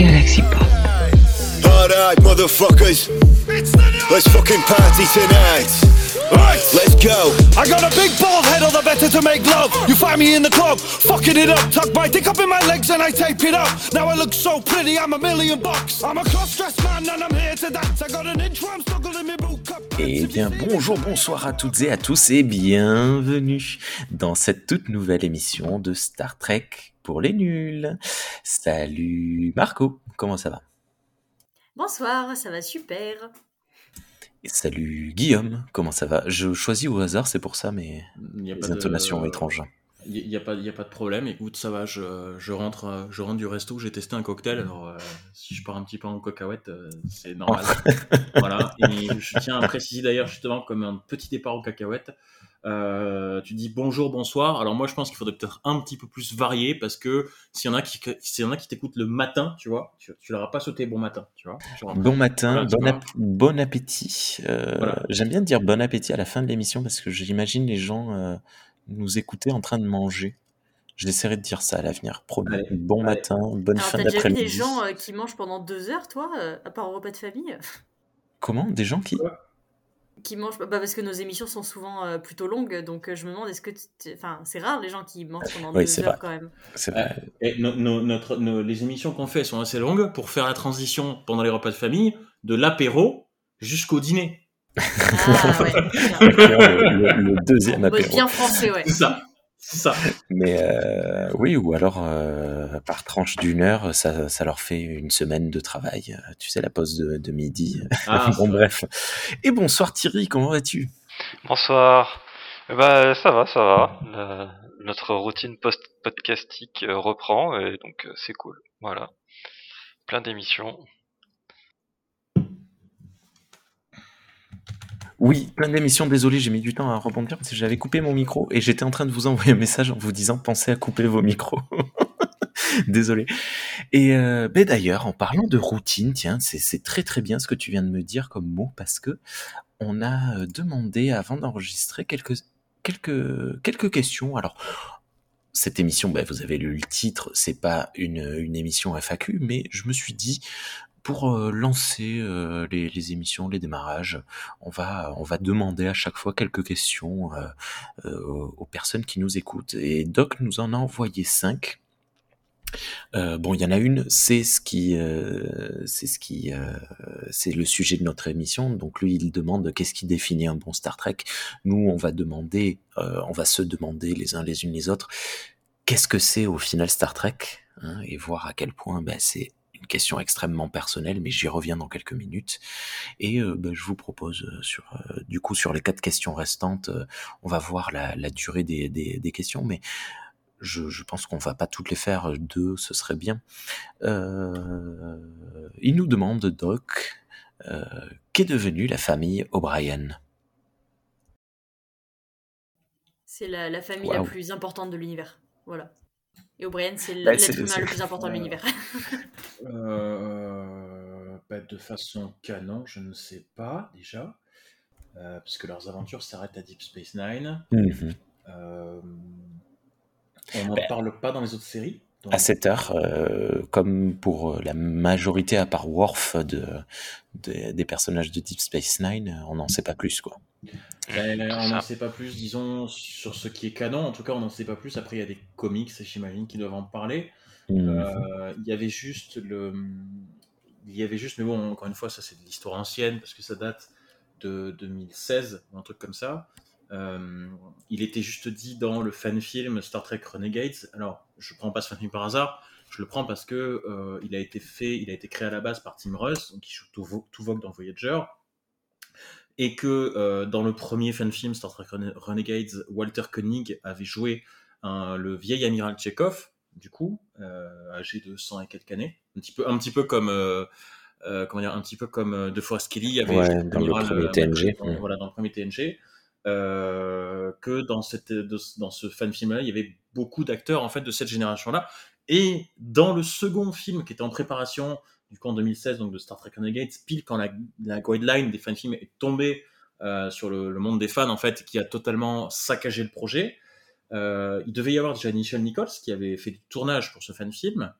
Galaxy Pop. Alright, motherfuckers. Let's fucking party tonight. Right, let's go. I got a big bald head, all the better to make love. You find me in the club, fucking it up. Tuck my dick up in my legs and I tape it up. Now I look so pretty, I'm a million bucks. I'm a cross-dressed man and I'm here to dance. I got an inch I'm stuck in my boot cup. Eh bien, bonjour, bonsoir à toutes et à tous et bienvenue dans cette toute nouvelle émission de Star Trek pour les nuls. Salut Marco, comment ça va? Bonsoir, ça va super. Et salut Guillaume, comment ça va? Je choisis au hasard, c'est pour ça, mais Il y a les pas de- intonations étranges. Il n'y a, pas- il y a pas de problème. Écoute, ça va, je, je rentre, euh, je rentre du resto, j'ai testé un cocktail. Alors, euh, si je pars un petit peu en cacahuète, euh, c'est normal. voilà. Et je tiens à préciser d'ailleurs, justement, comme un petit départ en cacahuète, euh, tu dis bonjour, bonsoir. Alors, moi, je pense qu'il faudrait peut-être un petit peu plus varier parce que s'il y en a qui, s'il y en a qui t'écoutent le matin, tu vois, tu, tu leur as pas sauté bon matin, tu vois. Genre, Bon matin, Voilà, bon, vois. ap- bon appétit. Euh, Voilà. J'aime bien dire bon appétit à la fin de l'émission parce que j'imagine les gens euh, nous écouter en train de manger. J'essaierai de dire ça à l'avenir. Promis. Allez, Bon allez. matin, bonne Alors, fin t'as déjà vu d'après-midi. des gens euh, qui mangent pendant deux heures, toi, euh, à part au repas de famille? Comment? Des gens qui? Qui mangent. Bah, parce que nos émissions sont souvent euh, plutôt longues, donc euh, je me demande, est-ce que. tu- Enfin, c'est rare les gens qui mangent pendant Oui, deux heures vrai. quand même. C'est Euh, vrai. et no- no- notre, nos- les émissions qu'on fait sont assez longues pour faire la transition pendant les repas de famille de l'apéro jusqu'au dîner. Ah ouais. le, le- le deuxième apéro. bien français, ouais. C'est ça. C'est ça. Mais euh, oui, ou alors euh, par tranche d'une heure, ça, ça leur fait une semaine de travail. Euh, Tu sais, la pause de, de midi. Ah, bon, bref. Et bonsoir Thierry, comment vas-tu? Bonsoir. Eh ben, ça va, ça va. La- notre routine post-podcastique reprend et donc c'est cool. Voilà. Plein d'émissions. Oui, plein d'émissions. Désolé, j'ai mis du temps à rebondir parce que j'avais coupé mon micro et j'étais en train de vous envoyer un message en vous disant pensez à couper vos micros. Désolé. Et euh, ben d'ailleurs, en parlant de routine, tiens, c'est très très bien ce que tu viens de me dire comme mot parce que on a euh, demandé avant d'enregistrer quelques quelques quelques questions. Alors cette émission, ben, vous avez lu le titre, c'est pas une, une émission FAQ, mais je me suis dit pour euh, lancer euh, les, émissions, les démarrages, on va on va demander à chaque fois quelques questions euh, aux personnes qui nous écoutent. Et Doc nous en a envoyé cinq. Bon, il y en a une, c'est ce qui, c'est ce qui, c'est le sujet de notre émission. Donc lui, il demande qu'est-ce qui définit un bon Star Trek. Nous, on va demander, on va se demander les uns les unes les autres, qu'est-ce que c'est au final Star Trek, hein, et voir à quel point ben, c'est question extrêmement personnelle, mais j'y reviens dans quelques minutes. Et euh, ben, je vous propose euh, sur, euh, du coup, sur les quatre questions restantes, euh, on va voir la, la durée des, des, des questions, mais je, je pense qu'on va pas toutes les faire. Deux, ce serait bien. Il nous demande, Doc, qu'est devenue la famille O'Brien? C'est la, la famille la plus importante de l'univers. Voilà. Et O'Brien, c'est Bah, l'être humain le plus important de l'univers. Euh, bah, de façon canon, je ne sais pas déjà. Euh, puisque leurs aventures s'arrêtent à Deep Space Nine. Mhm. Euh, on n'en Ben, parle pas dans les autres séries. Donc- À cette heure, euh, comme pour la majorité, à part Worf, de, de- des personnages de Deep Space Nine, on n'en sait pas plus, quoi. Ben, on Ça. n'en sait pas plus, disons, sur ce qui est canon. En tout cas, on n'en sait pas plus. Après, il y a des comics, j'imagine, qui doivent en parler. Mhm. Euh, il y avait juste le. Il y avait juste, mais bon, encore une fois, ça c'est de l'histoire ancienne parce que ça date de 2016 ou un truc comme ça. Euh, il était juste dit dans le fan film Star Trek Renegades. Alors, je prends pas ce fan film par hasard. Je le prends parce que euh, il a été fait, il a été créé à la base par Tim Russ, qui joue Tuvok dans Voyager, et que euh, dans le premier fan film Star Trek Rene- Renegades, Walter Koenig avait joué un- le vieil amiral Chekhov, du coup, âgé de 100 et quelques années, un petit peu, un petit peu comme, comment dire, un petit peu comme De Forest Kelly avait Ouais, joué dans le premier TNG. dans- Mm. voilà, dans le premier TNG. Euh, que dans, ce fan film-là, il y avait beaucoup d'acteurs en fait de cette génération-là. Et dans le second film qui était en préparation, du coup en 2016, donc de Star Trek Renegades, pile quand la, guideline des fan films est tombée euh, sur le, monde des fans, en fait, qui a totalement saccagé le projet, euh, il devait y avoir déjà Nichelle Nichols qui avait fait du tournage pour ce fan film.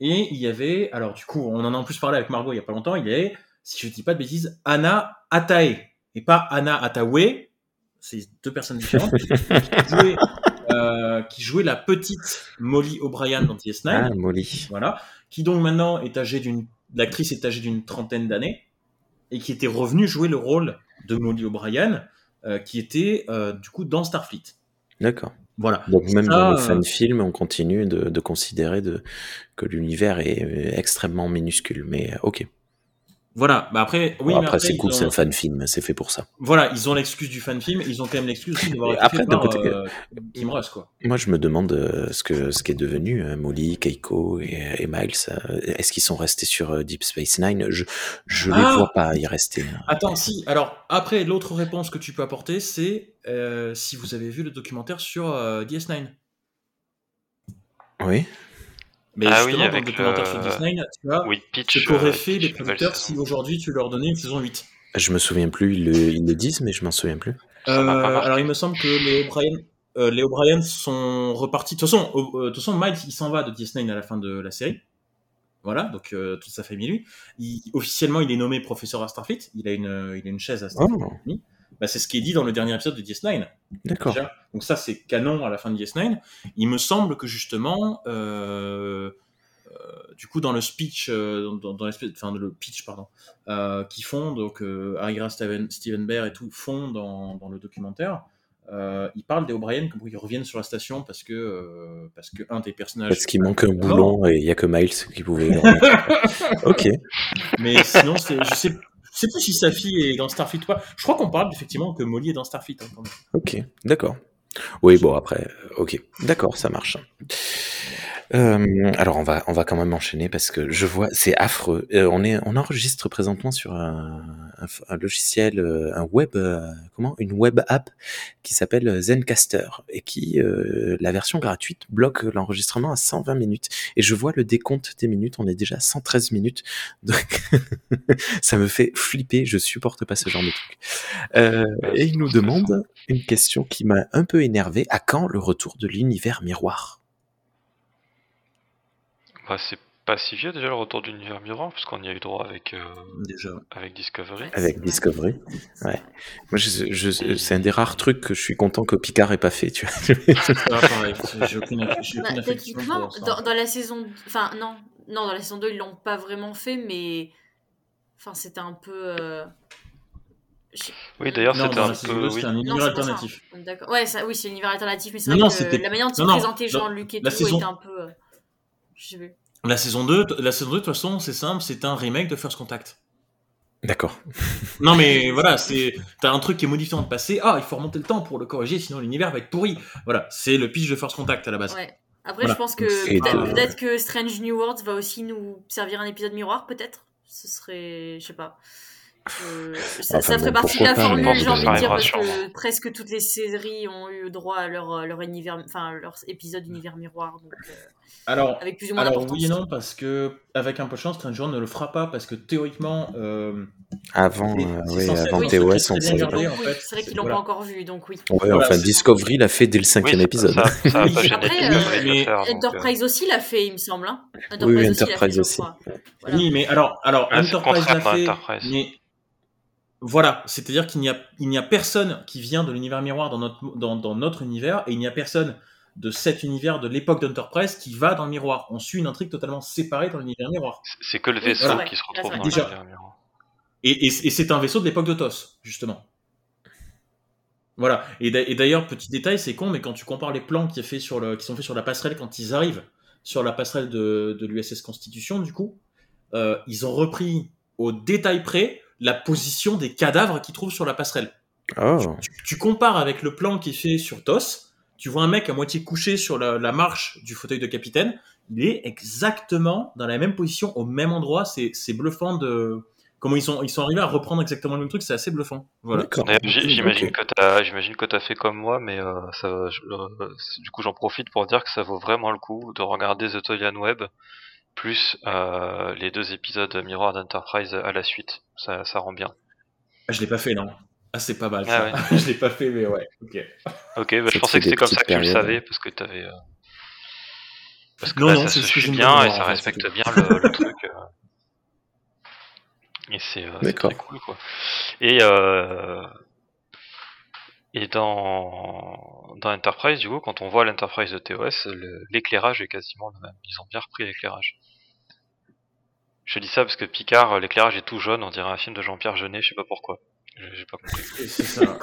Et il y avait, alors du coup, on en a en plus parlé avec Margot il y a pas longtemps, il y avait, si je dis pas de bêtises, Anna Atae. Et pas Anna Atawe, c'est deux personnes différentes, qui, euh, qui jouait la petite Molly O'Brien dans DS9. Ah, Molly. Voilà. Qui donc maintenant est âgée d'une, l'actrice est âgée d'une trentaine d'années et qui était revenue jouer le rôle de Molly O'Brien, euh, qui était euh, du coup dans Starfleet. D'accord. Voilà. Donc même Ça, dans le fan film, on continue de, de considérer de, que l'univers est extrêmement minuscule. Mais ok. Voilà. Bah après, oui, Bon, mais après, c'est cool, ont- c'est un fan film, c'est fait pour ça. Voilà, ils ont l'excuse du fan film, ils ont quand même l'excuse d'avoir été après, fait par côté, euh, Tim Russ, quoi. Moi, je me demande euh, ce que ce qu'est devenu euh, Molly, Keiko et, et Miles. euh, Est-ce qu'ils sont restés sur euh, Deep Space Nine? Je je les Ah vois pas y rester. hein. Attends, si. Alors, après, l'autre réponse que tu peux apporter, c'est euh, si vous avez vu le documentaire sur euh, DS9. Oui. Mais Ah oui, justement, dans le documentaire le- sur DS9, tu vois, Oui, Pitch. ce qu'auraient euh, fait Pitch, les producteurs si aujourd'hui tu leur donnais une saison 8. Je me souviens plus. Ils le, ils le disent, mais je m'en souviens plus. Euh, marqué. alors, il me semble que les O'Brien, euh, les O'Brien sont repartis. De toute façon, euh, de toute façon, Miles, il s'en va de DS9 à la fin de la série. Voilà, donc euh, toute sa famille, lui. Il- officiellement, il est nommé professeur à Starfleet. Il a une, il a une chaise à Starfleet. Oh, Bah, c'est ce qui est dit dans le dernier épisode de DS9. d'accord. Donc ça, c'est canon à la fin de DS9. Il me semble que justement, euh, euh, du coup, dans le speech, euh, dans, dans enfin le pitch, pardon, qu'ils font, donc Ira Steven, Steven Bear et tout font dans, dans le documentaire. Ils parlent des O'Brien comme ils reviennent sur la station parce que parce que un des personnages. Parce qu'il manque un boulon et il y a que Miles qui pouvait. ok. Mais sinon, je sais, je sais plus si sa fille est dans Starfleet ou pas. Je crois qu'on parle effectivement que Molly est dans Starfleet. hein. Ok, d'accord. Oui, bon après, euh, ok, d'accord, ça marche. Euh, alors on va on va quand même enchaîner parce que je vois c'est affreux. Euh, on est on enregistre présentement sur un, un, logiciel euh, un web euh, comment? Une web app qui s'appelle Zencaster et qui euh, la version gratuite bloque l'enregistrement à 120 minutes et je vois le décompte des minutes on est déjà à 113 minutes donc ça me fait flipper je supporte pas ce genre de truc. Euh, et il nous demande une question qui m'a un peu énervé. À quand le retour de l'univers miroir? Bah, c'est pas si vieux déjà le retour d'univers miroir, puisqu'on y a eu droit avec, euh, Déjà. avec Discovery. avec. Discovery Ouais. Moi, je, je- c'est un des rares trucs que je suis content que Picard ait pas fait. Tu vois. Ah, pareil, j'ai aucune, j'ai Bah, aucune affection techniquement, pour ça. dans, dans la saison. Enfin, non. Non, dans la saison 2, ils l'ont pas vraiment fait, mais. Enfin, c'était un peu. euh, Oui, d'ailleurs, Non, c'était un saison peu. 2, Oui. c'était un univers c'est ça. alternatif. D'accord. Ouais, ça, oui, c'est l'univers alternatif, mais c'est vrai non, que c'était- la manière dont ils présentaient Jean-Luc et la tout saison- était un peu. Euh, Je. La saison 2, t- la saison 2, de toute façon, c'est simple, c'est un remake de First Contact. D'accord. Non, mais voilà, c'est, t'as un truc qui est modifié dans le passé. Ah, il faut remonter le temps pour le corriger, sinon l'univers va être pourri. Voilà, c'est le pitch de First Contact à la base. Ouais. Après, Voilà. je pense que peut-être que Strange New Worlds va aussi nous servir un épisode miroir, peut-être. Ce serait, je sais pas. Euh, ça, Enfin, ça ferait bon, partie de la formule, j'ai envie de dire, parce que presque toutes les séries ont eu droit à leur, leur univers, enfin leur épisode univers miroir, donc euh, Alors, avec plus ou moins alors oui et non, parce que, avec un peu de chance, Stranger ne le fera pas, parce que théoriquement, euh, Avant, euh, oui, avant TOS, très on bien savait pas. En oui, fait, c'est vrai qu'ils l'ont voilà. pas encore vu, donc oui. Ouais, Voilà, enfin, Discovery l'a fait dès le cinquième épisode. Ça, ça pas après, euh, mais faire, donc, euh, Enterprise aussi l'a fait, il me semble. Hein. Oui, Enterprise aussi. Voilà. oui, mais alors, alors, Enterprise l'a fait, mais voilà, c'est-à-dire qu'il n'y a, il n'y a personne qui vient de l'univers miroir dans notre, dans, dans notre univers, et il n'y a personne de cet univers de l'époque d'Enterprise qui va dans le miroir. On suit une intrigue totalement séparée dans l'univers miroir. c'est- que le vaisseau voilà. qui se retrouve dans l'univers miroir. Et, et, et c'est un vaisseau de l'époque de TOS, justement. Voilà. Et d'a- et d'ailleurs, petit détail, c'est con, mais quand tu compares les plans qui, est fait sur le, qui sont faits sur la passerelle quand ils arrivent sur la passerelle de, de l'USS Constitution, du coup, euh, ils ont repris au détail près la position des cadavres qu'ils trouvent sur la passerelle. Oh, Tu, tu compares avec le plan qui est fait sur TOS, tu vois un mec à moitié couché sur la, la marche du fauteuil de capitaine, il est exactement dans la même position, au même endroit, c'est c'est bluffant de... Comment ils sont, ils sont arrivés à reprendre exactement le même truc, c'est assez bluffant. Voilà. J'imagine que t'as, j'imagine que t'as fait comme moi, mais euh, ça, je- euh, du coup, j'en profite pour dire que ça vaut vraiment le coup de regarder The Toyan Web plus euh, les deux épisodes Miroir d'Enterprise à la suite. Ça, ça rend bien. Ah, je l'ai pas fait, non. Ah, c'est pas mal, Ah ça. je l'ai pas fait, mais ouais. Ok. Ok, bah, je pensais que c'était comme ça que tu le savais parce que t'avais. euh, Parce que Non, là, non, ça c'est se suit bien et ça respecte bien le, le truc. euh. Et c'est euh, très cool, quoi. Et, euh, et dans, dans Enterprise, du coup, quand on voit l'Enterprise de TOS, le- l'éclairage est quasiment le même. Ils ont bien repris l'éclairage. Je dis ça parce que Picard, euh, l'éclairage est tout jaune, on dirait un film de Jean-Pierre Jeunet, je sais pas pourquoi. J'ai pas compris. C'est ça.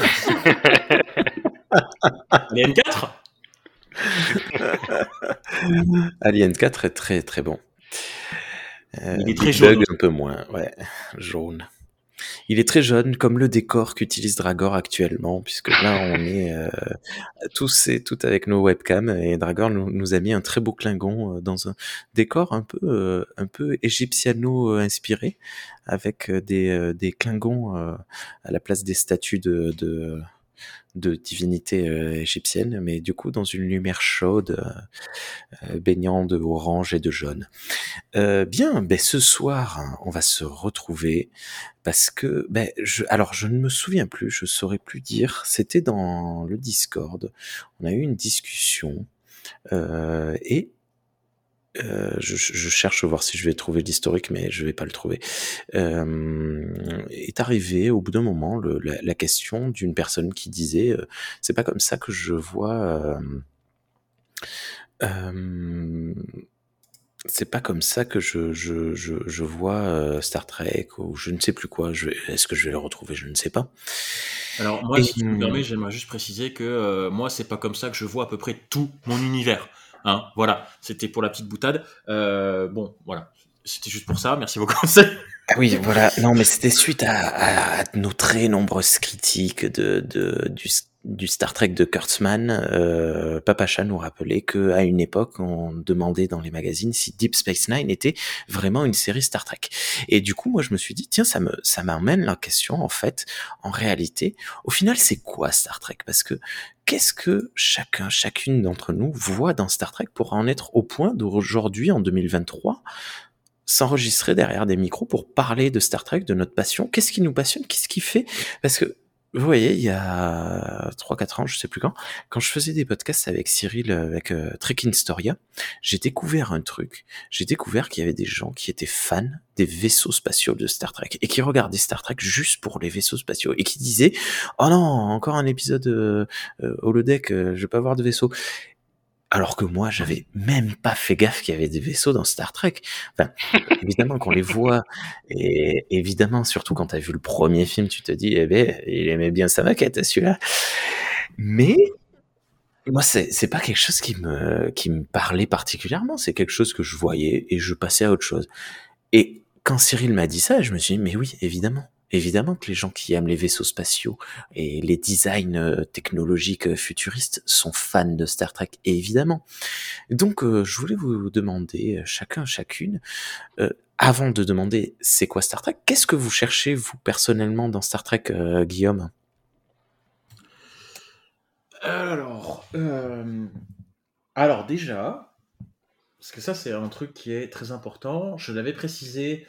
Les N4 Alien 4 est très très bon. Euh, Il est très Big jaune Bug, un peu moins, ouais, jaune. Il est très jaune, comme le décor qu'utilise Dragor actuellement, puisque là on est euh, tous et toutes avec nos webcams et Dragor nous, nous a mis un très beau Klingon euh, dans un décor un peu euh, un peu égyptiano euh, inspiré, avec euh, des euh, des Klingons euh, à la place des statues de, de de divinités euh, égyptiennes, mais du coup dans une lumière chaude, euh, euh, baignant de orange et de jaune. Euh, bien, ben ce soir, on va se retrouver parce que, ben, je, alors je ne me souviens plus, je saurais plus dire. C'était dans le Discord. On a eu une discussion et euh, je, je cherche voir si je vais trouver l'historique, mais je vais pas le trouver. Euh, est arrivé au bout d'un moment le, la, la question d'une personne qui disait euh, c'est pas comme ça que je vois. Euh, euh, c'est pas comme ça que je, je, je, je vois euh, Star Trek ou je ne sais plus quoi. Est-ce que je vais le retrouver? Je ne sais pas. Alors moi, Et- si tu me permets, j'aimerais juste préciser que euh, moi, c'est pas comme ça que je vois à peu près tout mon univers. Hein, voilà, c'était pour la petite boutade. Euh, bon, voilà, c'était juste pour ça. Merci beaucoup. Ah oui, voilà. Non, mais c'était suite à, à- nos très nombreuses critiques de, de du, du Star Trek de Kurtzman. Euh, Papacha nous rappelait que à une époque, on demandait dans les magazines si Deep Space Nine était vraiment une série Star Trek. Et du coup, moi, je me suis dit, tiens, ça me ça m'amène la question. En fait, en réalité, au final, c'est quoi Star Trek? Parce que qu'est-ce que chacun, chacune d'entre nous voit dans Star Trek pour en être au point d'aujourd'hui, en 2023, s'enregistrer derrière des micros pour parler de Star Trek, de notre passion? Qu'est-ce qui nous passionne? Qu'est-ce qui fait? Parce que vous voyez, il y a 3-4 ans, je sais plus quand, quand je faisais des podcasts avec Cyril, euh, avec euh, Storia, j'ai découvert un truc. J'ai découvert qu'il y avait des gens qui étaient fans des vaisseaux spatiaux de Star Trek et qui regardaient Star Trek juste pour les vaisseaux spatiaux et qui disaient oh non encore un épisode euh, euh, holodeck, je vais pas voir de vaisseau. Alors que moi, j'avais même pas fait gaffe qu'il y avait des vaisseaux dans Star Trek. Enfin, évidemment qu'on les voit, et évidemment, surtout quand t'as vu le premier film, tu te dis, eh ben, il aimait bien sa maquette, celui-là. Mais moi, c'est pas quelque chose qui me qui me parlait particulièrement. C'est quelque chose que je voyais et je passais à autre chose. Et quand Cyril m'a dit ça, je me suis dit, mais oui, évidemment. Évidemment que les gens qui aiment les vaisseaux spatiaux et les designs euh, technologiques euh, futuristes sont fans de Star Trek, évidemment. Donc, euh, je voulais vous demander, chacun, chacune, avant de demander c'est quoi Star Trek, qu'est-ce que vous cherchez, vous, personnellement, dans Star Trek, Guillaume? Alors, alors déjà, parce que ça c'est un truc qui est très important. Je l'avais précisé.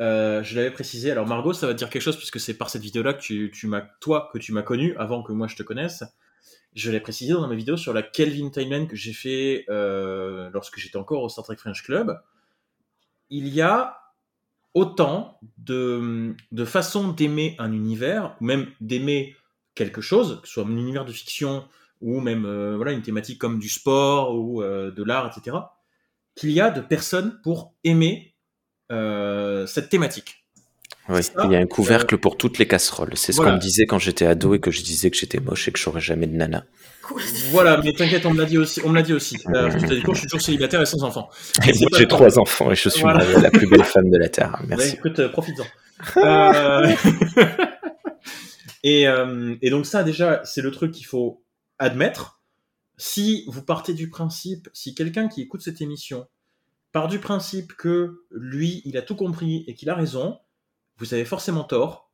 Euh, je l'avais précisé. Alors Margot, ça va te dire quelque chose puisque c'est par cette vidéo-là que tu, m'as, toi, que tu m'as connu avant que moi je te connaisse. Je l'ai précisé dans ma vidéo sur la Kelvin Timeline que j'ai fait euh, lorsque j'étais encore au Star Trek French Club. Il y a autant de, façons d'aimer un univers, ou même d'aimer quelque chose, que ce soit un univers de fiction ou même euh, voilà une thématique comme du sport ou de l'art, etc., qu'il y a de personnes pour aimer euh, cette thématique. Oui, C'est ça. il y a un couvercle pour toutes les casseroles. C'est ce voilà. qu'on me disait quand j'étais ado et que je disais que j'étais moche et que j'aurais jamais de nana. Voilà, mais t'inquiète, on me l'a dit aussi. On me l'a dit aussi. Euh, je suis toujours célibataire et sans enfant. Et moi, j'ai trois enfants et je suis Voilà. la plus belle femme de la Terre. Bah, Merci. écoute, euh. Euh, et, euh, et donc ça, déjà, c'est le truc qu'il faut admettre. Si vous partez du principe, si quelqu'un qui écoute cette émission part du principe que lui, il a tout compris et qu'il a raison, vous avez forcément tort.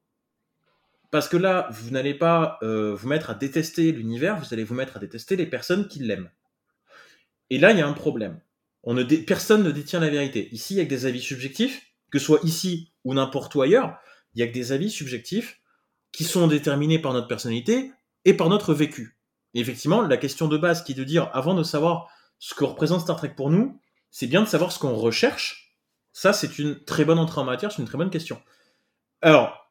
Parce que là, vous n'allez pas euh, vous mettre à détester l'univers, vous allez vous mettre à détester les personnes qui l'aiment. Et là, il y a un problème. Personne ne détient la vérité. Ici, il y a que des avis subjectifs, que ce soit ici ou n'importe où ailleurs, il y a que des avis subjectifs qui sont déterminés par notre personnalité et par notre vécu. Et effectivement, la question de base qui est de dire, avant de savoir ce que représente Star Trek pour nous, c'est bien de savoir ce qu'on recherche. Ça, c'est une très bonne entrée en matière, c'est une très bonne question. Alors,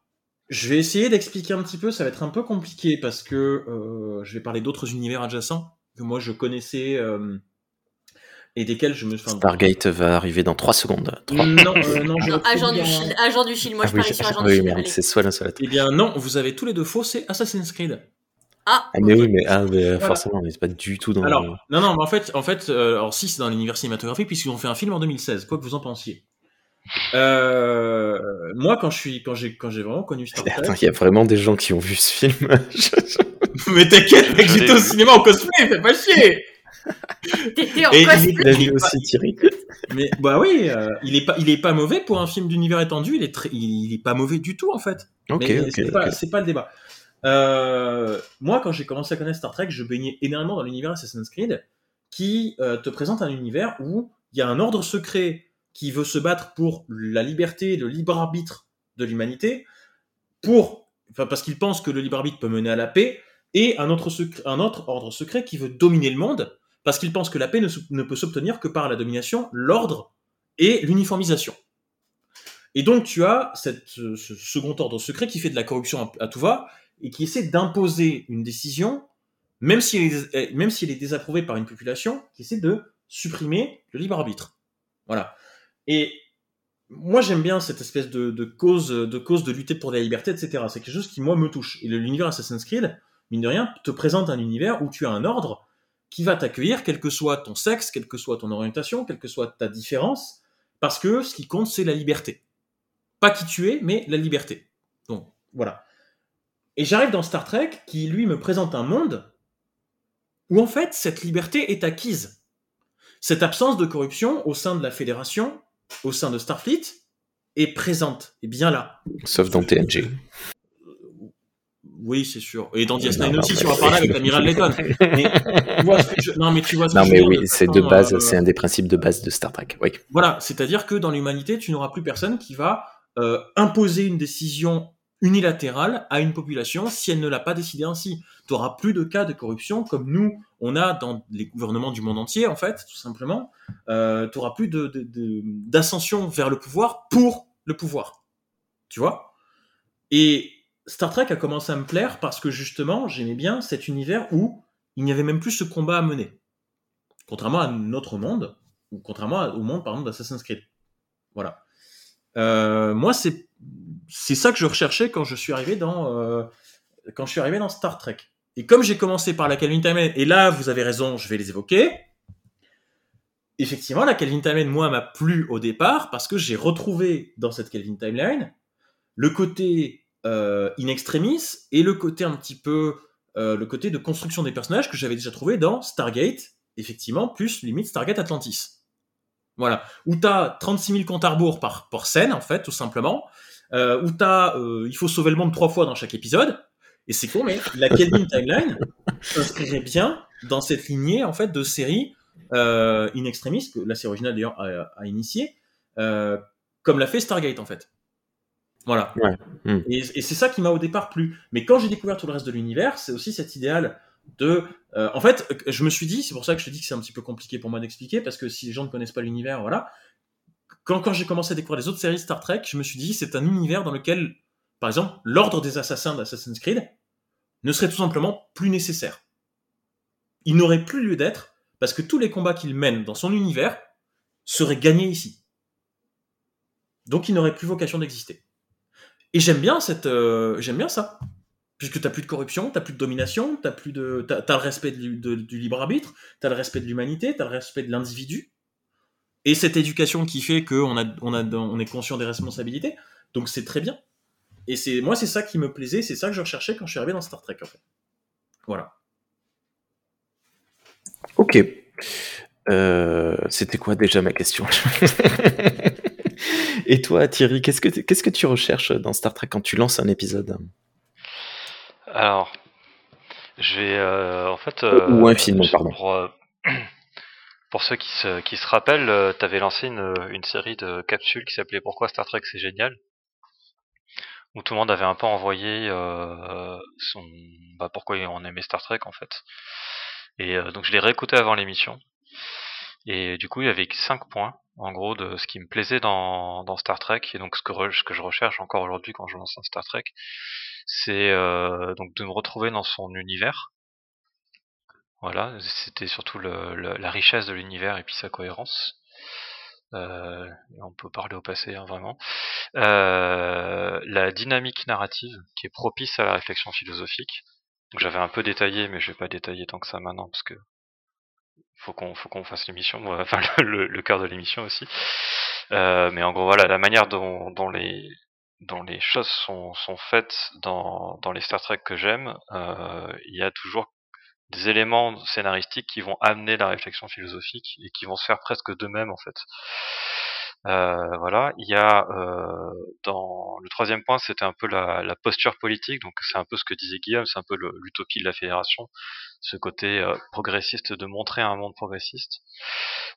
je vais essayer d'expliquer un petit peu, ça va être un peu compliqué parce que euh, je vais parler d'autres univers adjacents que moi je connaissais euh, et desquels je me. Enfin, Stargate va arriver dans 3 secondes. Trois. non, euh, non, je Non, agent, du Shield, agent du Shield, moi Ah je oui, parie sur agent oui, du allez. c'est soit l'un soit l'autre. Eh bien, non, vous avez tous les deux faux, c'est Assassin's Creed. Ah, Ah, mais oui, mais, ah, mais Voilà. forcément, mais c'est pas du tout dans Alors, le- non, non, mais en fait, en fait euh, alors si c'est dans l'univers cinématographique, puisqu'ils ont fait un film en 2016, quoi que vous en pensiez. Euh, moi, quand je suis, quand j'ai, quand j'ai vraiment connu Star Attends, Trek, il y a vraiment des gens qui ont vu ce film. mais t'inquiète, mec, j'étais au cinéma en cosplay, fais pas chier. T'étais en Et cosplay. est- Il a vu aussi Thierry. Mais bah oui, euh, il est pas, il est pas mauvais pour un film d'univers étendu. Il est très, il, il est pas mauvais du tout en fait. Ok, Mais pas, c'est pas le débat. Euh, moi, quand j'ai commencé à connaître Star Trek, je baignais énormément dans l'univers Assassin's Creed, qui euh, te présente un univers où il y a un ordre secret qui veut se battre pour la liberté le libre arbitre de l'humanité, pour, parce qu'il pense que le libre arbitre peut mener à la paix, et un autre, ordre secret qui veut dominer le monde, parce qu'il pense que la paix ne, peut s'obtenir que par la domination, l'ordre et l'uniformisation. Et donc tu as ce second ordre secret qui fait de la corruption à tout va et qui essaie d'imposer une décision, même si, elle est, même si elle est désapprouvée par une population, qui essaie de supprimer le libre arbitre. Voilà. Et moi j'aime bien cette espèce de, de cause, de cause de lutter pour la liberté, etc. C'est quelque chose qui moi me touche. Et l'univers Assassin's Creed, mine de rien, te présente un univers où tu as un ordre qui va t'accueillir, quel que soit ton sexe, quelle que soit ton orientation, quelle que soit ta différence, parce que ce qui compte, c'est la liberté. Pas qui tu es, mais la liberté. Donc, voilà. Et j'arrive dans Star Trek, qui lui me présente un monde où en fait, cette liberté est acquise. Cette absence de corruption au sein de la Fédération, au sein de Starfleet, est présente, est bien là. Sauf dans TNG. Oui, c'est sûr. Et dans Non, DS9 non, aussi, mais- tu vas parler avec l'amiral Letton. Mais tu vois ce que je... Non, mais tu vois ce que Non, je mais veux dire, oui, c'est de base, euh, c'est un des principes de base de Star Trek. Oui. Voilà, c'est-à-dire que dans l'humanité, tu n'auras plus personne qui va euh, imposer une décision unilatérale à une population si elle ne l'a pas décidé ainsi. Tu plus de cas de corruption comme nous, on a dans les gouvernements du monde entier, en fait, tout simplement. Euh, tu plus de- de- de- d'ascension vers le pouvoir pour le pouvoir. Tu vois? Et Star Trek a commencé à me plaire parce que justement, j'aimais bien cet univers où il n'y avait même plus ce combat à mener. Contrairement à notre monde, ou contrairement au monde, par exemple, d'Assassin's Creed. Voilà. Euh, moi, c'est c'est ça que je recherchais quand je suis arrivé dans euh, quand je suis arrivé dans Star Trek. Et comme j'ai commencé par la Calvin Timeline, et là, vous avez raison, je vais les évoquer. Effectivement, la Calvin Timeline, moi, m'a plu au départ parce que j'ai retrouvé dans cette Calvin Timeline le côté euh, in extremis et le côté un petit peu le côté de construction des personnages que j'avais déjà trouvé dans Stargate, effectivement, plus limite Stargate Atlantis. Voilà, où t'as 36 000 comptes à rebours par, par scène, en fait, tout simplement, euh, où t'as, euh, il faut sauver le monde trois fois dans chaque épisode, et c'est con, mais la Kelvin Timeline s'inscrirait bien dans cette lignée, en fait, de séries euh, in extremis, que la série originale, d'ailleurs, a, a initié, euh, comme l'a fait Stargate, en fait. Voilà. Ouais. Hmm. Et, et c'est ça qui m'a au départ plu. Mais quand j'ai découvert tout le reste de l'univers, c'est aussi cet idéal de. euh, en fait, je me suis dit, c'est pour ça que je te dis que c'est un petit peu compliqué pour moi d'expliquer, parce que si les gens ne connaissent pas l'univers, voilà. Quand, quand j'ai commencé à découvrir les autres séries Star Trek, je me suis dit, c'est un univers dans lequel, par exemple, l'ordre des assassins d'Assassin's Creed ne serait tout simplement plus nécessaire. Il n'aurait plus lieu d'être, parce que tous les combats qu'il mène dans son univers seraient gagnés ici. Donc il n'aurait plus vocation d'exister. Et j'aime bien cette, euh, j'aime bien ça, puisque t'as plus de corruption, t'as plus de domination, t'as plus de, t'as, le respect du, libre arbitre, t'as le respect de l'humanité, t'as le respect de l'individu, et cette éducation qui fait qu'on on est conscient des responsabilités. Donc c'est très bien. Et c'est, moi c'est ça qui me plaisait, c'est ça que je recherchais quand je suis arrivé dans Star Trek. Voilà. Ok. Euh, C'était quoi déjà ma question? Et toi, Thierry, qu'est-ce que qu'est-ce que tu recherches dans Star Trek quand tu lances un épisode? Alors, je vais euh, en fait. Ou un film, je- pardon. Pour, euh, pour ceux qui se, qui se rappellent, tu avais lancé une, une série de capsules qui s'appelait Pourquoi Star Trek c'est génial? Où tout le monde avait un peu envoyé euh, son bah, pourquoi on aimait Star Trek en fait. Et euh, donc je l'ai réécouté avant l'émission. Et du coup, il y avait cinq points, en gros, de ce qui me plaisait dans, Star Trek, et donc ce que, ce que je recherche encore aujourd'hui quand je lance un Star Trek, c'est euh, donc de me retrouver dans son univers. Voilà, c'était surtout la richesse de l'univers et puis sa cohérence. Euh, on peut parler au passé, hein, vraiment. Euh, la dynamique narrative qui est propice à la réflexion philosophique. J'avais un peu détaillé, mais je vais pas détailler tant que ça maintenant parce que faut qu'on faut qu'on fasse l'émission, enfin le, le, cœur de l'émission aussi. Euh, mais en gros voilà la manière dont, dont les dont les choses sont, sont faites dans, dans les Star Trek que j'aime, euh, il y a toujours des éléments scénaristiques qui vont amener la réflexion philosophique et qui vont se faire presque d'eux-mêmes en fait. Euh, voilà, il y a euh, dans le troisième point, c'était un peu la, posture politique, donc c'est un peu ce que disait Guillaume, c'est un peu l'utopie de la fédération, ce côté euh, progressiste de montrer un monde progressiste.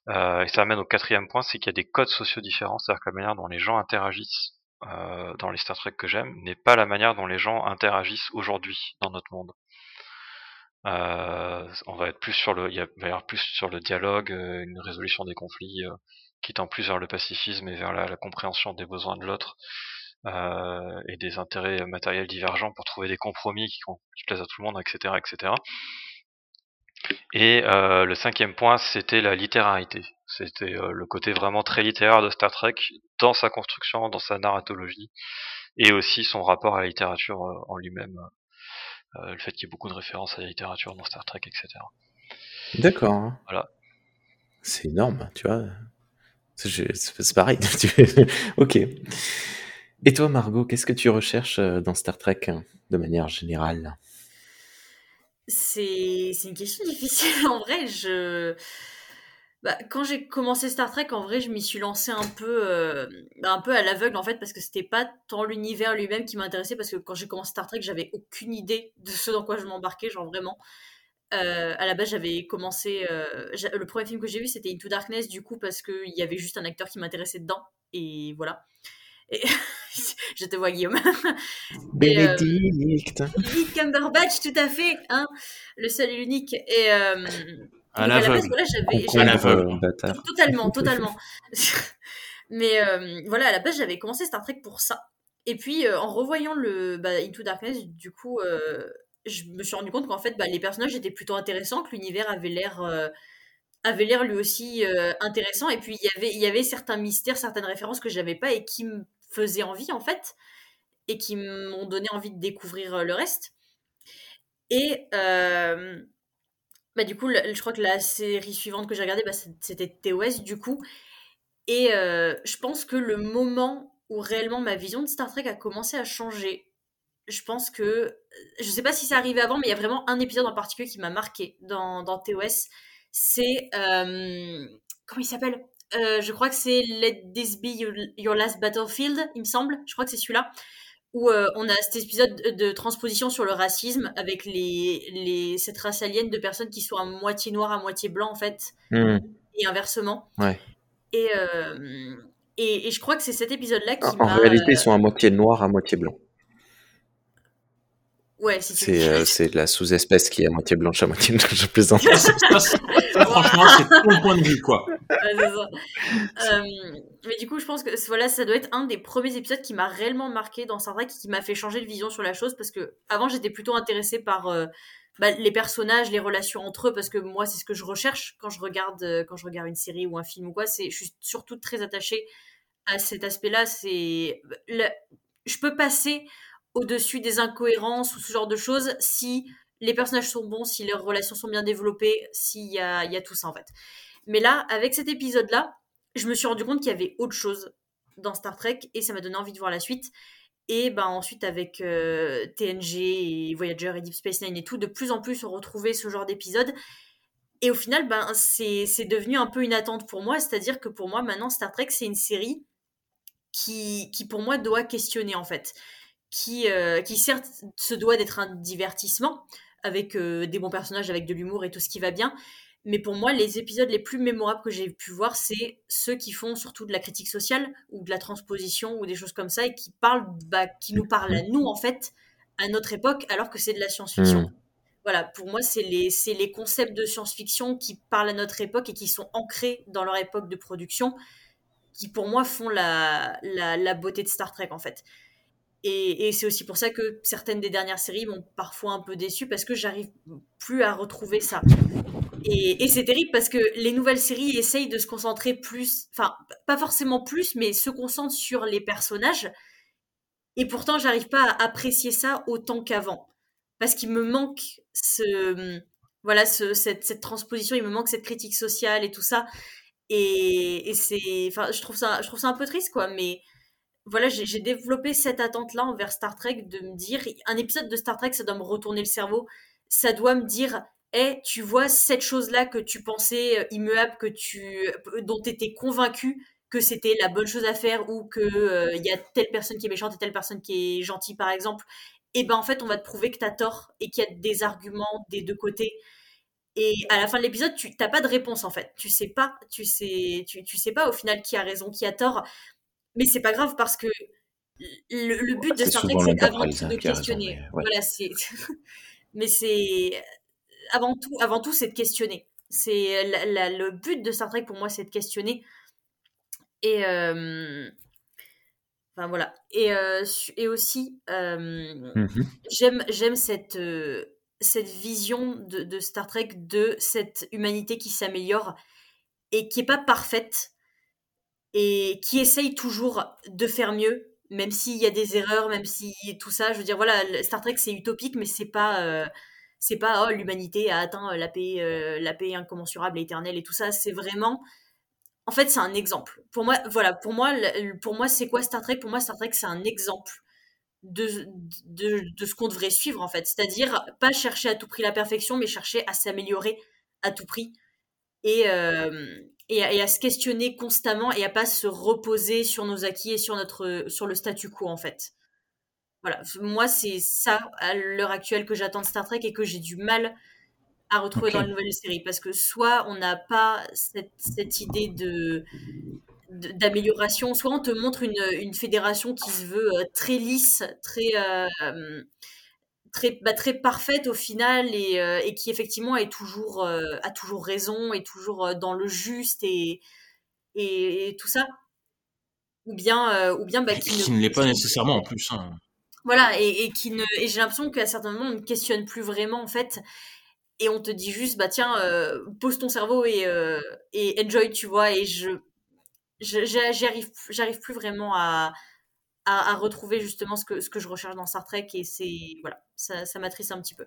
Et ça amène au quatrième point, c'est qu'il y a des codes sociaux différents, c'est-à-dire que la manière dont les gens interagissent dans les Star Trek que j'aime n'est pas la manière dont les gens interagissent aujourd'hui dans notre monde. On va être plus sur le, il y avoir plus sur le dialogue, une résolution des conflits qui tend plus vers le pacifisme et vers la, la compréhension des besoins de l'autre euh, et des intérêts matériels divergents pour trouver des compromis qui, qui plaisent à tout le monde, etc., etc. Et euh, le cinquième point, c'était la littérarité. C'était euh, le côté vraiment très littéraire de Star Trek dans sa construction, dans sa narratologie, et aussi son rapport à la littérature en lui-même, le fait qu'il y ait beaucoup de références à la littérature dans Star Trek, etc. D'accord. Voilà. C'est énorme, tu vois. C'est pareil. ok. Et toi, Margot, qu'est-ce que tu recherches euh, dans Star Trek hein, de manière générale? C'est une question difficile. En vrai, je bah, quand j'ai commencé Star Trek, en vrai, je m'y suis lancée un peu, euh, un peu à l'aveugle, en fait, parce que c'était pas tant l'univers lui-même qui m'intéressait, parce que quand j'ai commencé Star Trek, j'avais aucune idée de ce dans quoi je m'embarquais, genre vraiment. Euh, à la base, j'avais commencé. Euh, le premier film que j'ai vu, c'était Into Darkness, du coup, parce qu'il y avait juste un acteur qui m'intéressait dedans, et voilà. Et je te vois, Guillaume. Bénédicte. Benedict Cumberbatch, tout à fait, hein, le seul et l'unique. Et. À l'aveugle. Voilà, totalement, totalement. Mais euh, voilà, à la base, j'avais commencé Star Trek pour ça. Et puis, euh, en revoyant le bah, Into Darkness, du coup, euh, je me suis rendu compte qu'en fait, bah, les personnages étaient plutôt intéressants, que l'univers avait l'air avait l'air lui aussi intéressant. Et puis, il y avait, il y avait certains mystères, certaines références que j'avais pas et qui me faisaient envie, en fait, et qui m'ont donné envie de découvrir le reste. Et bah, du coup, je crois que la série suivante que j'ai regardée, bah, c'était TOS, du coup. Et euh, je pense que le moment où réellement ma vision de Star Trek a commencé à changer, je pense que. Euh, je sais pas si c'est arrivé avant, mais il y a vraiment un épisode en particulier qui m'a marqué dans, dans TOS. C'est. Euh, comment il s'appelle? Je crois que c'est Let This Be your, Last Battlefield, il me semble. Je crois que c'est celui-là où euh, on a cet épisode de transposition sur le racisme avec les, les, cette race alien de personnes qui sont à moitié noires, à moitié blanc en fait, mmh. et inversement. Ouais. Et, euh, et, et, je crois que c'est cet épisode-là qui En, en réalité, ils sont à moitié noirs, à moitié blanc. Ouais, si c'est euh, c'est la sous-espèce qui est à moitié blanche, à moitié noire, je plaisante. ça, ça, ça, franchement, c'est ton point de vue, quoi. Ouais, euh, mais du coup, je pense que voilà, ça doit être un des premiers épisodes qui m'a réellement marqué dans Star Trek, qui m'a fait changer de vision sur la chose, parce que avant, j'étais plutôt intéressée par euh, bah, les personnages, les relations entre eux, parce que moi, c'est ce que je recherche quand je regarde, euh, quand je regarde une série ou un film ou quoi. C'est, je suis surtout très attachée à cet aspect-là. C'est, je peux passer au-dessus des incohérences ou ce genre de choses si les personnages sont bons, si leurs relations sont bien développées, s'il y a, tout ça en fait. Mais là, avec cet épisode-là, je me suis rendu compte qu'il y avait autre chose dans Star Trek et ça m'a donné envie de voir la suite. Et ben ensuite avec euh, TNG et Voyager et Deep Space Nine et tout, de plus en plus on retrouvait ce genre d'épisode. Et au final, ben c'est devenu un peu une attente pour moi, c'est-à-dire que pour moi maintenant Star Trek c'est une série qui, qui pour moi doit questionner en fait qui, euh, qui certes se doit d'être un divertissement, avec euh, des bons personnages, avec de l'humour et tout ce qui va bien. Mais pour moi, les épisodes les plus mémorables que j'ai pu voir, c'est ceux qui font surtout de la critique sociale ou de la transposition ou des choses comme ça et qui parlent, bah, qui nous parlent à nous en fait, à notre époque, alors que c'est de la science-fiction. Mmh. voilà, pour moi, c'est les, les concepts de science-fiction qui parlent à notre époque et qui sont ancrés dans leur époque de production, qui pour moi font la, la, beauté de Star Trek en fait. Et, c'est aussi pour ça que certaines des dernières séries m'ont parfois un peu déçu parce que j'arrive plus à retrouver ça. Et, c'est terrible parce que les nouvelles séries essayent de se concentrer plus, enfin, pas forcément plus, mais se concentrent sur les personnages. Et pourtant, j'arrive pas à apprécier ça autant qu'avant. Parce qu'il me manque ce, voilà, ce, cette, cette, transposition, il me manque cette critique sociale et tout ça. Et, et c'est, enfin, je trouve ça, je trouve ça un peu triste, quoi. Mais voilà, j'ai développé cette attente-là envers Star Trek de me dire, un épisode de Star Trek, ça doit me retourner le cerveau. Ça doit me dire, hé, tu vois cette chose-là que tu pensais euh, immuable, que tu, euh, dont tu étais convaincu que c'était la bonne chose à faire ou que euh, il y a telle personne qui est méchante et telle personne qui est gentille, par exemple et ben en fait on va te prouver que tu as tort et qu'il y a des arguments des deux côtés. Et à la fin de l'épisode tu n'as pas de réponse en fait. Tu sais pas tu sais tu, sais pas au final qui a raison qui a tort mais c'est pas grave parce que le, but de Star Trek c'est avant tout de questionner. voilà c'est mais c'est avant tout avant tout c'est de questionner. C'est le but de Star Trek pour moi c'est de questionner. Et euh, voilà. Et, euh, et aussi, euh, mmh j'aime, j'aime cette, cette vision de, de, Star Trek de cette humanité qui s'améliore et qui est pas parfaite et qui essaye toujours de faire mieux, même s'il y a des erreurs, même si tout ça. Je veux dire, voilà, Star Trek c'est utopique, mais c'est pas c'est pas oh, l'humanité a atteint la paix, la paix incommensurable et éternelle et tout ça. C'est vraiment en fait, c'est un exemple. Pour moi, voilà, pour moi, pour moi, c'est quoi Star Trek? Pour moi, Star Trek, c'est un exemple de, de, ce qu'on devrait suivre, en fait. C'est-à-dire, pas chercher à tout prix la perfection, mais chercher à s'améliorer à tout prix. Et, euh, et, à, se questionner constamment et à pas se reposer sur nos acquis et sur, notre, sur le statu quo, en fait. Voilà, moi, c'est ça, à l'heure actuelle, que j'attends de Star Trek et que j'ai du mal à retrouver dans les nouvelles séries parce que soit on n'a pas cette, cette, idée de d'amélioration, soit on te montre une, une, fédération qui se veut euh, très lisse, très euh, très bah, très parfaite au final et, euh, et qui effectivement est toujours a toujours raison et toujours dans le juste et, et, tout ça ou bien ou bien bah, qui, ne, l'est pas nécessairement en plus hein. voilà et, et qui ne et j'ai l'impression qu'à certains moments on ne questionne plus vraiment en fait et on te dit juste bah tiens euh, pose ton cerveau et euh, et enjoy tu vois et je j'arrive j'arrive plus vraiment à, à, retrouver justement ce que ce que je recherche dans Star Trek et c'est voilà ça ça m'attriste un petit peu.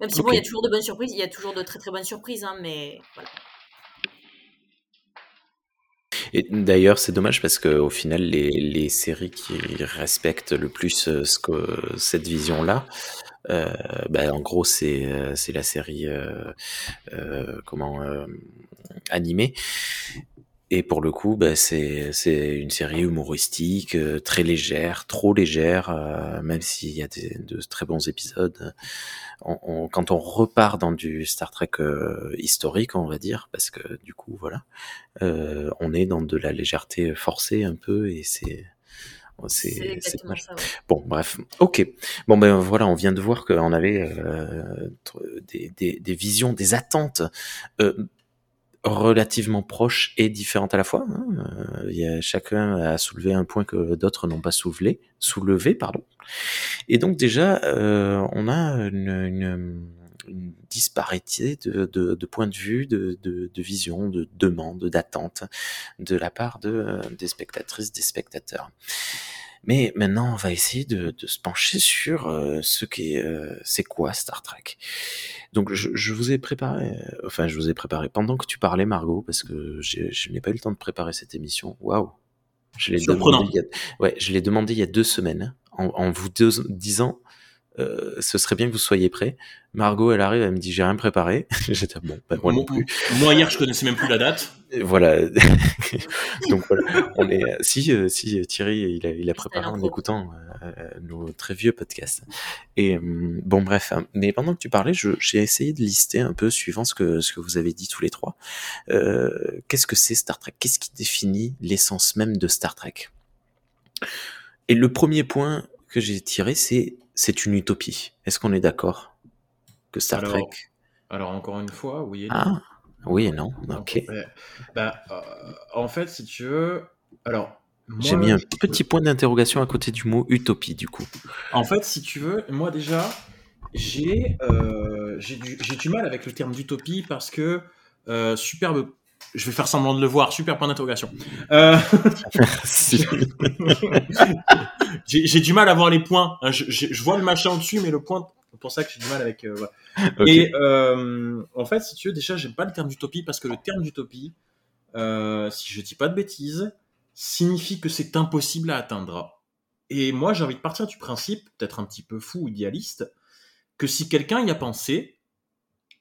Même si bon il y a toujours de bonnes surprises il y a toujours de très très bonnes surprises hein, mais voilà. Et d'ailleurs, c'est dommage parce que au final, les, les, séries qui respectent le plus euh, ce que, cette vision-là, euh, bah, en gros, c'est euh, c'est la série euh, euh comment animée. Et pour le coup, bah, c'est c'est une série humoristique, très légère, trop légère, même s'il y a des, de très bons épisodes. On, quand on repart dans du Star Trek historique, on va dire, parce que du coup, voilà, on est dans de la légèreté forcée un peu, et c'est c'est Bon, bref. Ok. Bon, ben voilà, on vient de voir qu'on avait euh, des, des, des, visions, des attentes euh, relativement proches et différentes à la fois. Hein. Euh, y a, chacun a soulevé un point que d'autres n'ont pas soulevé, soulevé, pardon. Et donc déjà, euh, on a une, disparité de, de, points de vue, de, de, de vision, de demandes, d'attentes de la part de, des spectatrices, des spectateurs. Mais maintenant, on va essayer de, de se pencher sur euh, ce qu'est, euh, c'est quoi Star Trek. Donc, je, je, vous ai préparé, euh, enfin, je vous ai préparé pendant que tu parlais, Margot, parce que je n'ai pas eu le temps de préparer cette émission. Waouh, je l'ai demandé. Il y a, ouais, je l'ai demandé il y a deux semaines en, en vous disant euh, ce serait bien que vous soyez prêts. Margot, elle arrive, elle me dit, j'ai rien préparé. J'étais bon, moi non plus. Moi hier, je connaissais même plus la date. voilà. Donc voilà, on est. Si, euh, si Thierry, il a, il a préparé en écoutant euh, nos très vieux podcasts. Et bon, bref. Hein. Mais pendant que tu parlais, j'ai essayé de lister un peu suivant ce que ce que vous avez dit tous les trois. Qu'est-ce que c'est Star Trek? Qu'est-ce qui définit l'essence même de Star Trek? Et le premier point que j'ai tiré, c'est c'est une utopie. Est-ce qu'on est d'accord? Que Star Alors, Trek. Alors, encore une fois, oui et non. Ah, oui et non. Ok. Bah, euh, en fait, si tu veux. Alors. J'ai mis un petit point d'interrogation à côté du mot utopie, du coup. En fait, si tu veux, moi déjà, j'ai euh, du, du mal avec le terme d'utopie parce que euh, superbe. Je vais faire semblant de le voir, super point d'interrogation. Euh, j'ai du mal à voir les points. hein. Je, je- je vois le machin au-dessus, mais le point, c'est pour ça que j'ai du mal avec. euh. Et euh, en fait, si tu veux, déjà, j'aime pas le terme d'utopie parce que le terme d'utopie, euh, si je dis pas de bêtises, signifie que c'est impossible à atteindre. Et moi, j'ai envie de partir du principe, peut-être un petit peu fou, idéaliste, que si quelqu'un y a pensé,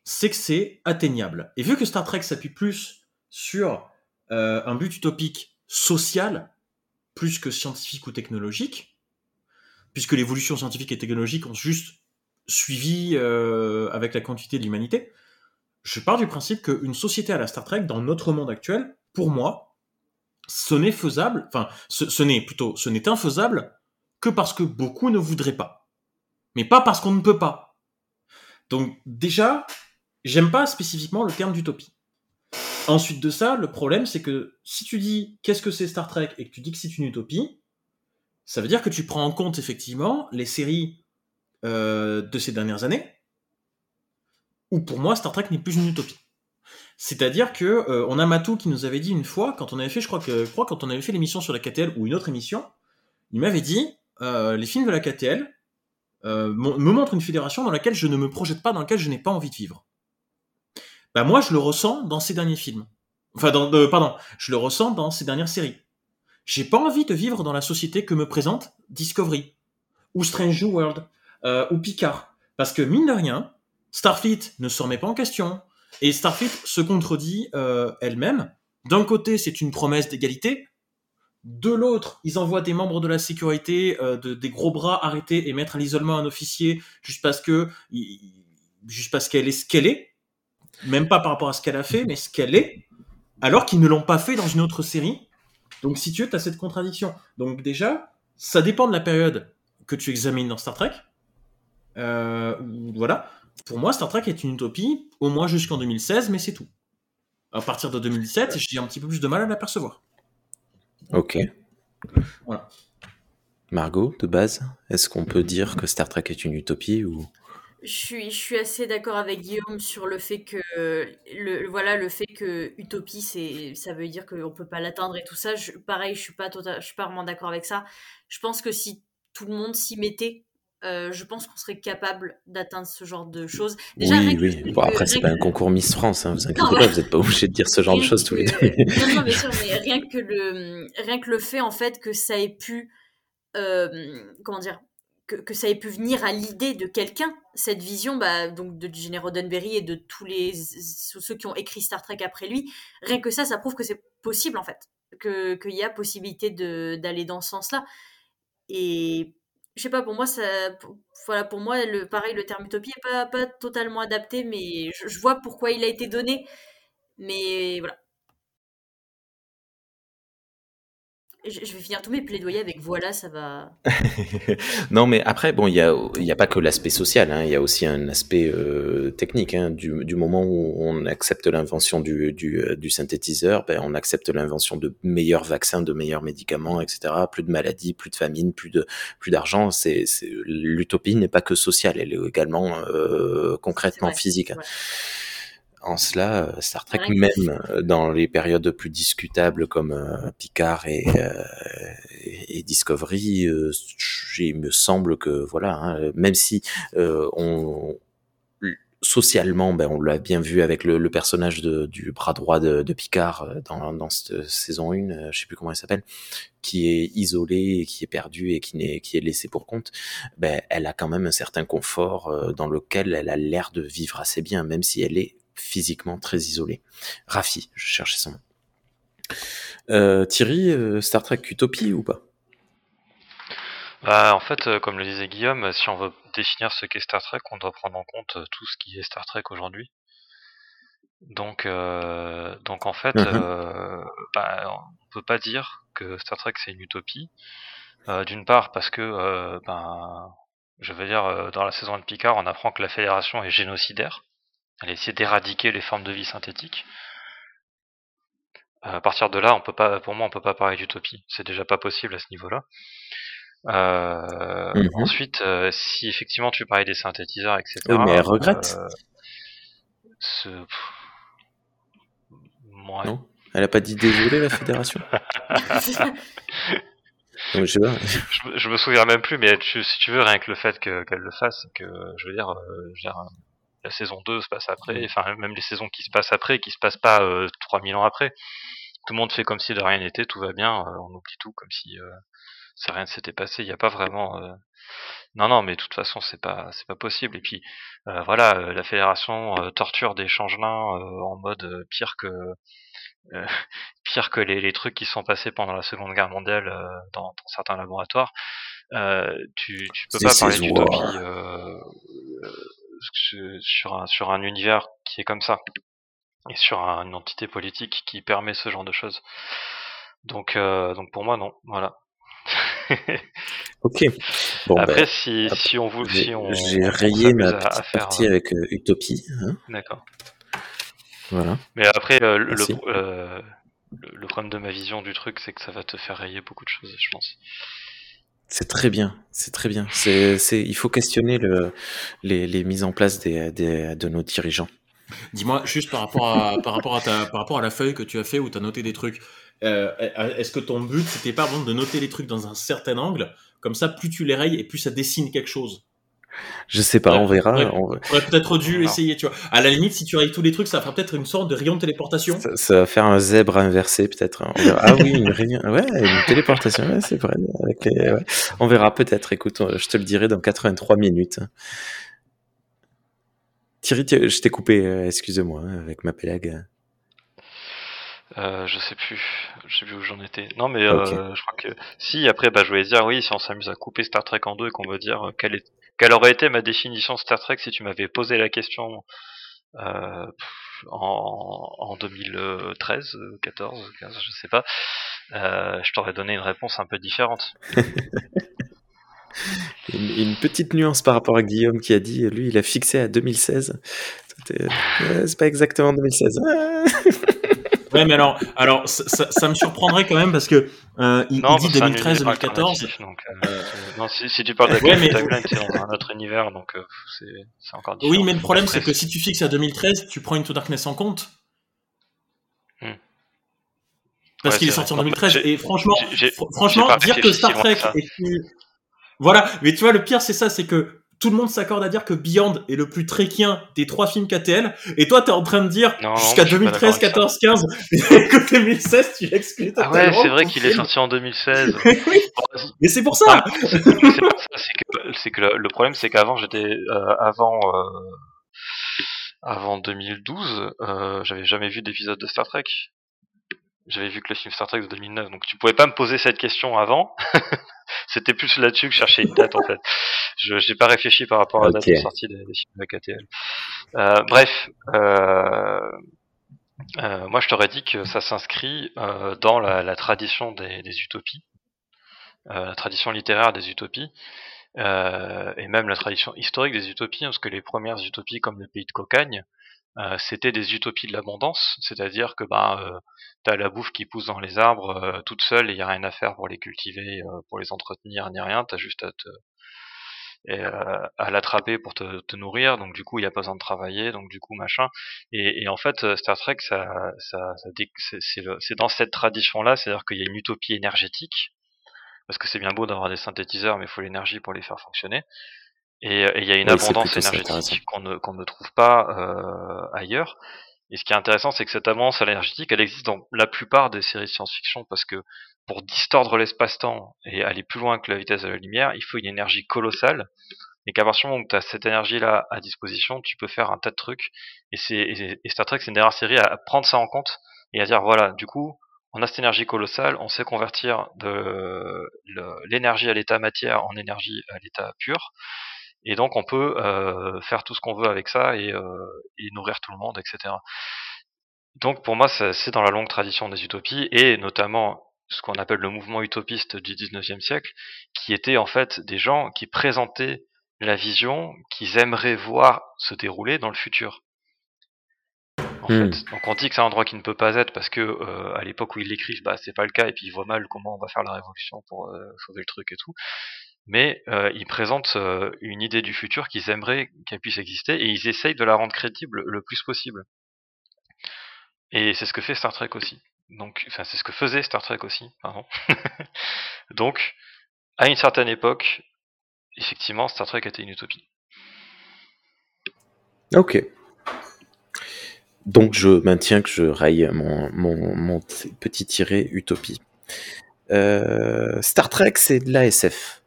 c'est que c'est atteignable. Et vu que Star Trek s'appuie plus sur un but utopique social, plus que scientifique ou technologique, puisque l'évolution scientifique et technologique ont juste suivi euh, avec la quantité de l'humanité, je pars du principe qu'une société à la Star Trek, dans notre monde actuel, pour moi, ce n'est faisable, enfin, ce, ce n'est plutôt, ce n'est infaisable que parce que beaucoup ne voudraient pas. Mais pas parce qu'on ne peut pas. Donc, déjà, j'aime pas spécifiquement le terme d'utopie. Ensuite de ça, le problème, c'est que si tu dis qu'est-ce que c'est Star Trek et que tu dis que c'est une utopie, ça veut dire que tu prends en compte effectivement les séries euh, de ces dernières années, où pour moi Star Trek n'est plus une utopie. C'est-à-dire que euh, on a Matou qui nous avait dit une fois, quand on avait fait, je crois que, je crois quand on avait fait l'émission sur la KTL ou une autre émission, il m'avait dit euh, les films de la KTL me montrent une fédération dans laquelle je ne me projette pas, dans laquelle je n'ai pas envie de vivre. Bah moi je le ressens dans ces derniers films. Enfin, dans, pardon, je le ressens dans ces dernières séries. J'ai pas envie de vivre dans la société que me présente Discovery ou Strange New World euh, ou Picard, parce que mine de rien, Starfleet ne se remet pas en question et Starfleet se contredit euh, elle-même. D'un côté, c'est une promesse d'égalité. De l'autre, ils envoient des membres de la sécurité, euh, de- des gros bras arrêtés et mettre à l'isolement un officier juste parce que, juste parce qu'elle est ce qu'elle est, même pas par rapport à ce qu'elle a fait, mais ce qu'elle est, alors qu'ils ne l'ont pas fait dans une autre série. Donc, si tu veux, tu as cette contradiction. Donc, déjà, ça dépend de la période que tu examines dans Star Trek. Euh, voilà. Pour moi, Star Trek est une utopie, au moins jusqu'en 2016, mais c'est tout. À partir de 2017, j'ai un petit peu plus de mal à l'apercevoir. Ok. Voilà. Margot, de base, est-ce qu'on peut dire que Star Trek est une utopie ou? Je suis, je suis assez d'accord avec Guillaume sur le fait que le voilà le fait que utopie c'est ça veut dire qu'on peut pas l'atteindre et tout ça. Je- pareil, je suis pas total, je suis pas vraiment d'accord avec ça. Je pense que si tout le monde s'y mettait, euh, je pense qu'on serait capable d'atteindre ce genre de choses. Déjà, Oui, que- oui. Bon, que- après, c'est rien pas un que- concours Miss France, hein, vous inquiétez Non, pas, vous n'êtes pas obligé de dire ce genre de choses tous les que- deux. non, non, bien sûr, mais rien que le, rien que le fait en fait que ça ait pu, euh, comment dire, que, que ça ait pu venir à l'idée de quelqu'un, cette vision, bah, donc de Gene Roddenberry et de tous les ceux qui ont écrit Star Trek après lui, rien que ça, ça prouve que c'est possible en fait, que qu'il y a possibilité d'aller dans ce sens-là. Et je sais pas, pour moi, ça, voilà, pour moi, le, pareil, le terme utopie est pas, pas totalement adapté, mais je vois pourquoi il a été donné. Mais voilà. Je, je vais finir tous mes plaidoyers avec voilà, ça va. non, mais après, bon, il n'y a, y a pas que l'aspect social, hein, il y a aussi un aspect euh, technique. Hein, du, du moment où on accepte l'invention du, du, euh, du synthétiseur, ben, on accepte l'invention de meilleurs vaccins, de meilleurs médicaments, etc. Plus de maladies, plus de famine, plus de plus d'argent. C'est, l'utopie n'est pas que sociale, elle est également euh, concrètement physique. hein. ouais. En cela, euh, Star Trek, même euh, dans les périodes plus discutables comme euh, Picard et, euh, et Discovery, euh, il me semble que voilà, hein, même si on socialement, ben, on l'a bien vu avec le, le personnage de, du bras droit de, de Picard dans, dans cette saison 1, euh, je sais plus comment elle s'appelle, qui est isolé, et qui est perdu et qui, n'est, qui est laissé pour compte, ben, elle a quand même un certain confort dans lequel elle a l'air de vivre assez bien, même si elle est physiquement très isolée. Rafi, je cherchais son nom. Euh, Thierry, euh, Star Trek Utopie ou pas? Bah, en fait, euh, comme le disait Guillaume, si on veut définir ce qu'est Star Trek, on doit prendre en compte tout ce qui est Star Trek aujourd'hui. Donc, donc en fait, Mhm. euh, bah, on peut pas dire que Star Trek c'est une utopie. D'une part parce que ben, Je veux dire, dans la saison de Picard, on apprend que la Fédération est génocidaire. Elle essaie d'éradiquer les formes de vie synthétiques. À partir de là, on peut pas, pour moi, on peut pas parler d'utopie. C'est déjà pas possible à ce niveau-là. Euh, Mhm. Ensuite, euh, si effectivement tu parlais des synthétiseurs, etc. Oui, mais elle regrette. euh, ce... ouais. Non Elle a pas dit désolé, la fédération? Je sais pas. je, me- je me souviens même plus, mais tu- si tu veux, rien que le fait que- qu'elle le fasse, que je veux dire, euh, je veux dire, euh, la saison 2 se passe après, enfin même les saisons qui se passent après, qui se passent pas euh, 3000 ans après. Tout le monde fait comme si de rien n'était, tout va bien, euh, on oublie tout comme si euh, ça rien ne s'était passé. Il n'y a pas vraiment. euh, Non, non, mais de toute façon, c'est pas, c'est pas possible. Et puis, euh, voilà, la fédération torture des changelins en mode pire que euh, pire que les, les trucs qui sont passés pendant la Seconde Guerre mondiale euh, dans, dans certains laboratoires. Euh, tu, tu peux pas parler d'utopie sur un sur un univers qui est comme ça et sur un- une entité politique qui permet ce genre de choses. Donc euh, donc pour moi non, voilà. Ok. Bon, Après ben, si hop, si on vous si j'ai rayé ma s'amuse à- à petite faire, partie euh, avec euh, Utopie. hein. D'accord. Voilà. Mais après, le, euh, le- le problème de ma vision du truc, c'est que ça va te faire rayer beaucoup de choses, je pense. C'est très bien, c'est très bien. C'est, c'est, il faut questionner le, les, les mises en place des, des, de nos dirigeants. Dis-moi, juste par rapport, à, par, rapport à ta, par rapport à la feuille que tu as fait où tu as noté des trucs, euh, est-ce que ton but, c'était pas bon, de noter les trucs dans un certain angle? Comme ça, plus tu les rayes et plus ça dessine quelque chose. Je sais pas, Ouais, on verra. ouais. on T'aurais peut-être dû Non. essayer, tu vois. À la limite, si tu rayes tous les trucs, ça fera peut-être une sorte de rayon de téléportation. ça, ça va faire un zèbre inversé peut-être. hein. Ah oui, une réunion. Ouais, une téléportation. Ouais, c'est vrai. avec les- ouais. On verra peut-être. Écoute, on- je te le dirai dans 83 minutes. Thierry, je t'ai coupé. euh, Excuse-moi hein, avec ma pélague. Euh, je sais plus, je sais plus où j'en étais. Non, mais euh, je crois que si après, bah, je voulais dire oui, si on s'amuse à couper Star Trek en deux et qu'on veut dire euh, quelle, est... quelle aurait été ma définition Star Trek si tu m'avais posé la question euh, en, en 2013, euh, 14, 15, je sais pas, euh, je t'aurais donné une réponse un peu différente. Une, une petite nuance par rapport à Guillaume qui a dit, lui, il a fixé à 2016. C'était- euh, C'est pas exactement 2016. Ouais, mais alors, alors ça, ça- ça me surprendrait quand même parce que euh, il, Non, il dit bah, c'est un 2013, univers 2014. alternatif, donc, euh, c'est- non, si, si tu parles de Ouais, mais- c'est dans un autre univers, donc euh, c'est encore différent. Oui, mais le problème, c'est que si tu fixes à 2013, tu prends Into Darkness en compte. Hmm. Parce Ouais, qu'il est c'est sorti en vrai. 2013. J'ai- Et franchement, franchement, dire que Star Trek est. Voilà, mais tu vois, le pire, c'est ça, c'est que tout le monde s'accorde à dire que Beyond est le plus trekien des trois films KTL, et toi, t'es en train de dire jusqu'à moi, je suis pas 2013, d'accord 14, 15, et que 2016, tu l'exclus Ah ouais, c'est vrai qu'il est sorti en 2016. oui, Bon, vas-y. mais c'est pour ça. Ah, c'est que, le, le problème c'est qu'avant j'étais euh, avant euh, avant 2012, euh, j'avais jamais vu d'épisode de Star Trek. J'avais vu que le film Star Trek de 2009, donc tu pouvais pas me poser cette question avant. C'était plus là-dessus que je cherchais une date en fait. Je j'ai pas réfléchi par rapport à la date de sortie des, des films de KTL. Euh, bref, euh, euh, moi je t'aurais dit que ça s'inscrit euh, dans la, la tradition des, des utopies, euh, la tradition littéraire des utopies, euh, et même la tradition historique des utopies, hein, parce que les premières utopies comme le pays de Cocagne, euh, c'était des utopies de l'abondance, c'est-à-dire que ben euh, t'as la bouffe qui pousse dans les arbres euh, toute seule et y a rien à faire pour les cultiver, euh, pour les entretenir ni rien, t'as juste à te à l'attraper pour te, nourrir, donc du coup il n'y a pas besoin de travailler, donc du coup machin. Et, en fait Star Trek ça, c'est dans cette tradition là, c'est-à-dire qu'il y a une utopie énergétique, parce que c'est bien beau d'avoir des synthétiseurs, mais il faut l'énergie pour les faire fonctionner. Et euh, et il y a une Oui, abondance énergétique qu'on ne, trouve pas euh, ailleurs. Et ce qui est intéressant, c'est que cette abondance à l'énergétique, elle existe dans la plupart des séries de science-fiction, parce que pour distordre l'espace-temps et aller plus loin que la vitesse de la lumière, il faut une énergie colossale, et qu'à partir du moment où tu as cette énergie-là à disposition, tu peux faire un tas de trucs. Et, c'est, et, et Star Trek, c'est une dernière série à prendre ça en compte et à dire, voilà, du coup, on a cette énergie colossale, on sait convertir de l'énergie à l'état matière en énergie à l'état pur, et donc on peut euh, faire tout ce qu'on veut avec ça et, euh, et nourrir tout le monde, etc. Donc pour moi, c'est dans la longue tradition des utopies, et notamment ce qu'on appelle le mouvement utopiste du 19e siècle, qui était en fait des gens qui présentaient la vision qu'ils aimeraient voir se dérouler dans le futur. En Hmm. fait. Donc on dit que c'est un endroit qui ne peut pas être parce que euh, à l'époque où ils l'écrivent, bah c'est pas le cas et puis ils voient mal comment on va faire la révolution pour euh, sauver le truc et tout. Mais euh, ils présentent euh, une idée du futur qu'ils aimeraient qu'elle puisse exister et ils essayent de la rendre crédible le plus possible. Et c'est ce que fait Star Trek aussi. Donc, enfin, c'est ce que faisait Star Trek aussi, pardon. Donc, à une certaine époque, effectivement, Star Trek était une utopie. Ok. Donc je maintiens que je raille mon, petit tiré utopie. Euh, Star Trek, c'est de la SF.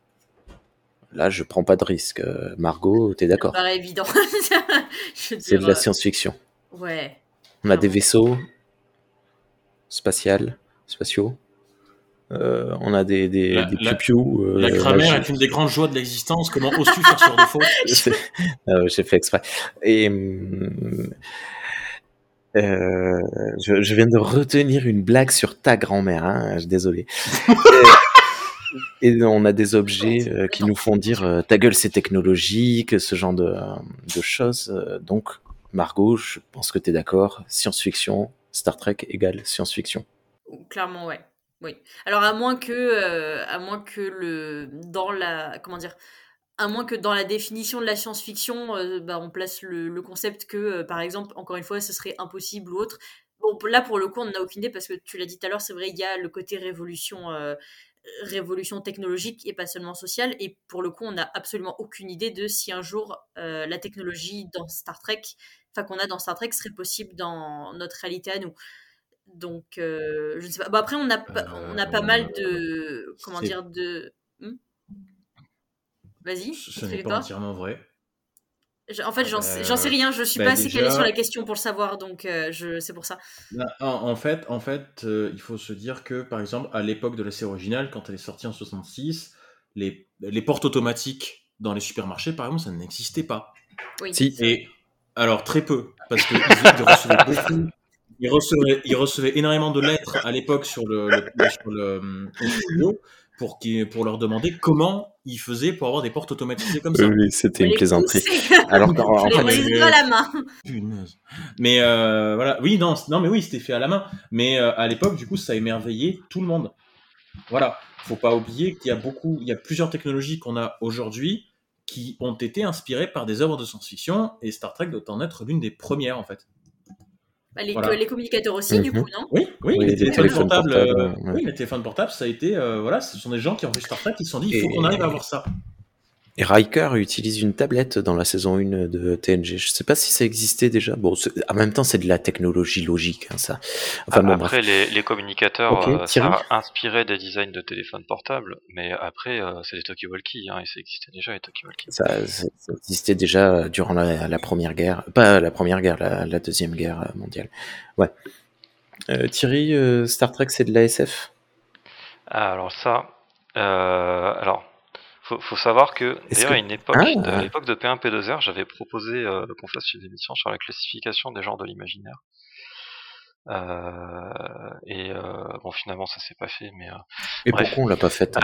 Là, je prends pas de risque. Euh, Margot, t'es Ça d'accord me paraît évident. C'est de la euh, science-fiction. Ouais. On a des clairement. vaisseaux spatiaux. Euh, on a des, des, La- des la- piou-piou, euh, La là, grammaire je- est une des grandes joies de l'existence. Comment oses-tu faire sur de fautes Ah J'ai fait exprès. Et hum, euh, je, je viens de retenir une blague sur ta grand-mère. Hein, désolé. et, on a des objets euh, qui nous font dire euh, ta gueule c'est technologique, ce genre de, de choses. Euh, Donc Margot, je pense que tu es d'accord. Science-fiction, Star Trek égale science-fiction. Clairement, ouais. Oui. Alors à moins que, euh, à moins que le, dans la, comment dire, à moins que dans la définition de la science-fiction, euh, bah, on place le, le concept que, euh, par exemple, encore une fois, ce serait impossible ou autre. Bon, là pour le coup, on n'en a aucune idée parce que tu l'as dit tout à l'heure, c'est vrai, il y a le côté révolution, euh, révolution technologique et pas seulement sociale. Et pour le coup, on n'a absolument aucune idée de si un jour euh, la technologie dans Star Trek, enfin qu'on a dans Star Trek, serait possible dans notre réalité à nous. Donc, euh, je ne sais pas. Bon, après, on a, pas- on a pas mal de. Comment dire De. Hmm? Vas-y, Ce ce n'est pas entièrement vrai. En fait, j'en sais, Euh, sais rien. Je suis bah, pas assez calée déjà- sur la question pour le savoir, donc euh, je, c'est pour ça. Là, En, en fait, en fait euh, il faut se dire que, par exemple, à l'époque de la série originale, quand elle est sortie en 66, les, les portes automatiques dans les supermarchés, par exemple, ça n'existait pas. Oui. Si. Et alors très peu, parce qu'ils ils recevaient beaucoup. Ils recevaient, ils recevaient énormément de lettres à l'époque sur le, le- sur le, studio pour, leur demander comment ils faisaient pour avoir des portes automatisées comme ça. Oui, c'était une plaisanterie. Alors qu'en en fait, à la main. Punaise. Mais euh, voilà, oui, non, c- non, mais oui, c'était fait à la main. Mais euh, à l'époque, du coup, ça émerveillait tout le monde. Voilà, faut pas oublier qu'il y a beaucoup, il y a plusieurs technologies qu'on a aujourd'hui qui ont été inspirées par des œuvres de science-fiction et Star Trek doit en être l'une des premières en fait. Bah, les, Voilà. les communicateurs aussi, du Mhm. coup, non Oui, oui, Oui, les, les téléphones portables, portables, euh, ouais. oui, les téléphones portables, ça a été, euh, voilà, ce sont des gens qui ont vu Star Trek, qui se sont dit, il faut qu'on arrive à avoir ça. Et Riker utilise une tablette dans la saison 1 de TNG. Je sais pas si ça existait déjà. Bon, en même temps, c'est de la technologie logique, hein, ça. Enfin, bon, après, les, les communicateurs, Ok, euh, ça a inspiré des designs de téléphones portables, mais après, euh, c'est des talkie-walkie, hein, et ça existait déjà, les talkie-walkie. Ça, existait déjà durant la, la première guerre. Pas la première guerre, la, la deuxième guerre mondiale. Ouais. Euh, Thierry, Star Trek, c'est de la SF Ah, alors ça, alors, faut, faut savoir que, d'ailleurs, que- à une époque, Ah. à l'époque de P1P2R, j'avais proposé euh, qu'on fasse une émission sur la classification des genres de l'imaginaire. Euh, et euh, bon, finalement, ça s'est pas fait, mais euh, Et Bref. pourquoi on l'a pas faite hein?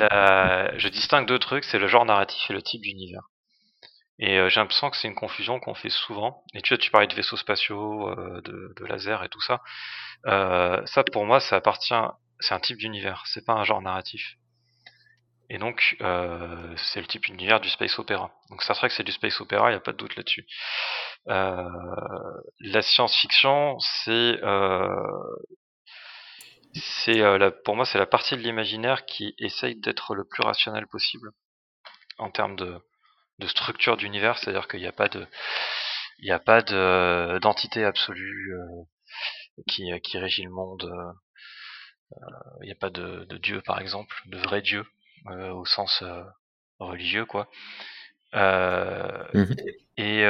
La- Je distingue deux trucs, c'est le genre narratif et le type d'univers. Et j'ai l'impression que c'est une confusion qu'on fait souvent. Et tu vois, tu parlais de vaisseaux spatiaux, de, de laser et tout ça. Ça, pour moi, ça appartient, c'est un type d'univers, c'est pas un genre narratif. Et donc, euh, c'est le type d'univers du space opéra. Donc Star Trek, c'est du space opéra, il n'y a pas de doute là-dessus. Euh, la science-fiction, c'est euh, c'est euh, pour moi c'est la partie de l'imaginaire qui essaye d'être le plus rationnel possible en termes de, structure d'univers, c'est-à-dire qu'il n'y a pas de il n'y a pas de d'entité absolue euh, qui, qui régit le monde. euh, Il n'y a pas de, de dieu par exemple, de vrai dieu euh, au sens euh, religieux quoi. Euh, Mhm. et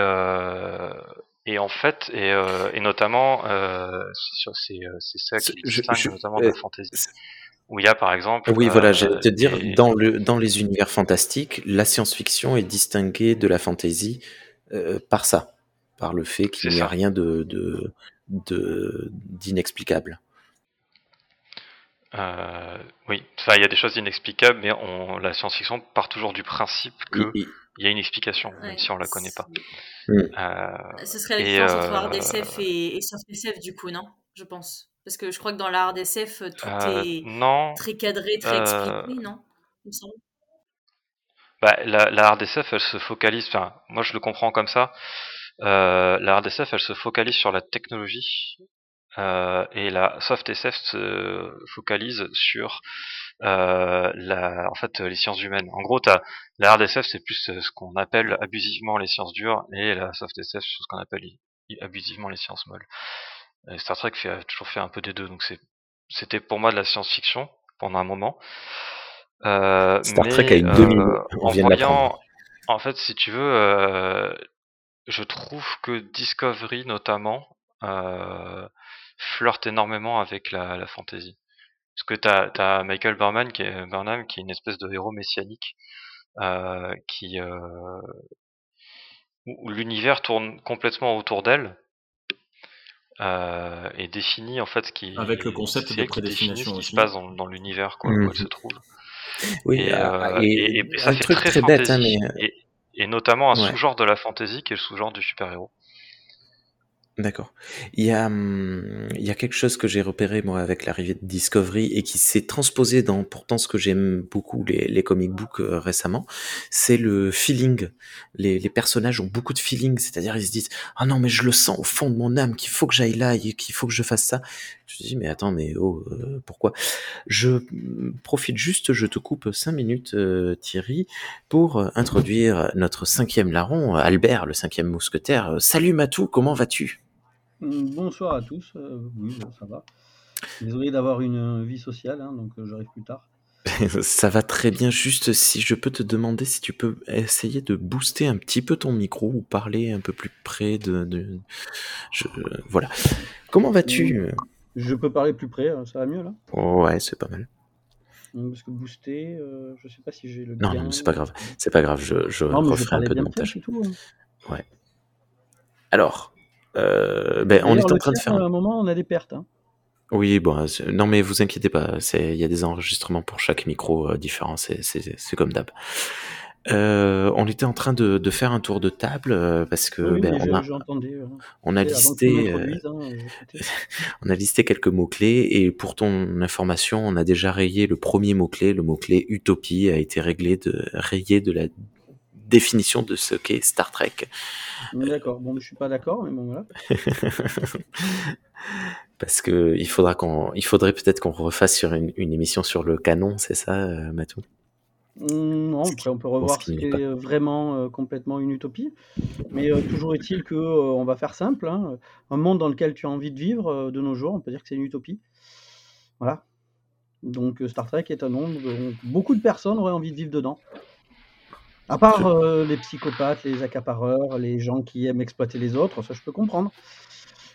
et en fait et, et notamment sur- c'est ça qui Je- distingue je- notamment de la fantasy où il y a par exemple Oui, voilà, j'allais te dire, dans, le, dans les univers fantastiques, la science-fiction est distinguée de la fantasy par ça, par le fait qu'il n'y a rien de, de- d'inexplicable. Euh, oui, enfin, il y a des choses inexplicables, mais on, la science-fiction part toujours du principe qu'il Il- y a une explication, même si on la connaît pas. Mm. Euh, Ce serait la différence entre euh, hard SF et, et soft SF, du coup, non Je pense? Parce que je crois que dans la hard SF, tout euh, est non, très cadré, très euh, expliqué, non Il me semble. bah, la, la hard SF, elle se focalise, enfin, moi je le comprends comme ça. Euh, la hard SF, elle se focalise sur la technologie, euh, et la soft SF se focalise sur euh, la, en fait, les sciences humaines. En gros, t'as la hard SF, c'est plus euh, ce qu'on appelle abusivement les sciences dures, et la soft SF, c'est ce qu'on appelle abusivement les sciences molles. Et Star Trek fait, a toujours fait un peu des deux, donc c'était pour moi de la science-fiction pendant un moment. Euh, Star mais, Trek a une demi-heure, on en vient de voyant, en fait, si tu veux, je trouve que Discovery notamment euh, flirte énormément avec la, la fantasy. Parce que t'as as Michael Burnham qui est Burnham qui est une espèce de héros messianique euh, qui euh, où l'univers tourne complètement autour d'elle euh, et définit en fait ce qui Avec le concept de définit ce prédestination qui se passe dans, dans l'univers quoi, Mhm. où elle se trouve. Oui, Et, ah, euh, et, et- et ça un fait truc très, très bête, hein, mais et, et notamment un Ouais. sous-genre de la fantasy qui est le sous-genre du super-héros. D'accord. Il y a, hum, il y a quelque chose que j'ai repéré moi avec l'arrivée de Discovery et qui s'est transposé dans pourtant ce que j'aime beaucoup les, les comic books euh, récemment, c'est le feeling. Les, les personnages ont beaucoup de feeling, c'est-à-dire ils se disent ah non mais je le sens au fond de mon âme qu'il faut que j'aille là et qu'il faut que je fasse ça. Je dis mais attends mais oh euh, pourquoi? Je hum, profite juste, je te coupe cinq minutes euh, Thierry pour euh, introduire notre cinquième larron Albert le cinquième mousquetaire. Salut Matou, comment vas-tu? Bonsoir à tous. euh, oui, bon, ça va. Désolé d'avoir une vie sociale, hein, donc euh, j'arrive plus tard. Ça va très bien, juste si je peux te demander si tu peux essayer de booster un petit peu ton micro ou parler un peu plus près de... de- je- Voilà. Comment vas-tu? Je peux parler plus près, euh, ça va mieux là? Ouais, c'est pas mal. Parce que booster, euh, je sais pas si j'ai le Non, gain. non, c'est pas grave. C'est pas grave, je, je Non, referai un peu de montage. tout. hein. Alors, euh, ben, on est en train de faire... À un moment, on a des pertes. hein. Oui, bon, c'est- non mais vous inquiétez pas, il y a des enregistrements pour chaque micro euh, différent, c'est comme d'hab. Euh, on était en train de, de faire un tour de table euh, parce que oui, ben, on a, euh, on listé... euh, hein. On a listé quelques mots-clés et pour ton information, on a déjà rayé le premier mot-clé. Le mot-clé utopie a été réglé de, rayé de la définition de ce qu'est Star Trek. D'accord, bon, je suis pas d'accord, mais bon, voilà. Parce que il faudra qu'on, il faudrait peut-être qu'on refasse sur une, une émission sur le canon, c'est ça, euh, Matou Mm, Non, après on peut revoir ce qui est euh, vraiment euh, complètement une utopie. Mais euh, toujours est-il que euh, on va faire simple. hein. Un monde dans lequel tu as envie de vivre euh, de nos jours, on peut dire que c'est une utopie. Voilà. Donc euh, Star Trek est un monde dont beaucoup de personnes auraient envie de vivre dedans. À part euh, les psychopathes, les accapareurs, les gens qui aiment exploiter les autres, ça je peux comprendre.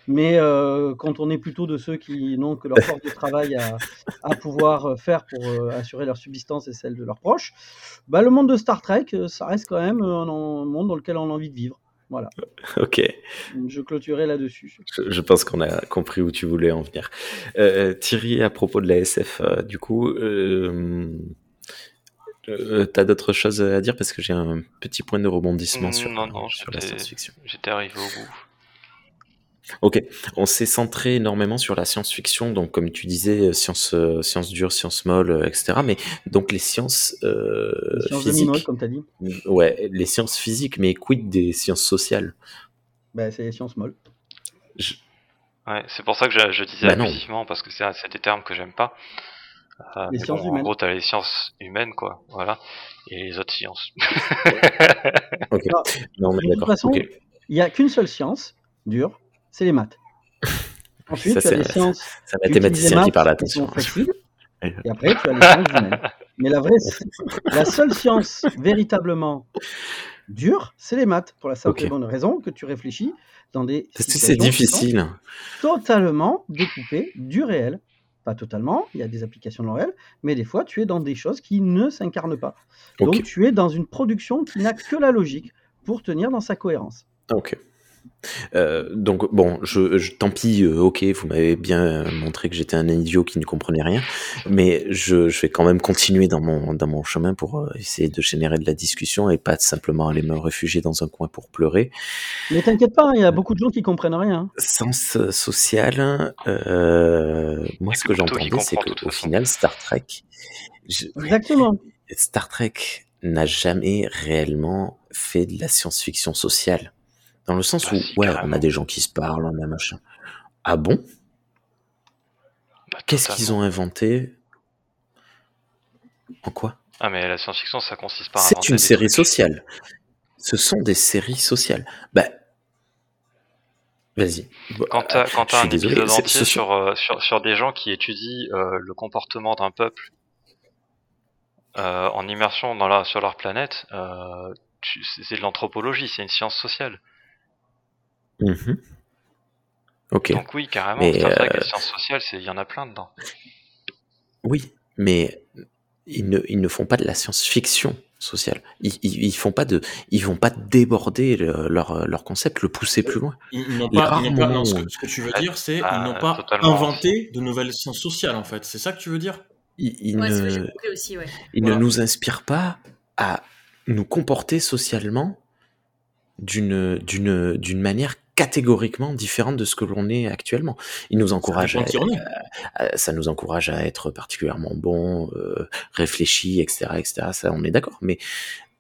Mais euh, quand on est plutôt de ceux qui n'ont que leur force de travail à, à pouvoir euh, faire pour euh, assurer leur subsistance et celle de leurs proches, bah, le monde de Star Trek, ça reste quand même un, un monde dans lequel on a envie de vivre. Voilà, Ok, je clôturerai là-dessus. je, je pense qu'on a compris où tu voulais en venir. Euh, Thierry, à propos de la SF, du coup, euh, t'as d'autres choses à dire parce que j'ai un petit point de rebondissement sur, non, non, sur la j'étais- science-fiction. J'étais arrivé au bout. Ok, on s'est centré énormément sur la science-fiction, donc comme tu disais, euh, sciences euh, sciences dures, sciences molles, euh, etc. Mais donc les sciences euh, Les sciences physiques, Minol, comme tu as dit, ouais, les sciences physiques, mais quid des sciences sociales? Bah, c'est les sciences molles. Je- Ouais, c'est pour ça que je, je disais Bah parce que c'est des termes que j'aime pas. Euh, Les mais sciences bon, En gros, t'as les sciences humaines, quoi, voilà, et les autres sciences. Ok, Ah, non mais de toute façon. Il n'y a qu'une seule science dure, c'est les maths. Ensuite, Ça, tu as c'est- les sciences C'est un mathématicien qui parle, attention. et après tu as les sciences humaines. Mais la vraie, la seule science véritablement dure, c'est les maths, pour la simple et bonne raison que tu réfléchis dans des Parce que c'est difficile. totalement découpées du réel. Pas totalement, il y a des applications dans le réel, mais des fois tu es dans des choses qui ne s'incarnent pas. Donc tu es dans une production qui n'a que la logique pour tenir dans sa cohérence. ok. Euh, donc bon, je, je tant pis, euh, ok, vous m'avez bien montré que j'étais un idiot qui ne comprenait rien, mais je, je vais quand même continuer dans mon dans mon chemin pour euh, essayer de générer de la discussion et pas simplement aller me réfugier dans un coin pour pleurer. Mais t'inquiète pas, il y a beaucoup de gens qui comprennent rien. hein. Sens euh, social, euh, moi ce que j'entendais, c'est comprend, de que toute au façon. final Star Trek, je- Exactement. Star Trek n'a jamais réellement fait de la science-fiction sociale. Dans le sens Bah où, si, ouais, on a des gens qui se parlent, on a machin. Ah bon? Bah, Qu'est-ce qu'ils ont inventé? En quoi? Ah, mais la science-fiction, ça consiste pas à C'est une série trucs. sociale. Ce sont des séries sociales. Bah, vas-y. Quand t'as suis un désolé, épisode c'est- entier ce sur, sont- euh, sur, sur des gens qui étudient euh, le comportement d'un peuple euh, en immersion dans la, sur leur planète, tu- c'est de l'anthropologie, c'est une science sociale. Ok. Donc oui, carrément, Mais, Trek, euh, les sciences sociales, c'est- il y en a plein dedans. Oui, mais ils ne, ils ne font pas de la science-fiction sociale. Ils, ils, ils font pas de, ils vont pas déborder le- leur, leur concept, le pousser plus loin. Ils, n'ont pas, ils pas- non, ce, que, ce que tu veux dire, c'est ah, ils n'ont pas inventé de nouvelles sciences sociales, en fait. C'est ça que tu veux dire? Ils, ils Ouais, c'est que ne, aussi, ouais. ils Voilà. ne nous inspirent pas à nous comporter socialement d'une, d'une, d'une manière catégoriquement différente de ce que l'on est actuellement. Ils nous Ça encouragent dépend à, ça nous encourage à être particulièrement bon, euh, réfléchi, etc., etc. Ça, on est d'accord. Mais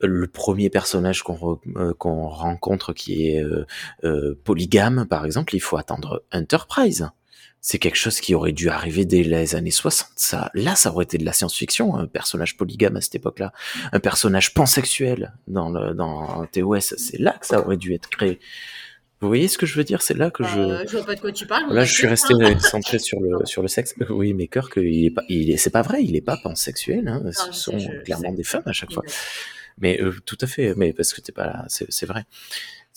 le premier personnage qu'on re- euh, qu'on rencontre qui est euh, euh, polygame, par exemple, il faut attendre Enterprise. C'est quelque chose qui aurait dû arriver dès les années 60. Ça, là, ça aurait été de la science-fiction, un personnage polygame à cette époque-là, un personnage pansexuel dans le dans TOS. C'est là que ça aurait dû être créé. Vous voyez ce que je veux dire? C'est là que je Euh, je vois pas de quoi tu parles. Là, on je suis resté centré sur le sur le sexe. Oui, mais Kirk, il est pas, il est, c'est pas vrai, il est pas pansexuel. Hein. Ce sont je- clairement des femmes à chaque fois. Mais euh, tout à fait, mais parce que t'es pas là, c'est c'est vrai.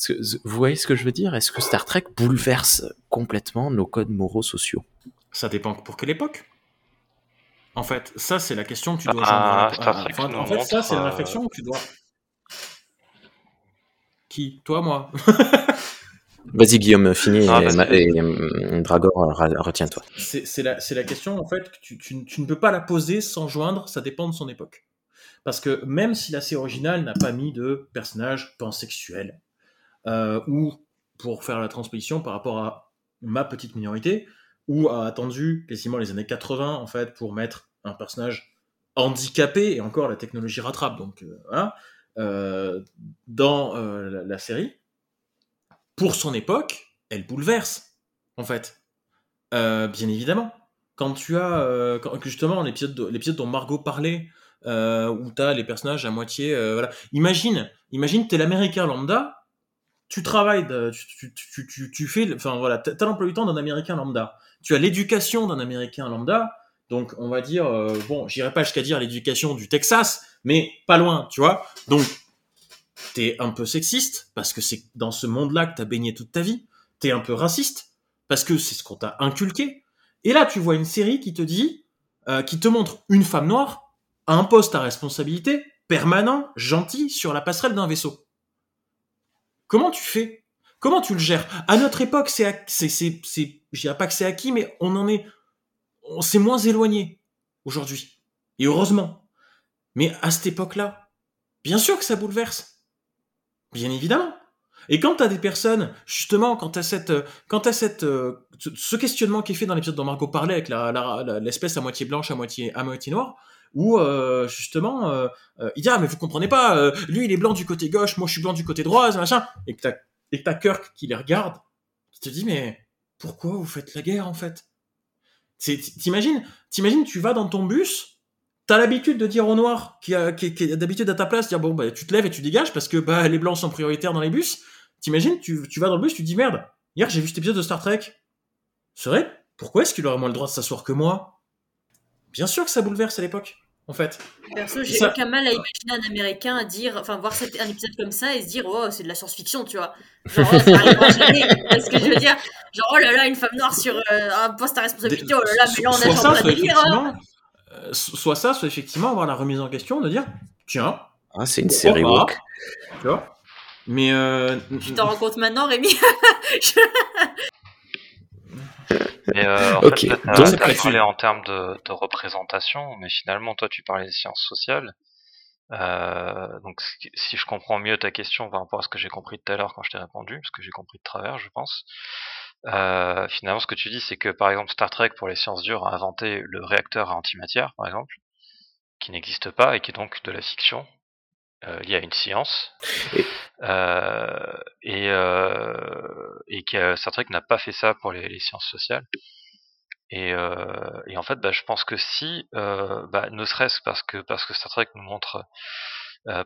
Que, vous voyez ce que je veux dire? Est-ce que Star Trek bouleverse complètement nos codes moraux sociaux? Ça dépend pour quelle époque? En fait, ça, c'est la question que tu dois Ah. Star Trek enfin, en fait, ça, c'est une euh, réflexion que tu dois. Qui? Toi, moi Vas-y, Guillaume, finis Ah, et, et, hum, Dragor, ra- retiens-toi. C'est la, question, en fait, que tu, tu- tu ne peux pas la poser sans joindre, ça dépend de son époque. Parce que même si la série originale n'a pas mis de personnage pansexuel, euh, ou pour faire la transposition par rapport à ma petite minorité, ou a attendu quasiment les années 80, en fait, pour mettre un personnage handicapé, et encore la technologie rattrape, donc euh, euh, dans euh, la, la série, pour son époque, elle bouleverse, en fait. Euh, bien évidemment. Quand tu as, euh, justement, l'épisode, de- l'épisode dont Margot parlait, euh, où tu as les personnages à moitié. voilà. Imagine, imagine, tu es l'américain lambda, tu travailles, tu, fais, enfin voilà, tu as l'emploi du temps d'un américain lambda. Tu as l'éducation d'un américain lambda, donc on va dire, bon, j'irai pas jusqu'à dire l'éducation du Texas, mais pas loin, tu vois. Donc, t'es un peu sexiste, parce que c'est dans ce monde-là que t'as baigné toute ta vie. T'es un peu raciste, parce que c'est ce qu'on t'a inculqué. Et là, tu vois une série qui te dit, euh, qui te montre une femme noire à un poste à responsabilité, permanent, gentil, sur la passerelle d'un vaisseau. Comment tu fais? Comment tu le gères? À notre époque, c'est, c'est, dirais pas que c'est acquis, mais on en est, on s'est moins éloigné aujourd'hui. Et heureusement. Mais à cette époque-là, bien sûr que ça bouleverse. Bien évidemment. Et quand t'as des personnes, justement, quand t'as cette, euh, quand t'as cette, euh, ce- questionnement qui est fait dans l'épisode dont Margot parlait avec l'espèce à moitié blanche, à moitié, à moitié noire, où euh, justement, il dit ah mais vous comprenez pas, lui il est blanc du côté gauche, moi je suis blanc du côté droit, machin, et que t'as, et Kirk qui les regarde, qui te dit mais pourquoi vous faites la guerre en fait? T'imagines, t'imagines, tu vas dans ton bus, T'as l'habitude de dire au noir, qui, a, qui, d'habitude à ta place, dire bon bah tu te lèves et tu dégages parce que bah les blancs sont prioritaires dans les bus. T'imagines, tu, tu vas dans le bus, tu te dis merde, hier j'ai vu cet épisode de Star Trek. C'est vrai? Pourquoi est-ce qu'il aurait moins le droit de s'asseoir que moi? Bien sûr que ça bouleverse à l'époque, en fait. Perso, j'ai Ça- aucun mal à imaginer un Américain à dire, enfin, voir cet- un épisode comme ça et se dire, oh, c'est de la science-fiction, tu vois. Genre, oh, ça arrivera jamais. Tu vois ce que je veux dire? Genre, oh là là, une femme noire sur euh, un poste à responsabilité, oh là là, mais là, on a genre ça, pas soit délire, soit ça, soit effectivement avoir la remise en question de dire tiens, Ah, c'est une série pas woke. tu vois, Mais euh, Tu t'en rends compte maintenant, Rémi? Mais euh, en Ok, fait, donc- parlé en termes de, de représentation, mais finalement, toi, tu parlais des sciences sociales. Euh, donc, si- si je comprends mieux ta question par rapport à ce que j'ai compris tout à l'heure quand je t'ai répondu, parce que j'ai compris de travers, je pense. Euh, finalement, ce que tu dis, c'est que par exemple, Star Trek pour les sciences dures a inventé le réacteur à antimatière, par exemple, qui n'existe pas et qui est donc de la fiction euh, liée à une science. Et- Euh, et, et que Star Trek n'a pas fait ça pour les, les sciences sociales. Et, et en fait, bah, je pense que si, bah, ne serait-ce parce que parce que Star Trek nous montre,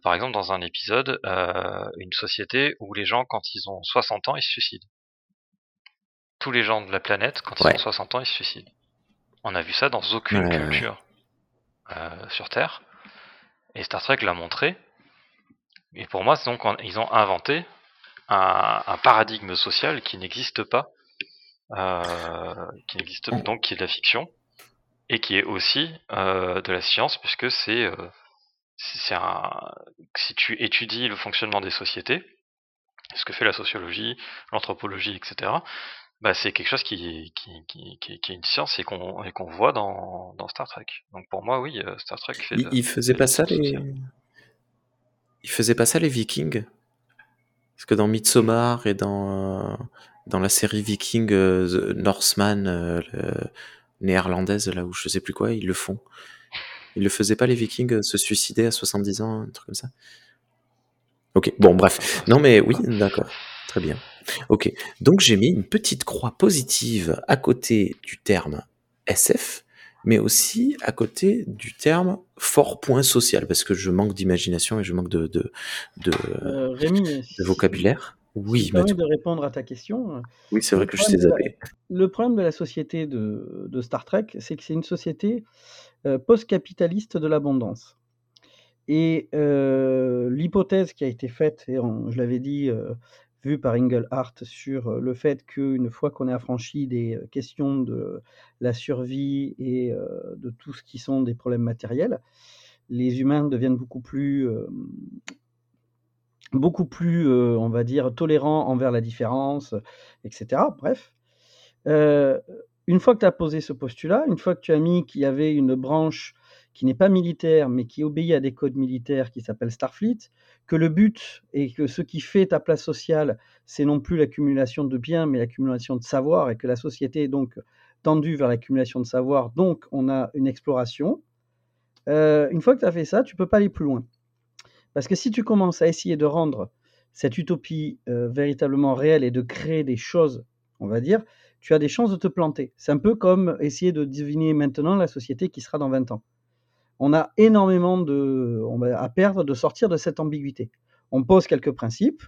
par exemple, dans un épisode, une société où les gens, quand ils ont 60 ans, ils se suicident. Tous les gens de la planète, quand ils Ouais. ont 60 ans, ils se suicident. On a vu ça dans aucune Ouais, culture euh, sur Terre. Et Star Trek l'a montré. Et pour moi, c'est donc ils ont inventé un, un paradigme social qui n'existe pas, euh, qui n'existe donc qui est de la fiction et qui est aussi euh, de la science puisque c'est euh, c'est c'est un si tu étudies le fonctionnement des sociétés, ce que fait la sociologie, l'anthropologie, etc. Bah, c'est quelque chose qui, qui, qui, qui, est une science et qu'on qu'on voit dans, dans Star Trek. Donc pour moi, oui, euh, Star Trek fait. Il, de- il faisait pas ça les. Il faisait pas ça les Vikings? Parce que dans Midsommar et dans, dans la série Viking euh, The Northman euh, le- néerlandaise, là où je sais plus quoi, ils le font. Ils le faisaient pas les Vikings se suicider à 70 ans, un truc comme ça? Ok, bon, bref. Non, mais oui, d'accord. Très bien. Ok, donc j'ai mis une petite croix positive à côté du terme SF, mais aussi à côté du terme fort point social, parce que je manque d'imagination et je manque de, de, de, Euh, Rémi, de vocabulaire. Oui, de répondre à ta question. Oui, c'est vrai que je t'ai zappé. Le problème de la société de, de Star Trek, c'est que c'est une société euh, post-capitaliste de l'abondance. Et euh, l'hypothèse qui a été faite, et on- je l'avais dit, euh, vue par Engelhardt, sur le fait qu'une fois qu'on est affranchi des questions de la survie et de tout ce qui sont des problèmes matériels, les humains deviennent beaucoup plus, beaucoup plus, on va dire, tolérants envers la différence, etc. Bref. Une fois que tu as posé ce postulat, une fois que tu as mis qu'il y avait une branche qui n'est pas militaire, mais qui obéit à des codes militaires qui s'appellent Starfleet, que le but et que ce qui fait ta place sociale, c'est non plus l'accumulation de biens, mais l'accumulation de savoir, et que la société est donc tendue vers l'accumulation de savoir, donc on a une exploration. Euh, une fois que tu as fait ça, tu peux pas aller plus loin. Parce que si tu commences à essayer de rendre cette utopie euh, véritablement réelle et de créer des choses, on va dire, tu as des chances de te planter. C'est un peu comme essayer de deviner maintenant la société qui sera dans 20 ans. On a énormément de, on va, à perdre de sortir de cette ambiguïté. On pose quelques principes.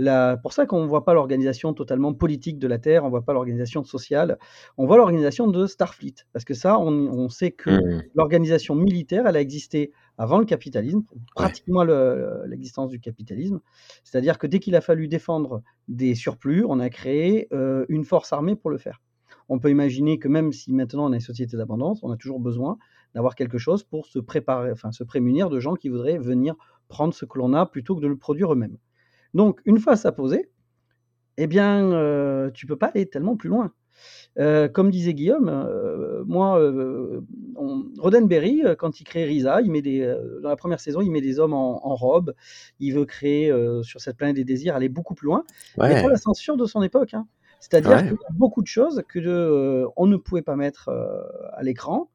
La, pour ça qu'on ne voit pas l'organisation totalement politique de la Terre, on ne voit pas l'organisation sociale, on voit l'organisation de Starfleet. Parce que ça, on, on sait que Mmh. l'organisation militaire, elle a existé avant le capitalisme, pratiquement le- l'existence du capitalisme. C'est-à-dire que dès qu'il a fallu défendre des surplus, on a créé euh, une force armée pour le faire. On peut imaginer que même si maintenant on a une société d'abondance, on a toujours besoin d'avoir quelque chose pour se préparer, enfin se prémunir de gens qui voudraient venir prendre ce que l'on a plutôt que de le produire eux-mêmes. Donc une fois ça posé, eh bien euh, tu peux pas aller tellement plus loin. Euh, comme disait Guillaume, euh, moi, euh, on- Roddenberry, quand il crée Risa, il met des, dans la première saison, il met des hommes en, en robe. Il veut créer sur cette planète des désirs, aller beaucoup plus loin. Ouais. Mais la censure de son époque. hein. C'est-à-dire Ouais. qu'il y a beaucoup de choses que on ne pouvait pas mettre à l'écran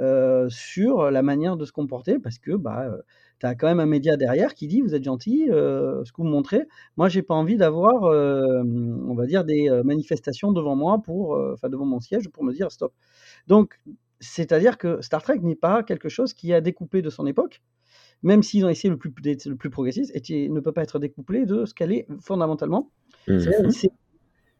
euh, sur la manière de se comporter parce que bah, tu as quand même un média derrière qui dit vous êtes gentil, euh, ce que vous montrez. Moi, j'ai pas envie d'avoir, euh, on va dire, des euh, manifestations devant moi, pour, euh, enfin devant mon siège, pour me dire stop. Donc, c'est-à-dire que Star Trek n'est pas quelque chose qui a découpé de son époque, même s'ils ont essayé le plus, le plus progressiste, et qui ne peut pas être découplé de ce qu'elle est fondamentalement. C'est-à-dire une série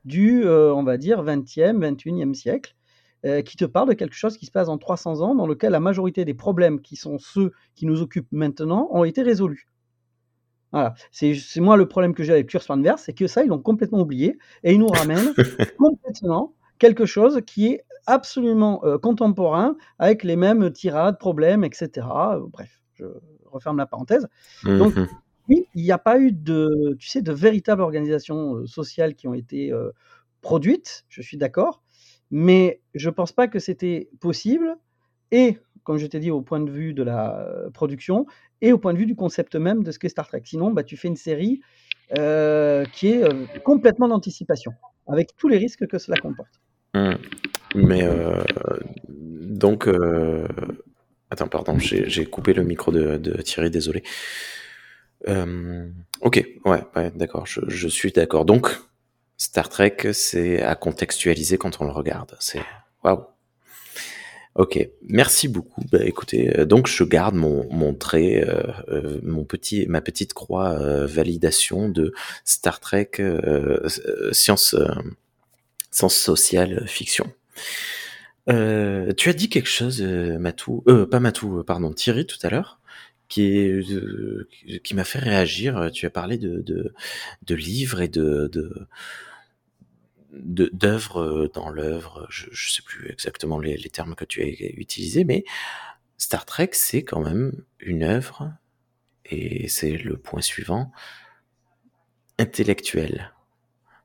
du, euh, on va dire, 20e, 21e siècle, euh, qui te parle de quelque chose qui se passe en 300 ans, dans lequel la majorité des problèmes qui sont ceux qui nous occupent maintenant ont été résolus. Voilà. C'est moi le problème que j'ai avec Kurz Manvers, c'est que ça, ils l'ont complètement oublié, et ils nous ramènent complètement quelque chose qui est absolument euh, contemporain, avec les mêmes tirades, problèmes, etc. Euh, bref, je referme la parenthèse. Donc, Mhm. oui, il n'y a pas eu de, tu sais, de véritables organisations euh, sociales qui ont été euh, produites, je suis d'accord, mais je pense pas que c'était possible, et comme je t'ai dit, au point de vue de la euh, production, et au point de vue du concept même de ce qu'est Star Trek. Sinon, bah, tu fais une série euh, qui est euh, complètement d'anticipation, avec tous les risques que cela comporte. Hmm. Mais donc, attends, pardon, j'ai coupé le micro de, de Thierry, désolé. Ok, ouais, ouais, d'accord, je, je suis d'accord. Donc, Star Trek, c'est à contextualiser quand on le regarde. C'est waouh. Ok, merci beaucoup. Bah, écoutez, euh, donc je garde mon, mon trait, euh, euh, mon petit, ma petite croix validation de Star Trek science, science sociale fiction. Tu as dit quelque chose, Matou, pas Matou, pardon, Thierry tout à l'heure, qui est, euh, qui m'a fait réagir. Tu as parlé de, de, de livres et de, de d'œuvres dans l'œuvre. Je, je sais plus exactement les, les termes que tu as utilisés, mais Star Trek, c'est quand même une œuvre, et c'est le point suivant, intellectuelle.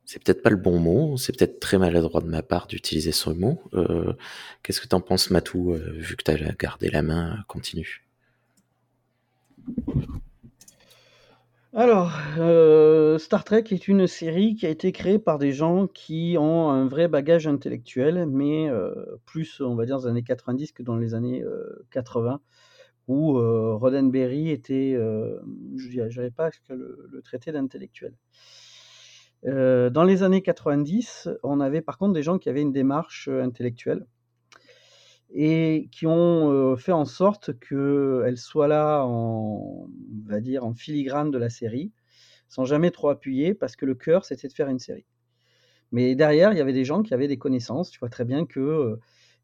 C'est peut-être pas le bon mot, c'est peut-être très maladroit de ma part d'utiliser ce mot. Euh, Qu'est-ce que t'en penses, Matou, euh, vu que t'as gardé la main, continue? Alors, euh, Star Trek est une série qui a été créée par des gens qui ont un vrai bagage intellectuel, mais euh, plus, on va dire, dans les années 90 que dans les années euh, 80, où euh, Roddenberry était, je n'avais pas le, le traiter d'intellectuel. Dans les années 90, on avait par contre des gens qui avaient une démarche intellectuelle et qui ont fait en sorte qu'elle soit là en, on va dire, en filigrane de la série, sans jamais trop appuyer, parce que le cœur, c'était de faire une série. Mais derrière, il y avait des gens qui avaient des connaissances. Tu vois très bien que euh,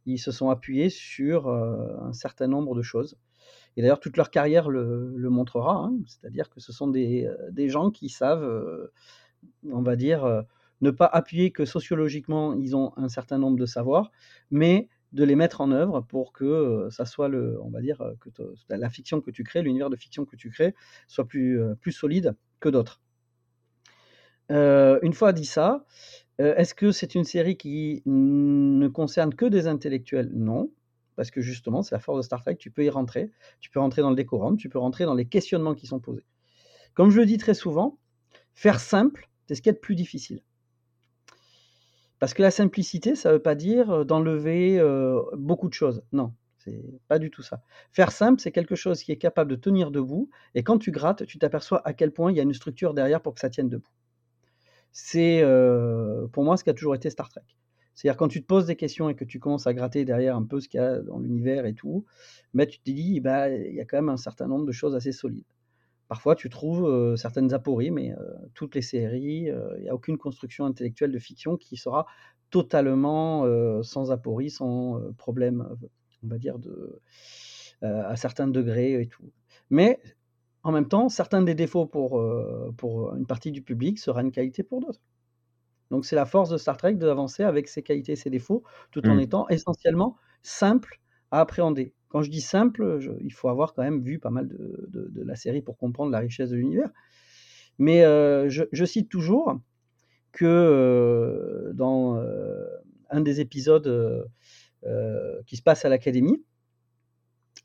ils se sont appuyés sur un certain nombre de choses. Et d'ailleurs, toute leur carrière le, montrera. hein. C'est-à-dire que ce sont des, gens qui savent, on va dire, ne pas appuyer que sociologiquement, ils ont un certain nombre de savoirs, mais de les mettre en œuvre pour que euh, ça soit le, on va dire, euh, que la fiction que tu crées, l'univers de fiction que tu crées, soit plus, euh, solide que d'autres. Une fois dit ça, est-ce que c'est une série qui ne concerne que des intellectuels? Non, parce que justement, c'est la force de Star Trek, tu peux y rentrer, tu peux rentrer dans le décorum, tu peux rentrer dans les questionnements qui sont posés. Comme je le dis très souvent, faire simple, c'est ce qu'il y a de plus difficile. Parce que la simplicité, ça ne veut pas dire d'enlever beaucoup de choses. Non, c'est pas du tout ça. Faire simple, c'est quelque chose qui est capable de tenir debout, et quand tu grattes, tu t'aperçois à quel point il y a une structure derrière pour que ça tienne debout. C'est pour moi ce qui a toujours été Star Trek. C'est-à-dire quand tu te poses des questions et que tu commences à gratter derrière un peu ce qu'il y a dans l'univers et tout, bah, tu te dis, bah, il y a quand même un certain nombre de choses assez solides. Parfois, tu trouves euh, certaines apories, mais euh, toutes les séries, il n'y a aucune construction intellectuelle de fiction qui sera totalement sans aporie, sans problème, on va dire, de, à certains degrés et tout. Mais en même temps, certains des défauts pour, pour une partie du public sera une qualité pour d'autres. Donc c'est la force de Star Trek d'avancer avec ses qualités et ses défauts, tout en Mm. étant essentiellement simple à appréhender. Quand je dis simple, il faut avoir quand même vu pas mal de, la série pour comprendre la richesse de l'univers. Mais euh, je, cite toujours que euh, dans euh, un des épisodes qui se passe à l'Académie,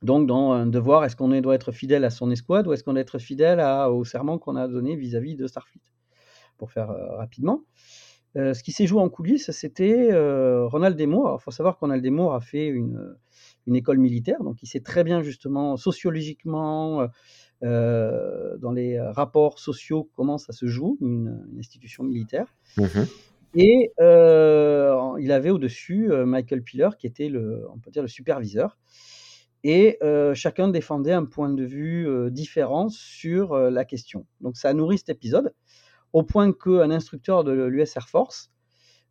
donc dans un devoir, est-ce qu'on doit être fidèle à son escouade ou est-ce qu'on doit être fidèle au serment qu'on a donné vis-à-vis de Starfleet? Pour faire rapidement. Ce qui s'est joué en coulisses, c'était Ronald Desmours. Il faut savoir que Ronald a fait une, une école militaire, donc il sait très bien justement sociologiquement, euh, dans les rapports sociaux, comment ça se joue, une, une institution militaire. Mhm. Et euh, il avait au-dessus euh, Michael Piller, qui était le, on peut dire, le superviseur. Et euh, chacun défendait un point de vue euh, différent sur euh, la question. Donc ça a nourri cet épisode, au point qu'un instructeur de l'US Air Force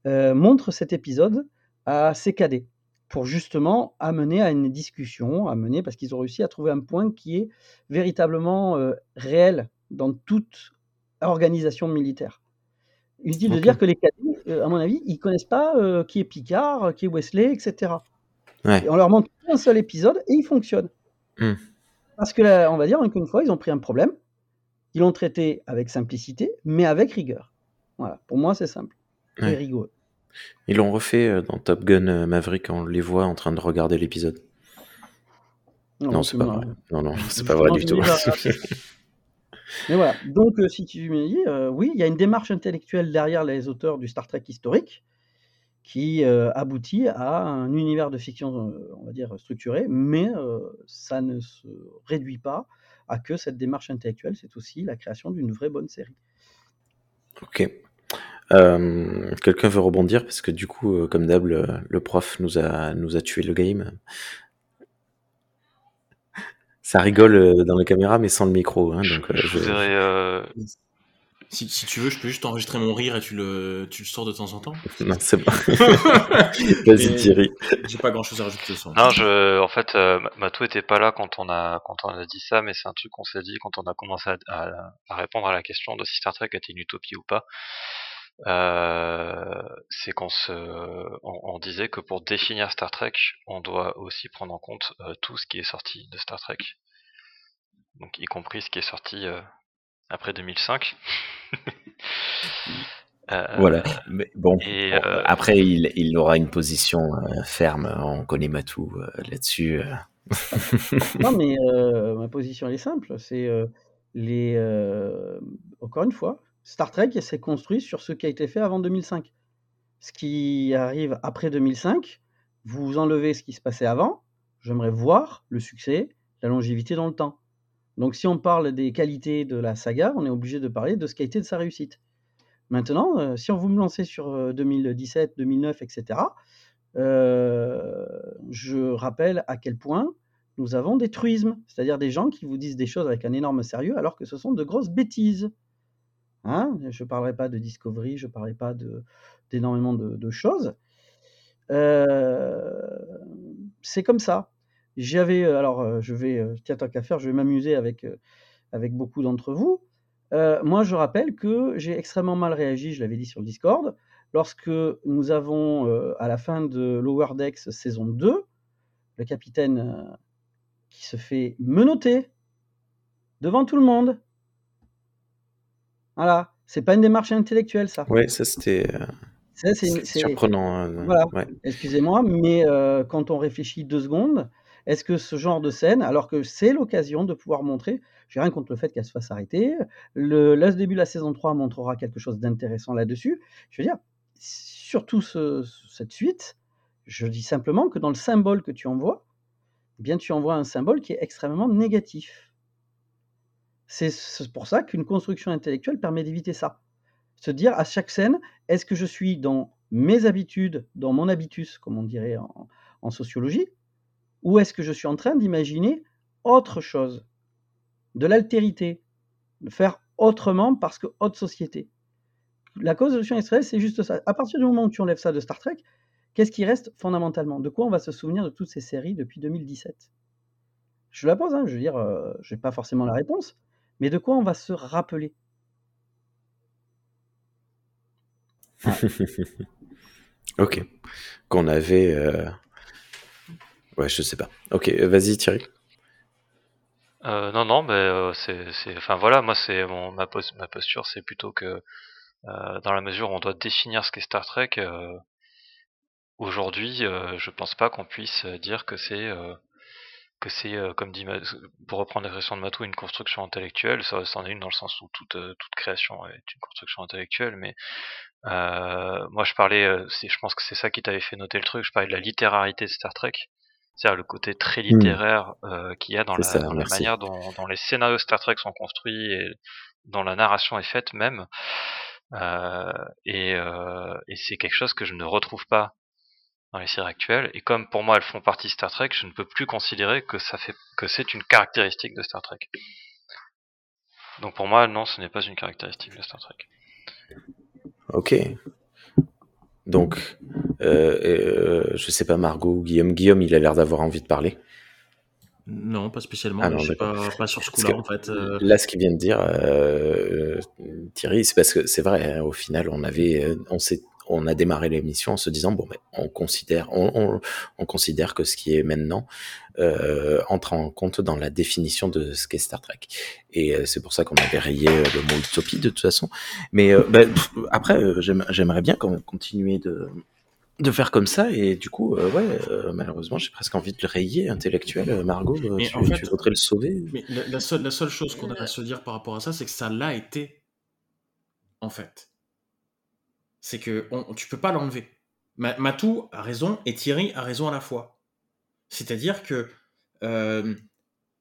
euh, montre cet épisode à ses cadets, pour justement amener à une discussion, amener, parce qu'ils ont réussi à trouver un point qui est véritablement euh, réel dans toute organisation militaire. Inutile de Ok. dire que les cadets, euh, à mon avis, ils connaissent pas euh, qui est Picard, qui est Wesley, etc. Ouais. Et on leur montre un seul épisode et il fonctionne. Hmm. Parce que là, on va dire qu'une fois, ils ont pris un problème Ils l'ont traité avec simplicité, mais avec rigueur. Voilà, pour moi, c'est simple. Ouais. rigoureux. Ils l'ont refait euh, dans Top Gun euh, Maverick, on les voit en train de regarder l'épisode. Non, c'est tu pas vrai. Non, non, c'est pas vrai du tout. Mais voilà, donc euh, si tu me dis, euh, oui, il y a une démarche intellectuelle derrière les auteurs du Star Trek historique qui euh, aboutit à un univers de fiction, on va dire, structuré, mais ça ne se réduit pas à que cette démarche intellectuelle, c'est aussi la création d'une vraie bonne série. Ok. Euh, Quelqu'un veut rebondir parce que du coup, euh, comme d'hab, le, le prof nous a nous a tué le game. Ça rigole euh, dans la caméra, mais sans le micro. Hein, donc, euh, Je je- voudrais. euh, Si, si tu veux, je peux juste enregistrer mon rire et tu le, tu le sors de temps en temps. Non, c'est pas. Vas-y, Thierry. J'ai pas grand chose à rajouter sur Non, je, en fait, euh, Matou était pas là quand on a, quand on a dit ça, mais c'est un truc qu'on s'est dit quand on a commencé à, à- à répondre à la question de si Star Trek était une utopie ou pas. Euh, c'est qu'on se, on, on disait que pour définir Star Trek, on doit aussi prendre en compte euh, tout ce qui est sorti de Star Trek, donc y compris ce qui est sorti euh, après 2005. Euh, Voilà. Mais bon, Et, bon, euh, après, il, il aura une position euh, ferme. On connaît Matou euh, là-dessus. euh. Non, mais euh, ma position elle est simple. C'est euh, les. euh, encore une fois, Star Trek s'est construit sur ce qui a été fait avant 2005. Ce qui arrive après 2005, vous enlevez ce qui se passait avant. J'aimerais voir le succès, la longévité dans le temps. Donc, si on parle des qualités de la saga, on est obligé de parler de ce qui a été de sa réussite. Maintenant, euh, si on vous me lancez sur euh, 2017, 2009, etc., je rappelle à quel point nous avons des truismes, c'est-à-dire des gens qui vous disent des choses avec un énorme sérieux alors que ce sont de grosses bêtises. Hein je ne parlerai pas de Discovery, je ne parlerai pas d'énormément de, choses. Euh, c'est comme ça. J'avais, euh, alors euh, je vais, tiens, tant qu'à faire, je vais m'amuser avec, avec beaucoup d'entre vous. Moi, je rappelle que j'ai extrêmement mal réagi, je l'avais dit sur le Discord, lorsque nous avons, à la fin de Lower Decks saison 2, le capitaine qui se fait menotter devant tout le monde. Voilà, c'est pas une démarche intellectuelle, ça. Ouais, ça c'était euh, Ça, c'est- surprenant. euh, Voilà. ouais. Excusez-moi, mais euh, quand on réfléchit deux secondes, est-ce que ce genre de scène, alors que c'est l'occasion de pouvoir montrer, j'ai rien contre le fait qu'elle se fasse arrêter, le, là, ce début de la saison 3 montrera quelque chose d'intéressant là-dessus. Je veux dire, surtout ce- cette suite, je dis simplement que dans le symbole que tu envoies, eh bien, tu envoies un symbole qui est extrêmement négatif. C'est pour ça qu'une construction intellectuelle permet d'éviter ça. Se dire à chaque scène, est-ce que je suis dans mes habitudes, dans mon habitus, comme on dirait en, sociologie, ou est-ce que je suis en train d'imaginer autre chose, de l'altérité, de faire autrement parce que haute société? La causation extraterrestre, c'est juste ça. À partir du moment où tu enlèves ça de Star Trek, qu'est-ce qui reste fondamentalement? De quoi on va se souvenir de toutes ces séries depuis 2017 Je la pose, hein, je veux dire, euh, je n'ai pas forcément la réponse, mais de quoi on va se rappeler? Ok. Qu'on avait. euh, Ouais, je sais pas. Ok, vas-y Thierry. Euh, non, non, mais euh, c'est, c'est, enfin voilà, moi c'est mon ma, pos- ma posture, c'est plutôt que euh, dans la mesure où on doit définir ce qu'est Star Trek, euh, aujourd'hui, euh, je pense pas qu'on puisse dire que c'est euh, que c'est euh, comme dit pour reprendre l'expression de Matou une construction intellectuelle. Ça, c'en est une dans le sens où toute euh, toute création est une construction intellectuelle, mais euh, moi je parlais, euh, c'est, je pense que c'est ça qui t'avait fait noter le truc. Je parlais de la littérarité de Star Trek. C'est-à-dire le côté très littéraire euh, qu'il y a dans, la, C'est ça, dans la merci. manière dont, dont les scénarios Star Trek sont construits et dont la narration est faite même. Euh, et euh, et c'est quelque chose que je ne retrouve pas dans les séries actuelles. Et comme pour moi elles font partie de Star Trek, je ne peux plus considérer que ça fait que c'est une caractéristique de Star Trek. Donc pour moi, non, ce n'est pas une caractéristique de Star Trek. Ok. Donc, euh, euh, je sais pas Margot ou Guillaume. Guillaume, il a l'air d'avoir envie de parler. Non, pas spécialement. Ah non, je suis pas, pas sur ce coup-là, en fait. euh, Là, ce qu'il vient de dire, euh, Thierry, c'est parce que c'est vrai. hein, au final, on avait, euh, on s'est, on a démarré l'émission en se disant bon, ben, on considère, on, on, on considère que ce qui est maintenant euh, entre en compte dans la définition de ce qu'est Star Trek. Et euh, c'est pour ça qu'on avait rayé euh, le mot utopie de toute façon. Mais euh, ben, pff, après, euh, j'aime- j'aimerais bien qu'on continuer de de faire comme ça et du coup euh, ouais euh, malheureusement j'ai presque envie de le rayer intellectuel Margot Mais tu, en fait- tu voudrais le sauver Mais la, la seule, la seule chose qu'on a à se dire par rapport à ça, c'est que ça l'a été. En fait. C'est que on, tu peux pas l'enlever. Ma- Matou a raison et Thierry a raison à la fois. C'est-à-dire que euh,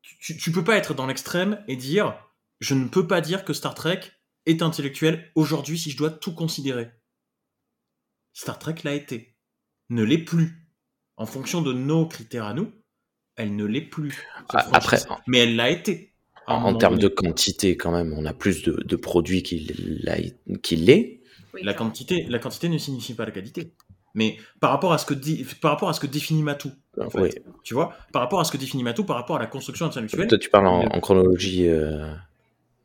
tu, tu peux pas être dans l'extrême et dire je ne peux pas dire que Star Trek est intellectuel aujourd'hui si je dois tout considérer. Star Trek l'a été. Ne l'est plus. En fonction de nos critères à nous, elle ne l'est plus. Ah, après, mais elle l'a été. en, termes de quantité quand même on a plus de, de produits qu'il l'est Oui, la quantité, la quantité ne signifie pas la qualité. Mais par rapport à ce que, dit- par rapport à ce que définit Matou, en fait, Oui. tu vois, par rapport à ce que définit Matou, par rapport à la construction intellectuelle, toi tu parles en, chronologie euh,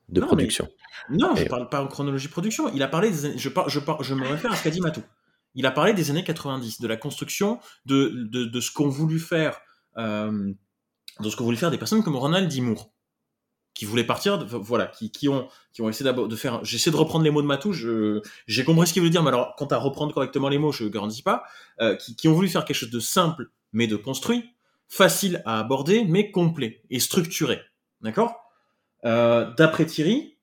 de Non, production non, je Et- parle pas en chronologie production. Il a parlé des années, je, par- je, par- je me réfère à ce qu'a dit Matou. Il a parlé des années 90, de la construction, de, de, de ce qu'ont voulu faire, euh, de ce qu'ont voulu faire des personnes comme Ronald D. Qui voulaient partir, voilà, qui, qui ont, qui ont essayé d'abord de faire. J'essaie de reprendre les mots de Matou. J'ai compris ce qu'il veut dire, mais alors quant à reprendre correctement les mots, je garantis pas. euh, qui, qui ont voulu faire quelque chose de simple, mais de construit, facile à aborder, mais complet et structuré. D'accord? Euh, D'après Thierry,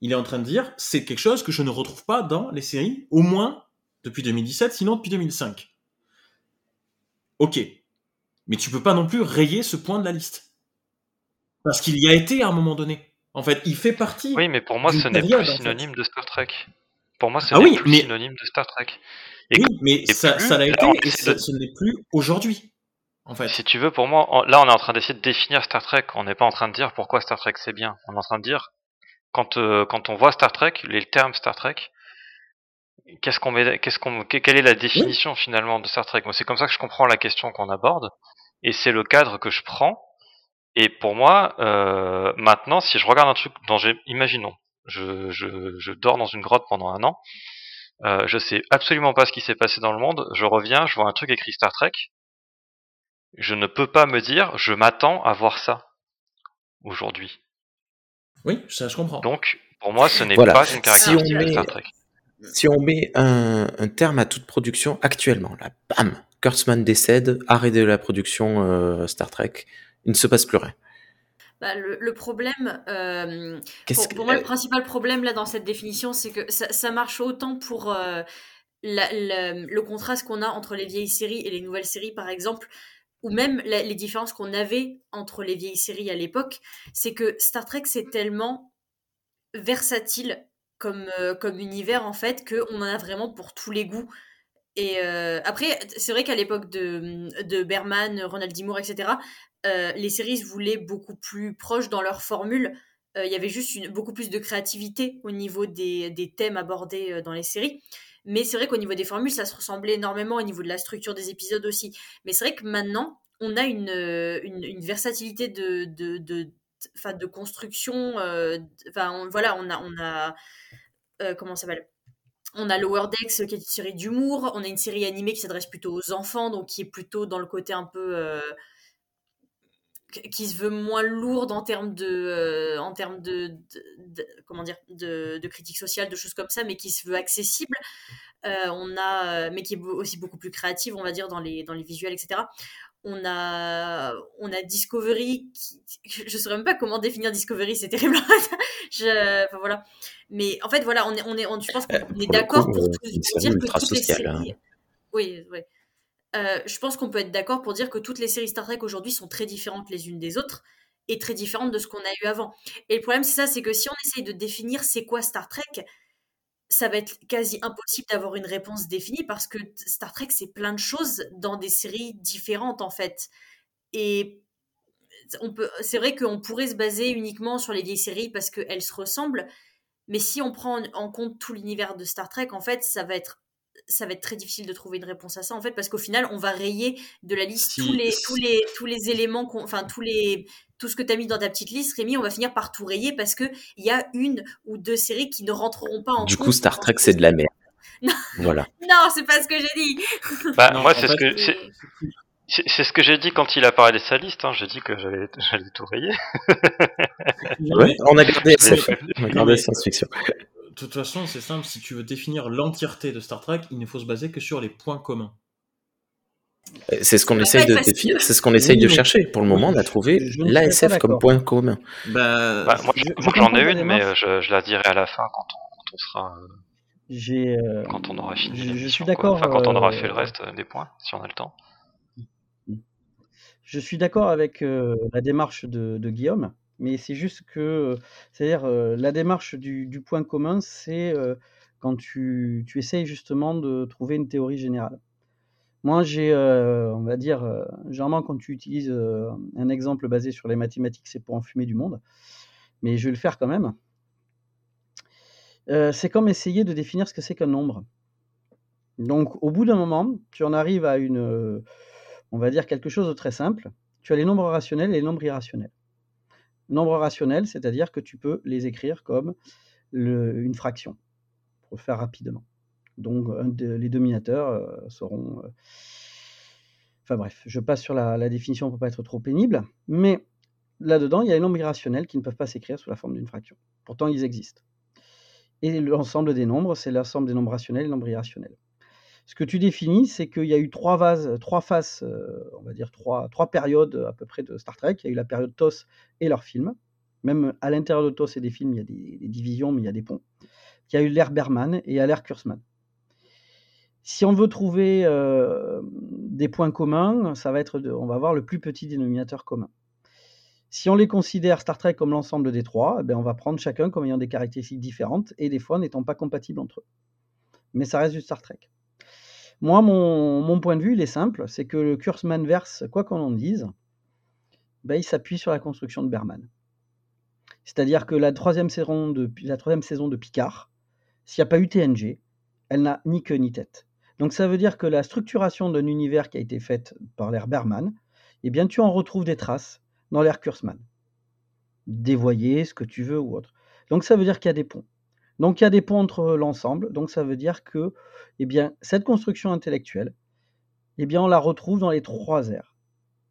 il est en train de dire c'est quelque chose que je ne retrouve pas dans les séries, au moins depuis 2017, sinon depuis 2005. Ok. Mais tu peux pas non plus rayer ce point de la liste. Parce qu'il y a été à un moment donné. En fait, il fait partie. Oui, mais pour moi, ce n'est plus en fait. synonyme de Star Trek. Pour moi, ce Ah n'est oui, plus mais- synonyme de Star Trek. Et Oui, mais ça, ça l'a été et ça, de- ce n'est plus aujourd'hui. En fait. Si tu veux, pour moi, là, on est en train d'essayer de définir Star Trek. On n'est pas en train de dire pourquoi Star Trek c'est bien. On est en train de dire, quand, euh, quand on voit Star Trek, les termes Star Trek, qu'est-ce qu'on met, qu'est-ce qu'on, que- quelle est la définition finalement de Star Trek? Moi, c'est comme ça que je comprends la question qu'on aborde, et c'est le cadre que je prends. Et pour moi, euh, maintenant, si je regarde un truc dont j'ai, imaginons, je, je, je dors dans une grotte pendant un an, euh, je sais absolument pas ce qui s'est passé dans le monde, je reviens, je vois un truc écrit Star Trek, je ne peux pas me dire je m'attends à voir ça aujourd'hui. Oui, ça je comprends. Donc pour moi ce n'est Voilà. pas une Si caractéristique on de Star Trek. si on met un, un terme à toute production actuellement là bam Kurtzman décède arrêt de la production euh, Star Trek il ne se passe plus rien Bah, le, le problème, euh, pour, que- pour moi, le principal problème là dans cette définition, c'est que ça, ça marche autant pour euh, la- la- le contraste qu'on a entre les vieilles séries et les nouvelles séries, par exemple, ou même la- les différences qu'on avait entre les vieilles séries à l'époque. C'est que Star Trek, c'est tellement versatile comme, euh, comme univers, en fait, qu'on en a vraiment pour tous les goûts. Et euh, après, c'est vrai qu'à l'époque de, de Berman, Ronald D. Moore, etc., euh, les séries se voulaient beaucoup plus proches dans leur formule. Euh, Il y avait juste beaucoup plus de créativité au niveau des, thèmes abordés euh, dans les séries. Mais c'est vrai qu'au niveau des formules, ça se ressemblait énormément au niveau de la structure des épisodes aussi. Mais c'est vrai que maintenant, on a une, versatilité de, construction. voilà, on a, on a comment ça s'appelle? On a Lower Decks qui est une série d'humour, on a une série animée qui s'adresse plutôt aux enfants, donc qui est plutôt dans le côté un peu qui se veut moins lourde en termes de euh, en termes de, de- de- comment dire de, de critique sociale de choses comme ça mais qui se veut accessible Euh, on a mais qui est aussi beaucoup plus créative on va dire dans les dans les visuels etc on a on a Discovery qui, je ne saurais même pas comment définir Discovery c'est terrible je, enfin, voilà. Mais en fait voilà on est on est on, je pense qu'on Euh, est d'accord pour, euh, série dire que toutes les hein. séries oui oui euh, je pense qu'on peut être d'accord pour dire que toutes les séries Star Trek aujourd'hui sont très différentes les unes des autres et très différentes de ce qu'on a eu avant. Et le problème, c'est ça, c'est que si on essaye de définir c'est quoi Star Trek, ça va être quasi impossible d'avoir une réponse définie parce que Star Trek, c'est plein de choses dans des séries différentes en fait. Et on peut, c'est vrai qu'on pourrait se baser uniquement sur les vieilles séries parce qu'elles se ressemblent, mais si on prend en compte tout l'univers de Star Trek, en fait, ça va être ça va être très difficile de trouver une réponse à ça en fait parce qu'au final on va rayer de la liste Si- tous les si- tous les tous les éléments qu'on- enfin tous les tout ce que tu as mis dans ta petite liste Rémi on va finir par tout rayer parce que il y a une ou deux séries qui ne rentreront pas en du coup Star Trek ce- c'est de la merde Voilà. Non, c'est pas ce que j'ai dit. Bah, Non, moi, en c'est ce fait, que c'est ce que j'ai dit quand il a parlé de sa liste. Hein. J'ai dit que j'allais j'allais tout rayer. Ouais, on a gardé. On a science-fiction. De toute façon, c'est simple, si tu veux définir l'entièreté de Star Trek, il ne faut se baser que sur les points communs. C'est ce qu'on essaye de définir, c'est ce qu'on essaye Oui, de chercher. Pour le moment, on a trouvé l'ASF comme point commun. Bah, Bah, moi, je- je moi, j'en ai une, mais euh, je, je la dirai à la fin quand on, quand on sera euh, J'ai, euh, quand on aura fini je- suis d'accord, Enfin, quand on aura euh, fait le reste euh, des points, si on a le temps. Je suis d'accord avec euh, la démarche de, de Guillaume, mais c'est juste que, c'est-à-dire, la démarche du, point commun, c'est quand tu, tu essayes justement de trouver une théorie générale. Moi, j'ai, on va dire, généralement, quand tu utilises un exemple basé sur les mathématiques, c'est pour enfumer du monde, mais je vais le faire quand même. C'est comme essayer de définir ce que c'est qu'un nombre. Donc, au bout d'un moment, tu en arrives à une, on va dire quelque chose de très simple. Tu as les nombres rationnels et les nombres irrationnels. Nombres rationnels, c'est-à-dire que tu peux les écrire comme une fraction, pour faire rapidement. Donc, les dominateurs euh, seront. euh, Enfin bref, je passe sur la, définition pour pas être trop pénible. Mais là-dedans, il y a les nombres irrationnels qui ne peuvent pas s'écrire sous la forme d'une fraction. Pourtant, ils existent. Et l'ensemble des nombres, c'est l'ensemble des nombres rationnels et des nombres irrationnels. Ce que tu définis, c'est qu'il y a eu trois, faces, euh, on va dire trois, périodes à peu près de Star Trek. Il y a eu la période TOS et leurs films. Même à l'intérieur de TOS et des films, il y a des, divisions, mais il y a des ponts. Il y a eu l'ère Berman et l'ère Kurzman. Si on veut trouver euh, des points communs, on va voir le plus petit dénominateur commun. Si on les considère Star Trek comme l'ensemble des trois, eh ben, on va prendre chacun comme ayant des caractéristiques différentes et des fois n'étant pas compatibles entre eux. Mais ça reste du Star Trek. Moi, mon, point de vue, il est simple, c'est que le Kurzman verse, quoi qu'on en dise, ben, il s'appuie sur la construction de Berman. C'est-à-dire que la troisième saison de, Picard, s'il n'y a pas eu TNG, elle n'a ni queue ni tête. Donc ça veut dire que la structuration d'un univers qui a été faite par l'ère Berman, eh bien tu en retrouves des traces dans l'ère Kurzman. Dévoyé, ce que tu veux ou autre. Donc ça veut dire qu'il y a des ponts. Donc il y a des ponts entre l'ensemble. Donc ça veut dire que eh bien, cette construction intellectuelle, eh bien, on la retrouve dans les trois airs.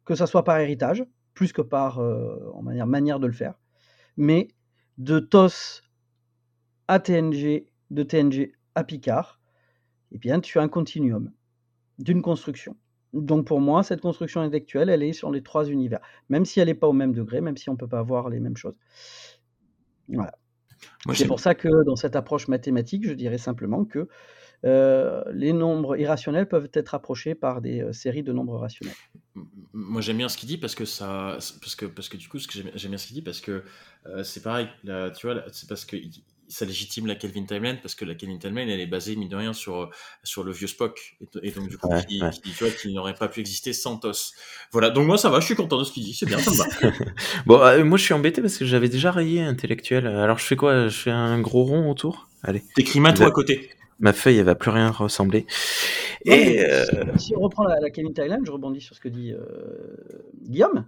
Que ça soit par héritage, plus que par euh, manière de le faire, mais de TOS à TNG, de TNG à Picard, eh bien, tu as un continuum d'une construction. Donc pour moi, cette construction intellectuelle, elle est sur les trois univers, même si elle n'est pas au même degré, même si on ne peut pas voir les mêmes choses. Voilà. C'est pour ça que dans cette approche mathématique, je dirais simplement que euh, les nombres irrationnels peuvent être approchés par des euh, séries de nombres rationnels. Moi j'aime bien ce qu'il dit parce que ça, parce que parce que du coup ce que j'aime bien ce qu'il dit parce que euh, c'est pareil, là, tu vois, c'est parce que ça légitime la Kelvin timeline parce que la Kelvin timeline elle est basée mine de rien sur sur le vieux Spock et, et donc du coup Ouais, qui, ouais. qui tu vois qu'il n'aurait pas pu exister sans TOS. Voilà, donc moi ça va, je suis content de ce qu'il dit, c'est bien, ça me va. Bon, euh, moi je suis embêté parce que j'avais déjà rayé intellectuel. Alors je fais quoi? Je fais un gros rond autour? Allez, T'écris maths à côté. ma feuille elle va plus rien ressembler. Non, Et euh, si, si on reprend la, la Kevin Thailand, je rebondis sur ce que dit euh, Guillaume.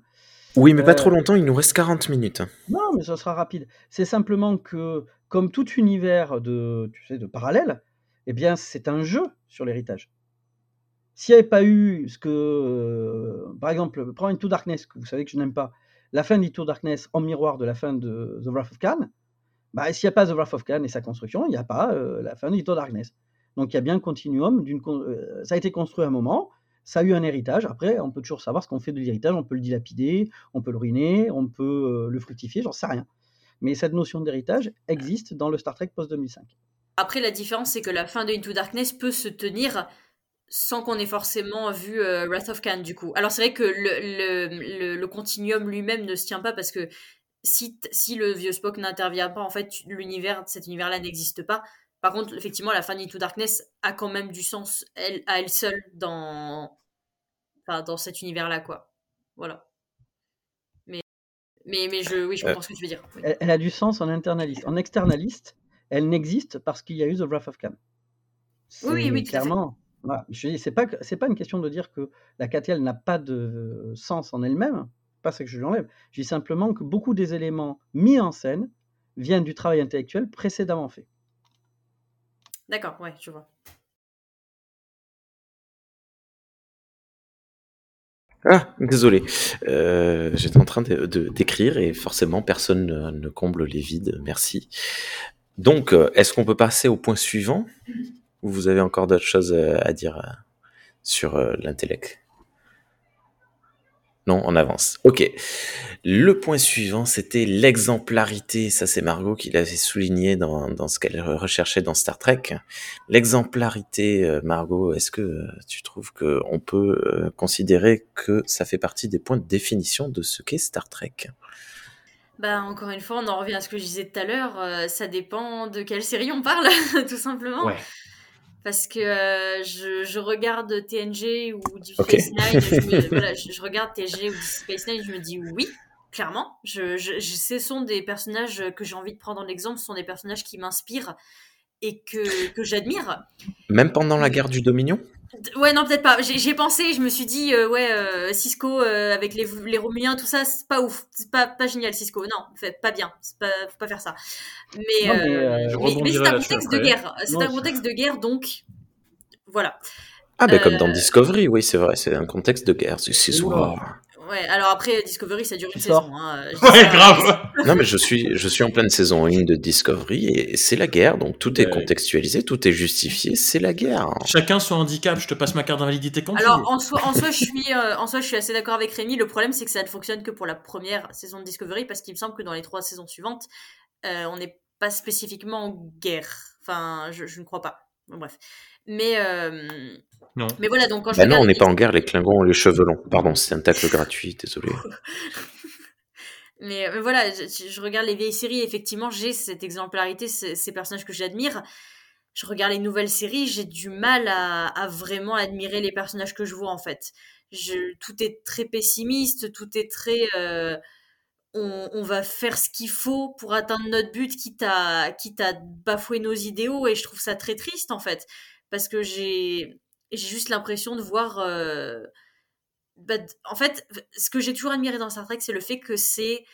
oui, mais pas Euh, trop longtemps, il nous reste 40 minutes. Non, mais ça sera rapide. C'est simplement que, comme tout univers de, tu sais, de parallèle, eh bien, c'est un jeu sur l'héritage. S'il n'y avait pas eu ce que, euh, par exemple, prends Into Darkness, que vous savez que je n'aime pas, la fin d'Into Darkness en miroir de la fin de The Wrath of Khan, bah, s'il n'y a pas The Wrath of Khan et sa construction, il n'y a pas euh, la fin d'Into Darkness. Donc il y a bien un continuum, euh, ça a été construit à un moment, ça a eu un héritage, après on peut toujours savoir ce qu'on fait de l'héritage, on peut le dilapider, on peut le ruiner, on peut le fructifier, j'en sais rien. Mais cette notion d'héritage existe dans le Star Trek post-2005. Après, la différence, c'est que la fin de Into Darkness peut se tenir sans qu'on ait forcément vu euh, Wrath of Khan, du coup. Alors, c'est vrai que le, le, le, le continuum lui-même ne se tient pas parce que si, le vieux Spock n'intervient pas, en fait, l'univers, cet univers-là n'existe pas. Par contre, effectivement, la fin d'Into Darkness a quand même du sens elle, à elle seule dans, enfin, dans cet univers-là, quoi. Voilà. Mais, je, oui, je Euh, comprends ce que tu veux dire. Oui. Elle, elle a du sens en internaliste. En externaliste, elle n'existe parce qu'il y a eu The Wrath of Khan. Oui, oui, C'est oui, tout à fait. clairement. Voilà. Je dis, c'est pas c'est pas une question de dire que la KTL n'a pas de sens en elle-même. Pas ça que je lui enlève. Je dis simplement que beaucoup des éléments mis en scène viennent du travail intellectuel précédemment fait. D'accord, ouais, je vois. Ah, désolé. Euh, J'étais en train de d'écrire et forcément personne ne, comble les vides. Merci. Donc, euh, est-ce qu'on peut passer au point suivant? Ou vous avez encore d'autres choses à dire euh, sur euh, l'intellect? Non, on avance. Ok. Le point suivant, c'était l'exemplarité. Ça, c'est Margot qui l'avait souligné dans, dans ce qu'elle recherchait dans Star Trek. L'exemplarité, euh, Margot, est-ce que euh, tu trouves que on peut euh, considérer que ça fait partie des points de définition de ce qu'est Star Trek? Bah, encore une fois, on en revient à ce que je disais tout à l'heure. euh, ça dépend de quelle série on parle, tout simplement. Ouais. Parce que euh, je, je regarde TNG ou Deep. Space Nine, je, me- voilà, je, je regarde TNG ou Deep Space Nine, je me dis oui, clairement. Je, ce sont des personnages que j'ai envie de prendre en exemple, ce sont des personnages qui m'inspirent et que, que j'admire. Même pendant la guerre du Dominion? Ouais, non, peut-être pas. J'ai pensé, je me suis dit, euh, ouais, euh, Cisco euh, avec les, les Romuliens, tout ça, c'est pas ouf. C'est pas, pas génial, Cisco. Non, fait, pas bien. C'est Pas, faut pas faire ça. Mais, Non, mais, Je mais, mais rebondirai c'est un contexte de guerre. C'est un contexte de guerre, donc voilà. Ah, ben comme dans Discovery, oui, c'est vrai, c'est un contexte de guerre. C'est soir. Ouais, alors après, Discovery, ça dure une saison. Hein. Ouais, ça- grave. Non, mais je suis, je suis en pleine saison 1 de Discovery et c'est la guerre, donc tout est contextualisé, tout est justifié, c'est la guerre. Chacun son handicap, je te passe ma carte d'invalidité quand tu Alors veux. en soi, en soi, je suis, euh, en soi, je suis assez d'accord avec Rémi. Le problème, c'est que ça ne fonctionne que pour la première saison de Discovery, parce qu'il me semble que dans les trois saisons suivantes, euh, on n'est pas spécifiquement en guerre. Enfin, je, je ne crois pas. Bon, bref. Mais, euh, Non. mais voilà, donc quand je Bah non, regarde on n'est pas en guerre, les Klingons ont les cheveux longs. Pardon, c'est un tacle gratuit, désolé. Mais, mais voilà, je, je regarde les vieilles séries, effectivement, j'ai cette exemplarité, ces, ces personnages que j'admire. Je regarde les nouvelles séries, j'ai du mal à, à vraiment admirer les personnages que je vois, en fait. Je, tout est très pessimiste, tout est très... euh, on, on va faire ce qu'il faut pour atteindre notre but, quitte à, quitte à bafouer nos idéaux, et je trouve ça très triste, en fait. Parce que j'ai j'ai juste l'impression de voir... euh, bah, en fait, ce que j'ai toujours admiré dans Star Trek, c'est le fait que c'est,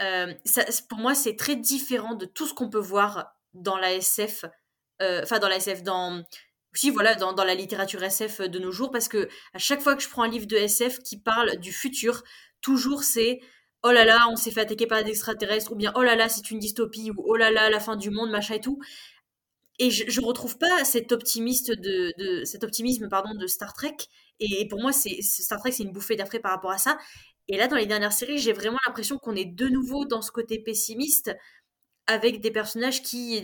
euh, pour moi, c'est très différent de tout ce qu'on peut voir dans la SF, euh, enfin dans la SF, dans, si voilà, dans, dans la littérature SF de nos jours, parce que à chaque fois que je prends un livre de SF qui parle du futur, toujours c'est oh là là, on s'est fait attaquer par des extraterrestres, ou bien oh là là, c'est une dystopie, ou oh là là, la fin du monde, machin et tout. Et je, je retrouve pas cet optimisme de Star Trek. Et, pour moi, c'est Star Trek, c'est une bouffée d'air par rapport à ça. Et là, dans les dernières séries, j'ai vraiment l'impression qu'on est de nouveau dans ce côté pessimiste, avec des personnages qui,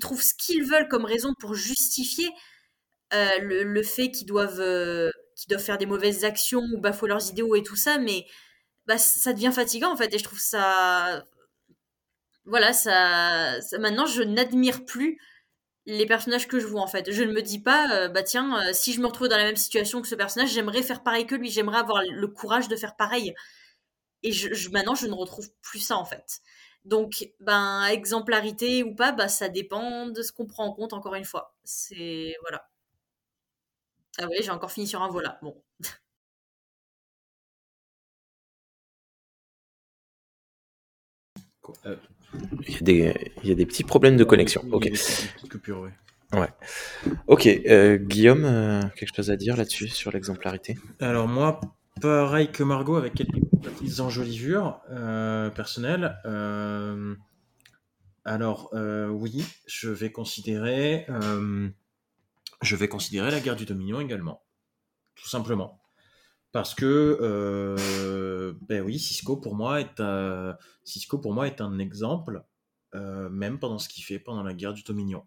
trouvent ce qu'ils veulent comme raison pour justifier euh, le, fait qu'ils doivent, euh, qu'ils doivent faire des mauvaises actions ou bafouer leurs idéaux et tout ça, mais bah, ça devient fatigant en fait. Et je trouve ça. Voilà, ça- maintenant, je n'admire plus les personnages que je vois en fait. Je ne me dis pas, euh, bah tiens, euh, si je me retrouve dans la même situation que ce personnage, j'aimerais faire pareil que lui, j'aimerais avoir le courage de faire pareil. Et maintenant, je ne retrouve plus ça en fait. Donc, ben, exemplarité ou pas, bah, ça dépend de ce qu'on prend en compte, encore une fois. C'est. Voilà. Ah oui, j'ai encore fini sur un voilà. Bon. Euh, Il y a des, il y a des petits problèmes de connexion. Ok. des petites coupures, ouais. Ok, euh, Guillaume, euh, quelque chose à dire là-dessus, sur l'exemplarité? Alors moi, pareil que Margot, avec quelques petites enjolivures euh, personnelles. euh, alors euh, oui, je vais considérer, euh, je vais considérer la guerre du Dominion également, tout simplement, parce que euh, ben oui, Cisco pour moi est un, Cisco pour moi est un exemple, euh, même pendant ce qu'il fait pendant la guerre du Dominion,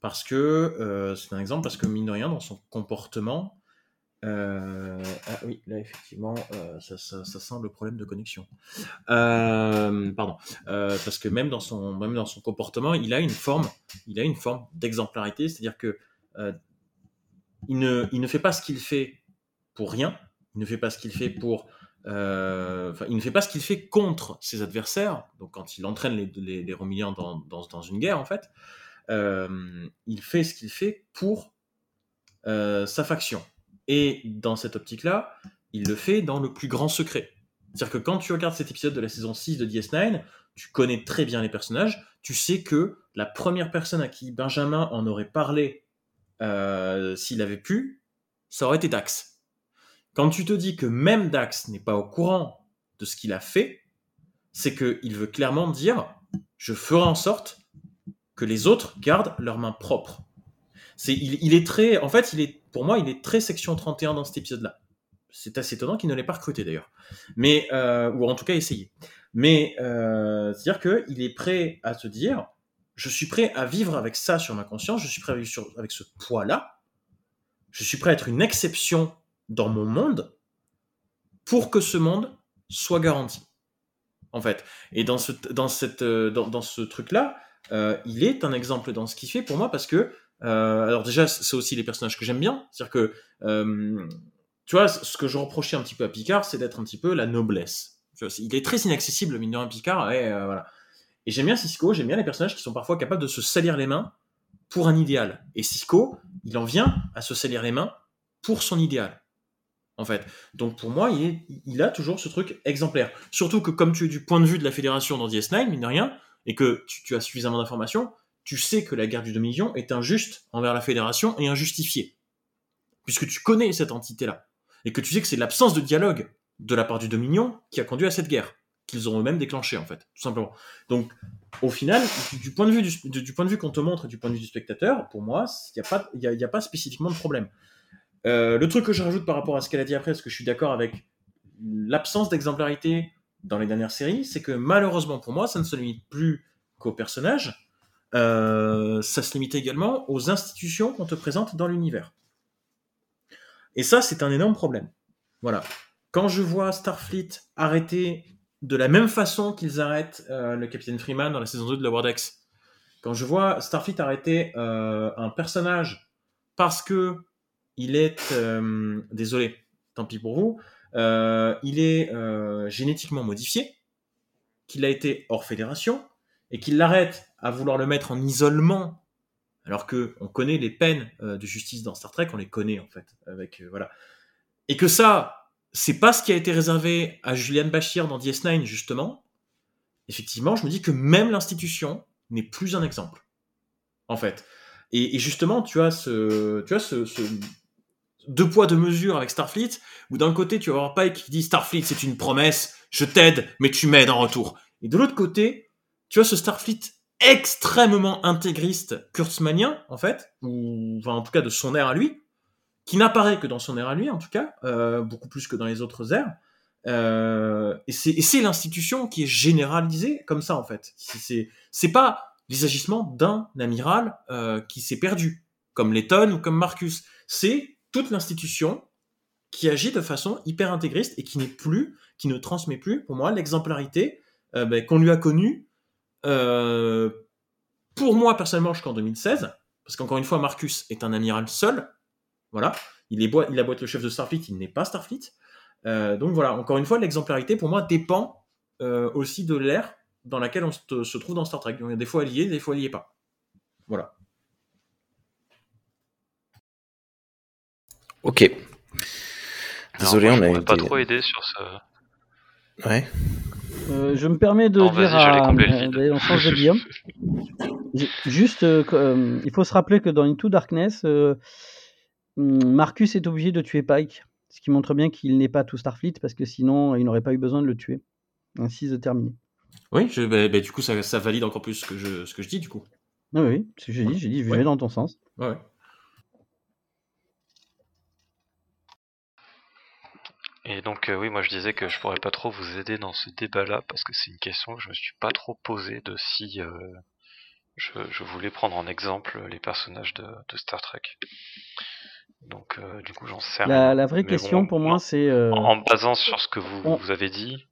parce que euh, c'est un exemple parce que mine de rien dans son comportement. Euh, ah oui, là effectivement, euh, ça, ça, ça sent le problème de connexion. Euh, pardon, parce que même dans son même dans son comportement, il a une forme, il a une forme d'exemplarité, c'est-à-dire que il ne il ne fait pas ce qu'il fait pour rien, il ne fait pas ce qu'il fait pour euh, il ne fait pas ce qu'il fait contre ses adversaires. Donc, quand il entraîne les, les, dans, dans une guerre, en fait, euh, il fait ce qu'il fait pour euh, sa faction. Et dans cette optique-là, il le fait dans le plus grand secret. C'est-à-dire que quand tu regardes cet épisode de la saison 6 de DS9, tu connais très bien les personnages, tu sais que la première personne à qui Benjamin en aurait parlé euh, s'il avait pu, ça aurait été Dax. Quand tu te dis que même Dax n'est pas au courant de ce qu'il a fait, c'est qu'il veut clairement dire je ferai en sorte que les autres gardent leurs mains propres. C'est, il, est très, en fait, il est, pour moi, il est très section 31 dans cet épisode-là. C'est assez étonnant qu'il ne l'ait pas recruté d'ailleurs, mais euh, ou en tout cas essayé. Mais euh, c'est-à-dire qu'il est prêt à se dire, je suis prêt à vivre avec ça sur ma conscience, je suis prêt à vivre avec ce poids-là, je suis prêt à être une exception dans mon monde pour que ce monde soit garanti. En fait, et dans ce dans cette euh, dans, dans ce truc-là, euh, il est un exemple dans ce qu'il fait pour moi parce que euh, alors déjà c'est aussi les personnages que j'aime bien, c'est-à-dire que tu vois ce que je reprochais un petit peu à Picard, c'est d'être un petit peu la noblesse. Il est très inaccessible mine de rien Picard et voilà. Et j'aime bien Cisco, j'aime bien les personnages qui sont parfois capables de se salir les mains pour un idéal. Et Cisco, il en vient à se salir les mains pour son idéal. En fait. Donc pour moi, il, a toujours ce truc exemplaire. Surtout que comme tu es du point de vue de la fédération dans DS9, mine de rien, et que tu, as suffisamment d'informations, tu sais que la guerre du Dominion est injuste envers la fédération et injustifiée. Puisque tu connais cette entité-là. Et que tu sais que c'est l'absence de dialogue de la part du Dominion qui a conduit à cette guerre. Qu'ils ont eux-mêmes déclenchée, en fait. Tout simplement. Donc, au final, du, point de vue du, point de vue qu'on te montre du point de vue du spectateur, pour moi, il n'y a, a pas spécifiquement de problème. Euh, le truc que je rajoute par rapport à ce qu'elle a dit après, parce que je suis d'accord avec l'absence d'exemplarité dans les dernières séries, c'est que malheureusement pour moi, ça ne se limite plus qu'aux personnages, euh, ça se limite également aux institutions qu'on te présente dans l'univers. Et ça, c'est un énorme problème. Voilà. Quand je vois Starfleet arrêter de la même façon qu'ils arrêtent euh, le capitaine Freeman dans la saison 2 de la Wardex, quand je vois Starfleet arrêter un personnage parce que il est euh, désolé, tant pis pour vous, euh, il est euh, génétiquement modifié, qu'il a été hors fédération et qu'il l'arrête à vouloir le mettre en isolement, alors que on connaît les peines de justice dans Star Trek, on les connaît en fait, avec voilà, et que ça, c'est pas ce qui a été réservé à Julian Bashir dans DS9 justement. Effectivement, je me dis que même l'institution n'est plus un exemple, en fait. Et, justement, tu as ce, tu as ce deux poids deux mesures avec Starfleet, où d'un côté tu vas avoir Pike qui dit Starfleet c'est une promesse, je t'aide, mais tu m'aides en retour. Et de l'autre côté, tu as ce Starfleet extrêmement intégriste, kurtzmanien en fait, ou enfin en tout cas de son air à lui, qui n'apparaît que dans son air à lui en tout cas, euh, beaucoup plus que dans les autres airs. Euh, et c'est l'institution qui est généralisée comme ça en fait. C'est pas les agissements d'un amiral euh, qui s'est perdu, comme Letton ou comme Marcus. C'est toute l'institution qui agit de façon hyper intégriste et qui n'est plus, qui ne transmet plus, pour moi, l'exemplarité euh, ben, qu'on lui a connue. euh, pour moi, personnellement, jusqu'en 2016, parce qu'encore une fois, Marcus est un amiral seul. Voilà, il est le chef de Starfleet, il n'est pas Starfleet. Euh, donc voilà, encore une fois, l'exemplarité pour moi dépend aussi de l'ère dans laquelle on se, trouve dans Star Trek. Il y a des fois elle y est, des fois elle y est pas. Voilà. Ok. Alors, Désolé, moi, on a pas été- trop aider sur ce. Ouais. Euh, je me permets de Non, dire à, combler le euh, vide. d'aller dans le sens de Guillaume. Juste, euh, euh, il faut se rappeler que dans Into Darkness, euh, hum, Marcus est obligé de tuer Pike, ce qui montre bien qu'il n'est pas tout Starfleet, parce que sinon, il n'aurait pas eu besoin de le tuer. Ainsi de terminer. Oui, je, ben, ben, du coup, ça, ça valide encore plus ce que je, ce que je dis, du coup. Ah oui, c'est ce que j'ai dit, j'ai dit, je vais Ouais. dans ton sens. Ouais, ouais. Et donc, euh, oui, moi je disais que je pourrais pas trop vous aider dans ce débat-là parce que c'est une question que je me suis pas trop posée de si euh, je, je voulais prendre en exemple les personnages de, de Star Trek. Donc, euh, du coup, j'en sais La, rien. la vraie Mais question bon, pour moi, c'est. En, basant sur ce que vous, on- vous avez dit,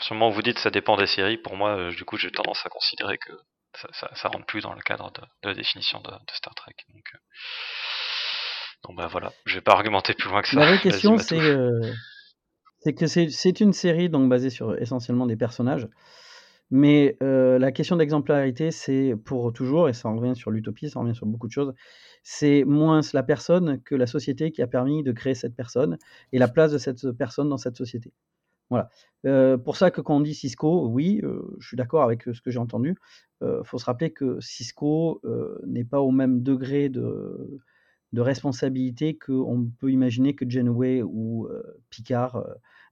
sûrement vous dites ça dépend des séries. Pour moi, du coup, j'ai tendance à considérer que ça, ça, ça rentre plus dans le cadre de, de la définition de, de Star Trek. Donc, donc bah voilà, je vais pas argumenter plus loin que ça. La vraie question, c'est euh, c'est que c'est une série donc basée sur essentiellement des personnages, mais euh, la question d'exemplarité, c'est pour toujours, et ça en revient sur l'utopie, ça en revient sur beaucoup de choses, c'est moins la personne que la société qui a permis de créer cette personne et la place de cette personne dans cette société. Voilà. Euh, pour ça que quand on dit Cisco, oui, euh, je suis d'accord avec ce que j'ai entendu. Il faut se rappeler que Cisco n'est pas au même degré de, de responsabilité qu'on peut imaginer que Janeway ou Picard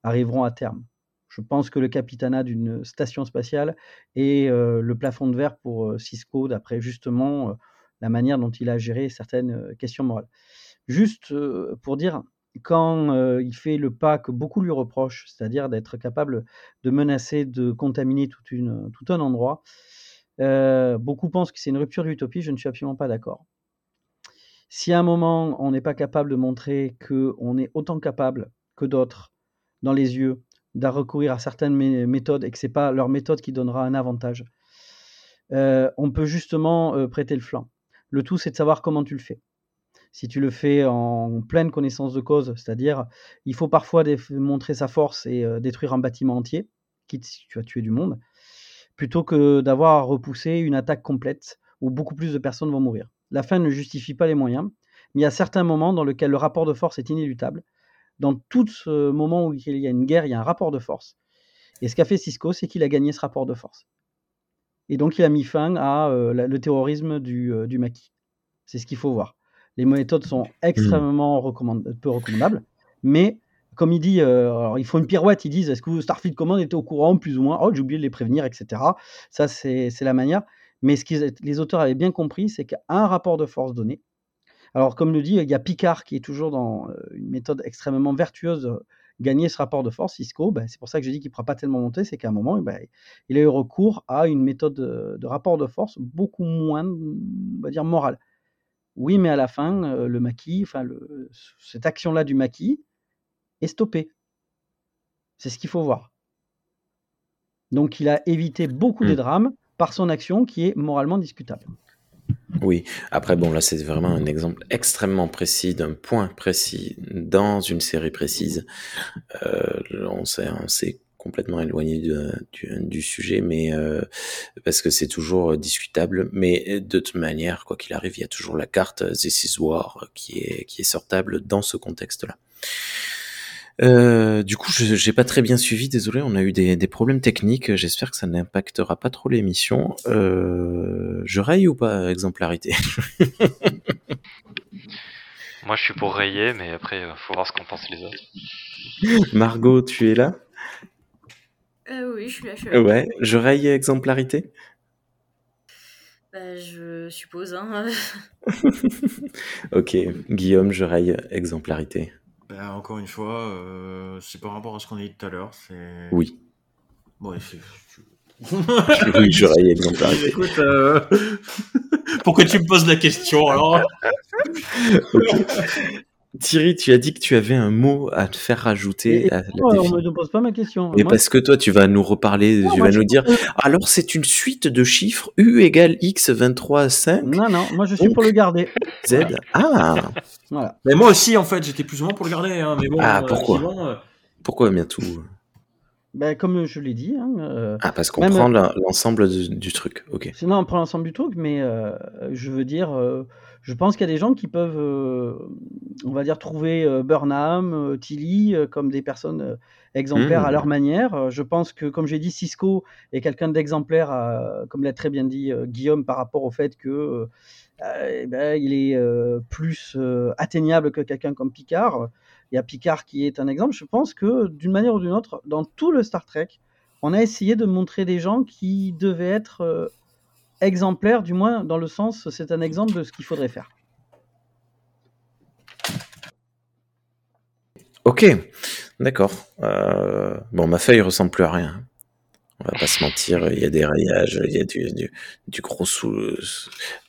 arriveront à terme. Je pense que le capitanat d'une station spatiale est le plafond de verre pour Cisco, d'après justement la manière dont il a géré certaines questions morales. Juste pour dire, quand il fait le pas que beaucoup lui reprochent, c'est-à-dire d'être capable de menacer, de contaminer tout un endroit, beaucoup pensent que c'est une rupture d'utopie, je ne suis absolument pas d'accord. Si à un moment on n'est pas capable de montrer qu'on est autant capable que d'autres dans les yeux de recourir à certaines méthodes et que ce n'est pas leur méthode qui donnera un avantage, on peut justement prêter le flanc. Le tout, c'est de savoir comment tu le fais. Si tu le fais en pleine connaissance de cause, c'est-à-dire il faut parfois montrer sa force et détruire un bâtiment entier, quitte si tu as tué du monde, plutôt que d'avoir à repousser une attaque complète où beaucoup plus de personnes vont mourir. La fin ne justifie pas les moyens, mais il y a certains moments dans lesquels le rapport de force est inéluctable. Dans tout ce moment où il y a une guerre, il y a un rapport de force. Et ce qu'a fait Cisco, c'est qu'il a gagné ce rapport de force. Et donc il a mis fin à le terrorisme du, du maquis. C'est ce qu'il faut voir. Les méthodes sont mmh. extrêmement peu recommandables, mais comme il dit, alors ils font une pirouette, ils disent est-ce que Starfleet Command était au courant, plus ou moins? Oh, j'ai oublié de les prévenir, etc. Ça, c'est la manière. Mais ce que les auteurs avaient bien compris, c'est qu'un rapport de force donné, alors comme le dit, il y a Picard qui est toujours dans une méthode extrêmement vertueuse gagner ce rapport de force, Cisco, ben, c'est pour ça que j'ai dit qu'il ne pourra pas tellement monter, c'est qu'à un moment, ben, il a eu recours à une méthode de, rapport de force beaucoup moins, on va dire, morale. Oui, mais à la fin, le maquis, enfin, cette action-là du maquis est stoppée. C'est ce qu'il faut voir. Donc il a évité beaucoup de mmh. drames par son action qui est moralement discutable. Oui, après bon là c'est vraiment un exemple extrêmement précis d'un point précis dans une série précise. Euh, on s'est complètement éloigné du, sujet, mais euh, parce que c'est toujours discutable. Mais de toute manière, quoi qu'il arrive, il y a toujours la carte This is War qui est qui est sortable dans ce contexte-là. Euh, du coup, je j'ai pas très bien suivi, désolé, on a eu des, des problèmes techniques. J'espère que ça n'impactera pas trop l'émission. Euh, je raye ou pas exemplarité? Moi, je suis pour rayer, mais après, euh, faut voir ce qu'en pensent les autres. Margot, tu es là? Euh, Oui, je suis là. Je suis là. Ouais, je raye exemplarité? Bah, Je suppose. Hein. ok, Guillaume, je raye exemplarité. Bah, encore une fois, euh, c'est par rapport à ce qu'on a dit tout à l'heure. C'est... Oui. Bon, c'est... oui, j'aurais l'exemplarité. Écoute, euh... pourquoi tu me poses la question alors? Thierry, tu as dit que tu avais un mot à te faire rajouter. à la on ne me pose pas ma question. Mais parce que toi, tu vas nous reparler, tu vas nous dire. Alors, c'est une suite de chiffres U égale X 23 5. Non, non, moi je suis pour le garder. Z. Ah. Voilà. Mais moi aussi, en fait, j'étais plus ou moins pour le garder. Hein, mais bon, ah, pourquoi? euh, Pourquoi bien tout? Ben, comme je l'ai dit. Hein, euh, ah, parce qu'on prend l'ensemble du, truc. Ok. Sinon, on prend l'ensemble du truc, mais euh, je veux dire, je pense qu'il y a des gens qui peuvent, on va dire, trouver Burnham, Tilly comme des personnes exemplaires à mmh. leur manière. Je pense que, comme j'ai dit, Cisco est quelqu'un d'exemplaire, comme l'a très bien dit Guillaume, par rapport au fait que eh ben, il est plus atteignable que quelqu'un comme Picard. Il y a Picard qui est un exemple. Je pense que d'une manière ou d'une autre, dans tout le Star Trek, on a essayé de montrer des gens qui devaient être exemplaires, du moins dans le sens, c'est un exemple de ce qu'il faudrait faire. Ok, d'accord. Euh, bon, ma feuille ressemble plus à rien. On va pas se mentir, il y a des rayages, il y a du, du, gros sous,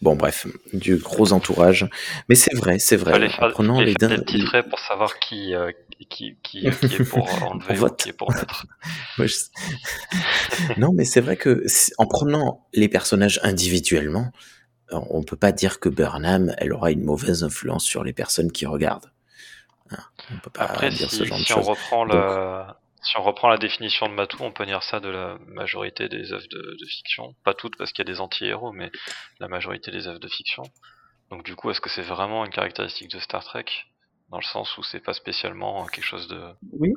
bon bref, du gros entourage. Mais c'est vrai, c'est vrai. Les prenant les, les des petits traits pour savoir qui, euh, qui, qui, est pour enlever ou qui est pour mettre. non, mais c'est vrai que en prenant les personnages individuellement, on peut pas dire que Burnham, elle aura une mauvaise influence sur les personnes qui regardent. Hein, on peut pas Après, dire si, ce genre de on reprend la si on reprend la définition de Matou, on peut dire ça de la majorité des œuvres de, fiction. Pas toutes parce qu'il y a des anti-héros, mais la majorité des œuvres de fiction. Donc du coup, est-ce que c'est vraiment une caractéristique de Star Trek? Dans le sens où c'est pas spécialement quelque chose de... Oui.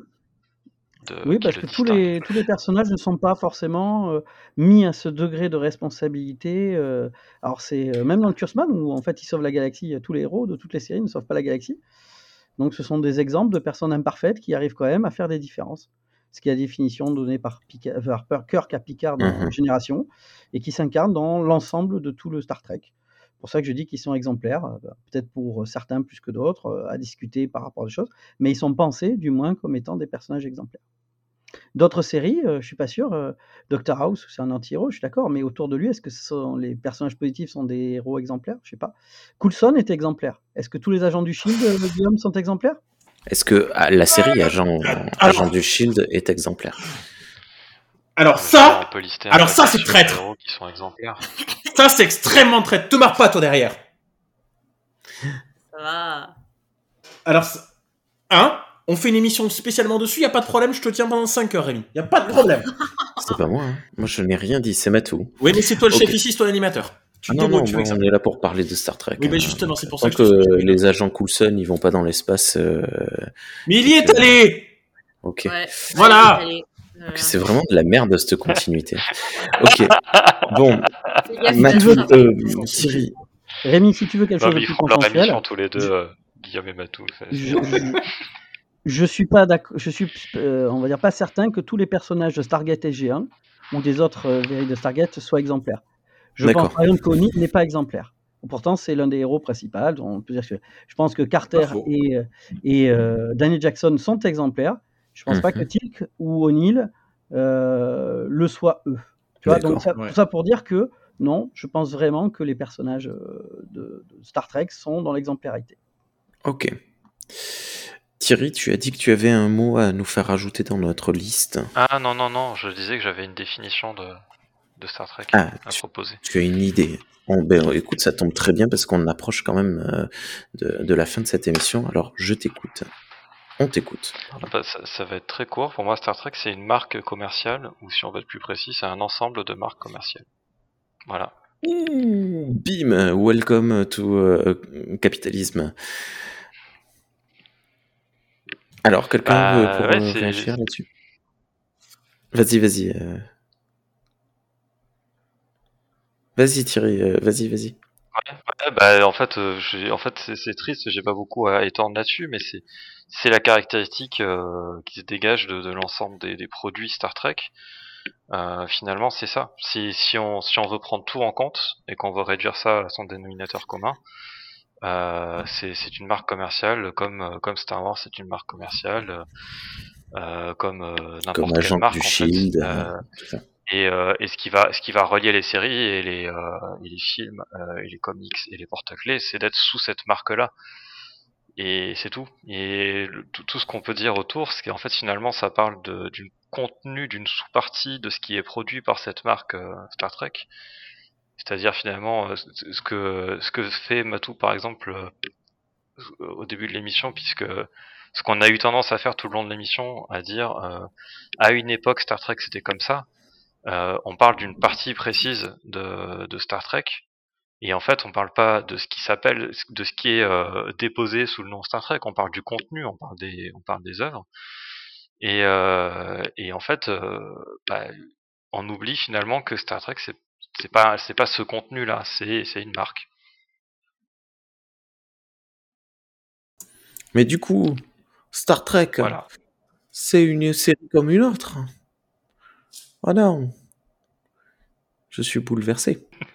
de Oui, parce le que tous les, tous les personnages ne sont pas forcément euh, mis à ce degré de responsabilité. euh. alors, c'est euh, même dans le Kursman, où en fait ils sauvent la galaxie, tous les héros de toutes les séries ne sauvent pas la galaxie. Donc, ce sont des exemples de personnes imparfaites qui arrivent quand même à faire des différences. Ce qui est la définition donnée par, Picard, par par Kirk à Picard dans Mhm. Génération, et qui s'incarne dans l'ensemble de tout le Star Trek. C'est pour ça que je dis qu'ils sont exemplaires, euh, peut-être pour certains plus que d'autres, euh, à discuter par rapport à des choses, mais ils sont pensés, du moins, comme étant des personnages exemplaires. D'autres séries, euh, je suis pas sûr. euh, Doctor House, c'est un anti-héros, je suis d'accord, mais autour de lui, est-ce que ce sont, les personnages positifs sont des héros exemplaires? Je sais pas. Coulson est exemplaire. Est-ce que tous les agents du Shield, euh, Guillaume, sont exemplaires? Est-ce que ah, la série Agent, Agent du Shield est exemplaire? Alors ça, alors ça, c'est traître. qui sont exemplaires. ça c'est extrêmement traître. Te marre pas toi derrière. Ça va. Alors, hein? On fait une émission spécialement dessus, y a pas de problème, je te tiens pendant 5 heures, Rémi. Y a pas de problème. C'est pas moi. hein. Moi, je n'ai rien dit. C'est Matou. oui, mais c'est toi le chef ici, c'est toi l'animateur. Tu Ah non, non, tu moi, on est là pour parler de Star Trek. Oui, mais hein. justement, c'est pour Tant ça que les agents Coulson, ils vont pas dans l'espace. euh, Mais il y est allé Ok. Ouais. Voilà. C'est vraiment de la merde cette continuité. ok. Bon, il va euh, Thierry, Rémi, si tu veux quelque Non, chose de ils plus font leur consensuel, émission tous les deux, euh, Guillaume et Matou. Je, suis pas d'accord. Je suis, euh, on va dire, pas certain que tous les personnages de Stargate SG1 ou des autres euh, séries de Stargate soient exemplaires. Je pense par exemple qu'Oni n'est pas exemplaire. Pourtant, c'est l'un des héros principaux. On peut dire que je pense que Carter et, euh, et euh, Daniel Jackson sont exemplaires. Je pense pas Mhm. que Tilk ou O'Neill le soient eux. Tu vois, donc ça, Ouais. tout ça pour dire que non, je pense vraiment que les personnages de, de Star Trek sont dans l'exemplarité. ok. Thierry, tu as dit que tu avais un mot à nous faire ajouter dans notre liste. Ah non, non, non, je disais que j'avais une définition de, de Star Trek Ah, à tu- proposer. Tu as une idée. Ben, écoute, ça tombe très bien parce qu'on approche quand même euh, de, de la fin de cette émission. Alors, je t'écoute. On t'écoute. Pardon. Bah, ça, ça va être très court. Pour moi, Star Trek, c'est une marque commerciale, ou si on veut être plus précis, c'est un ensemble de marques commerciales. Voilà. Bim, welcome to euh, capitalisme. Alors, quelqu'un Bah, veut ouais, réagir là-dessus Vas-y, vas-y. euh. Vas-y, Thierry, euh, vas-y, vas-y. Ouais, bah, en fait, euh, en fait, c'est triste, j'ai pas beaucoup à étendre là-dessus, mais c'est la caractéristique euh, qui se dégage de, de l'ensemble des, des produits Star Trek. Finalement, c'est ça. Si, si on si on veut prendre tout en compte et qu'on veut réduire ça à son dénominateur commun, euh, c'est une marque commerciale comme euh, comme Star Wars, c'est une marque commerciale, euh, comme euh, n'importe quelle marque du en fait. Shield. Euh, euh, et, euh, et ce qui va ce qui va relier les séries et les euh, et les films euh, et les comics et les porte-clés c'est d'être sous cette marque là et c'est tout et le- tout, tout ce qu'on peut dire autour c'est qu'en fait finalement ça parle du contenu d'une sous-partie de ce qui est produit par cette marque euh, Star Trek c'est-à-dire finalement euh, ce que ce que fait Matou par exemple euh, au début de l'émission puisque ce qu'on a eu tendance à faire tout le long de l'émission à dire euh, à une époque Star Trek c'était comme ça. Euh, on parle d'une partie précise de, de Star Trek et en fait on parle pas de ce qui s'appelle de ce qui est euh, déposé sous le nom Star Trek. On parle du contenu on parle des on parle des œuvres. Et euh, et en fait bah, on oublie finalement que Star Trek c'est c'est pas c'est pas ce contenu là c'est c'est une marque Mais du coup, Star Trek, voilà c'est une série comme une autre. Oh non. Je suis bouleversé.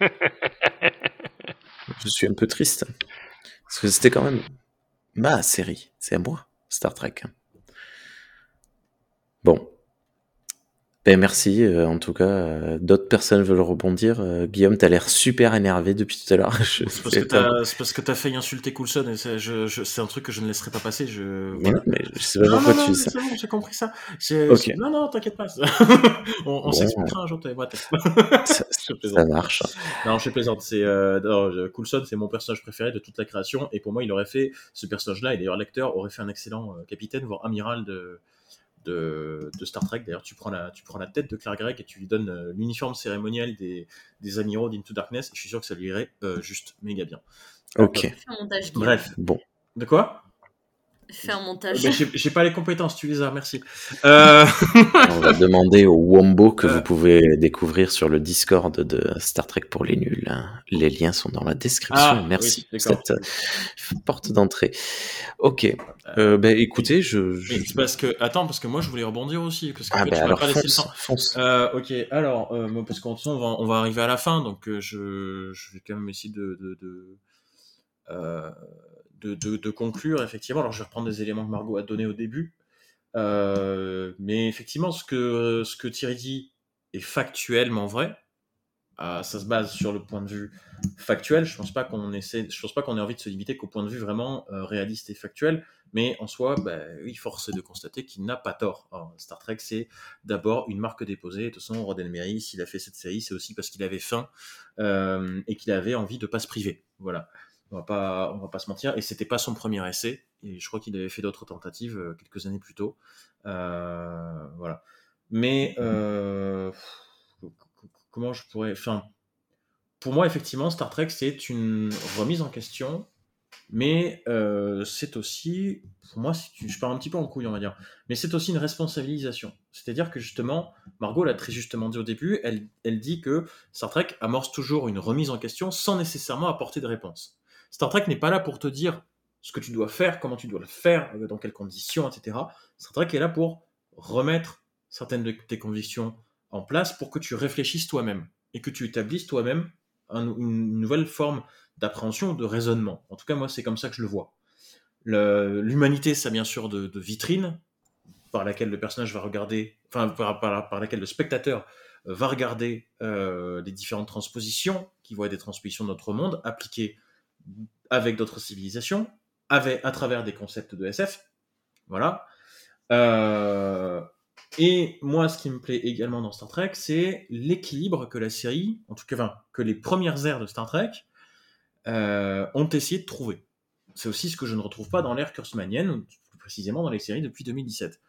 Je suis un peu triste. Parce que c'était quand même ma série. C'est à moi, Star Trek. Bon. Ben merci, euh, en tout cas. euh, D'autres personnes veulent rebondir. Euh, Guillaume, t'as l'air super énervé depuis tout à l'heure. C'est parce, que t'as, failli insulter Coulson et c'est, je, je- c'est un truc que je ne laisserai pas passer. Je, Mais non, mais je sais pas pourquoi tu dis ça. bon, j'ai compris ça. Non, non, t'inquiète pas. on on s'expliquera un jour, moi. Ça, ça marche. Non, je plaisante. C'est euh, Coulson, c'est mon personnage préféré de toute la création, et pour moi, il aurait fait ce personnage-là. Et d'ailleurs, l'acteur aurait fait un excellent capitaine, voire amiral de, de de Star Trek. D'ailleurs, tu prends la tu prends la tête de Clark Gregg et tu lui donnes euh, l'uniforme cérémoniel des des amiraux d'Into Darkness. Je suis sûr que ça lui irait euh, juste méga bien. Ok. Bref. Bon. De quoi? Fais un montage. Mais j'ai j'ai pas les compétences, tu les as, merci. Euh, On va demander au Wombo que Euh. vous pouvez découvrir sur le Discord de Star Trek pour les nuls. Les liens sont dans la description. Ah, Merci oui, pour cette euh, porte d'entrée. Ok. Euh, ben, écoutez, je. je- mais c'est parce que attends, parce que moi je voulais rebondir aussi, parce que Ah tu ben m'as alors pas laissé le fonce, temps. fonce. Euh, ok, alors, euh, parce qu'en tout cas, on va, on va arriver à la fin, donc euh, je, je vais quand même essayer de, de, de, euh, de, conclure, effectivement. Alors, je vais reprendre des éléments que Margot a donnés au début. Euh, mais effectivement, ce que, ce que Thierry dit est factuellement vrai. Ah, ça se base sur le point de vue factuel. Je pense pas qu'on essaie, je pense pas qu'on ait envie de se limiter qu'au point de vue vraiment euh, réaliste et factuel. Mais en soi, bah, force est de constater qu'il n'a pas tort. Star Trek, c'est d'abord une marque déposée. De toute façon, Roddenberry, s'il a fait cette série, c'est aussi parce qu'il avait faim euh, et qu'il avait envie de pas se priver. Voilà. On va pas, on va pas se mentir. Et c'était pas son premier essai. Et je crois qu'il avait fait d'autres tentatives euh, quelques années plus tôt. Euh, voilà. Mais euh, comment je pourrais, enfin, pour moi, effectivement, Star Trek, c'est une remise en question mais euh, c'est aussi, pour moi, une- je pars un petit peu en couille, on va dire, mais c'est aussi une responsabilisation. C'est-à-dire que justement, Margot l'a très justement dit au début, elle, elle dit que Star Trek amorce toujours une remise en question sans nécessairement apporter de réponse. Star Trek n'est pas là pour te dire ce que tu dois faire, comment tu dois le faire, euh, dans quelles conditions, etc. Star Trek est là pour remettre certaines de tes convictions en place pour que tu réfléchisses toi-même et que tu établisses toi-même un- une nouvelle forme d'appréhension, de raisonnement. En tout cas, moi, c'est comme ça que je le vois. L'humanité, ça bien sûr de, vitrine par laquelle le personnage va regarder, par, laquelle le spectateur va regarder euh, les différentes transpositions qui vont des transpositions de notre monde appliquées avec d'autres civilisations, avec, à travers des concepts de SF. Voilà. Euh, et moi, ce qui me plaît également dans Star Trek, c'est l'équilibre que la série, en tout cas, que les premières ères de Star Trek euh, ont essayé de trouver. C'est aussi ce que je ne retrouve pas dans l'ère kurzmanienne, plus précisément dans les séries depuis 2017.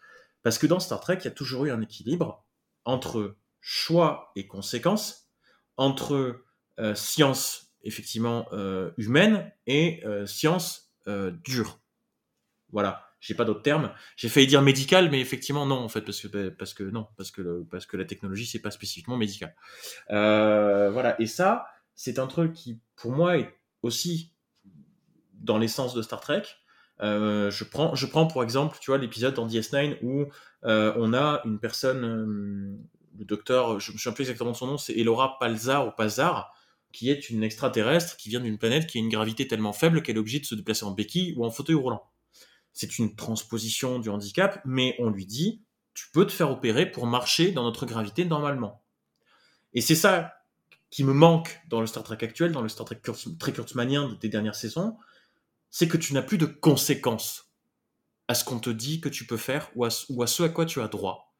Parce que dans Star Trek, il y a toujours eu un équilibre entre choix et conséquences, entre euh, science effectivement euh, humaine et euh, science euh, dure. Voilà, j'ai pas d'autres termes. J'ai failli dire médical, mais effectivement non en fait parce que parce que non parce que parce que la technologie c'est pas spécifiquement médical. Voilà et ça c'est un truc qui pour moi est aussi dans l'essence de Star Trek. Je prends je prends pour exemple tu vois l'épisode dans DS9 où on a une personne le docteur je me souviens plus exactement de son nom c'est Elora Palzar ou Pazar qui est une extraterrestre qui vient d'une planète qui a une gravité tellement faible qu'elle est obligée de se déplacer en béquille ou en fauteuil roulant c'est une transposition du handicap, mais on lui dit, tu peux te faire opérer pour marcher dans notre gravité normalement. Et c'est ça qui me manque dans le Star Trek actuel, dans le Star Trek Kurtz- très kurtzmanien des dernières saisons, c'est que tu n'as plus de conséquences à ce qu'on te dit que tu peux faire ou à, ce- ou à ce à quoi tu as droit.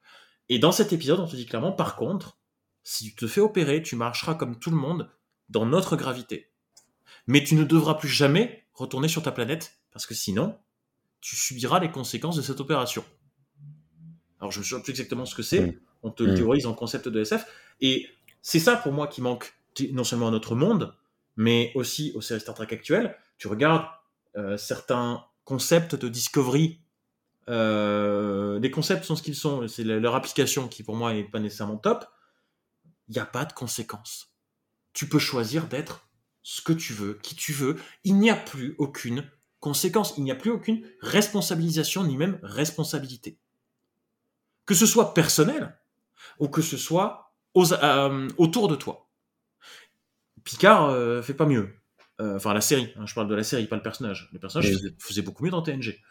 Et dans cet épisode, on te dit clairement, par contre, si tu te fais opérer, tu marcheras comme tout le monde dans notre gravité. Mais tu ne devras plus jamais retourner sur ta planète, parce que sinon, tu subiras les conséquences de cette opération. Alors je ne sais plus exactement ce que c'est, Mm. on te le Mm. théorise en concept de SF, et c'est ça pour moi qui manque non seulement à notre monde, mais aussi aux séries Star Trek actuelles. Tu regardes euh, certains concepts de Discovery, euh, les concepts sont ce qu'ils sont, c'est leur application qui pour moi est pas nécessairement top, il n'y a pas de conséquences. Tu peux choisir d'être ce que tu veux, qui tu veux, il n'y a plus aucune conséquence, il n'y a plus aucune responsabilisation ni même responsabilité. Que ce soit personnel ou que ce soit aux- euh, autour de toi. Picard euh, fait pas mieux. Euh, enfin, la série, hein, je parle de la série, pas le personnage. Le personnage faisait, faisait beaucoup mieux dans TNG.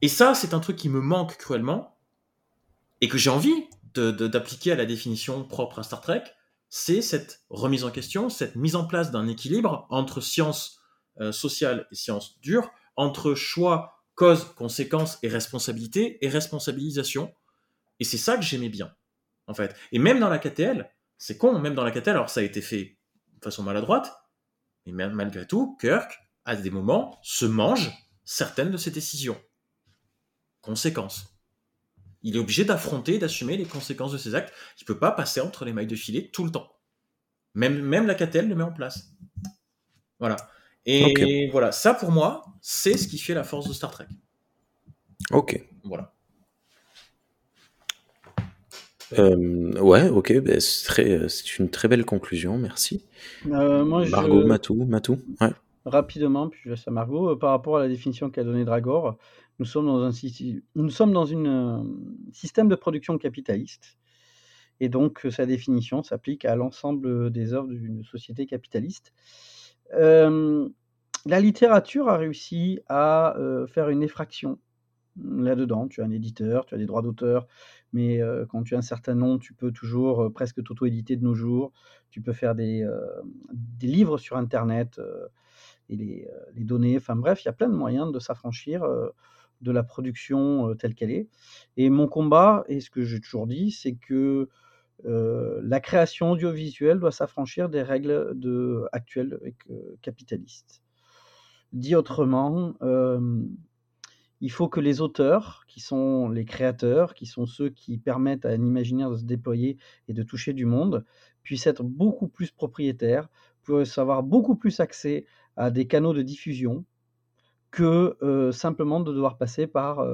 Et ça, c'est un truc qui me manque cruellement et que j'ai envie d'appliquer à la définition propre à Star Trek, c'est cette remise en question, cette mise en place d'un équilibre entre science euh, sociale et science dure, entre choix, cause, conséquence et responsabilité et responsabilisation. Et c'est ça que j'aimais bien, en fait. Et même dans la KTL, c'est con, même dans la KTL, alors ça a été fait de façon maladroite, mais malgré tout, Kirk, à des moments, se mange certaines de ses décisions. Conséquences. Il est obligé d'affronter, d'assumer les conséquences de ses actes. Il peut pas passer entre les mailles de filet tout le temps. Même, même la KTL le met en place. Voilà. Et voilà, ça pour moi, c'est ce qui fait la force de Star Trek. Ok. Voilà. Euh, ouais, ok, ben, c'est très- c'est une très belle conclusion, merci. Euh, moi, Margot, je... Matou, Matou, ouais. rapidement, puis je laisse à Margot, euh, par rapport à la définition qu'a donnée Dragor, nous sommes dans un un système de production capitaliste. Et donc, euh, sa définition s'applique à l'ensemble des œuvres d'une société capitaliste. Euh, la littérature a réussi à euh, faire une effraction là-dedans. Tu as un éditeur, tu as des droits d'auteur, mais euh, quand tu as un certain nom, tu peux toujours euh, presque t'auto-éditer de nos jours. Tu peux faire des, euh, livres sur Internet euh, et les, euh, les donner. Enfin bref, il y a plein de moyens de s'affranchir euh, de la production telle qu'elle est. Et mon combat, et ce que j'ai toujours dit, c'est que la création audiovisuelle doit s'affranchir des règles actuelles capitalistes. Dit autrement, il faut que les auteurs, qui sont les créateurs, qui sont ceux qui permettent à un imaginaire de se déployer et de toucher du monde, puissent être beaucoup plus propriétaires, puissent avoir beaucoup plus accès à des canaux de diffusion que simplement de devoir passer par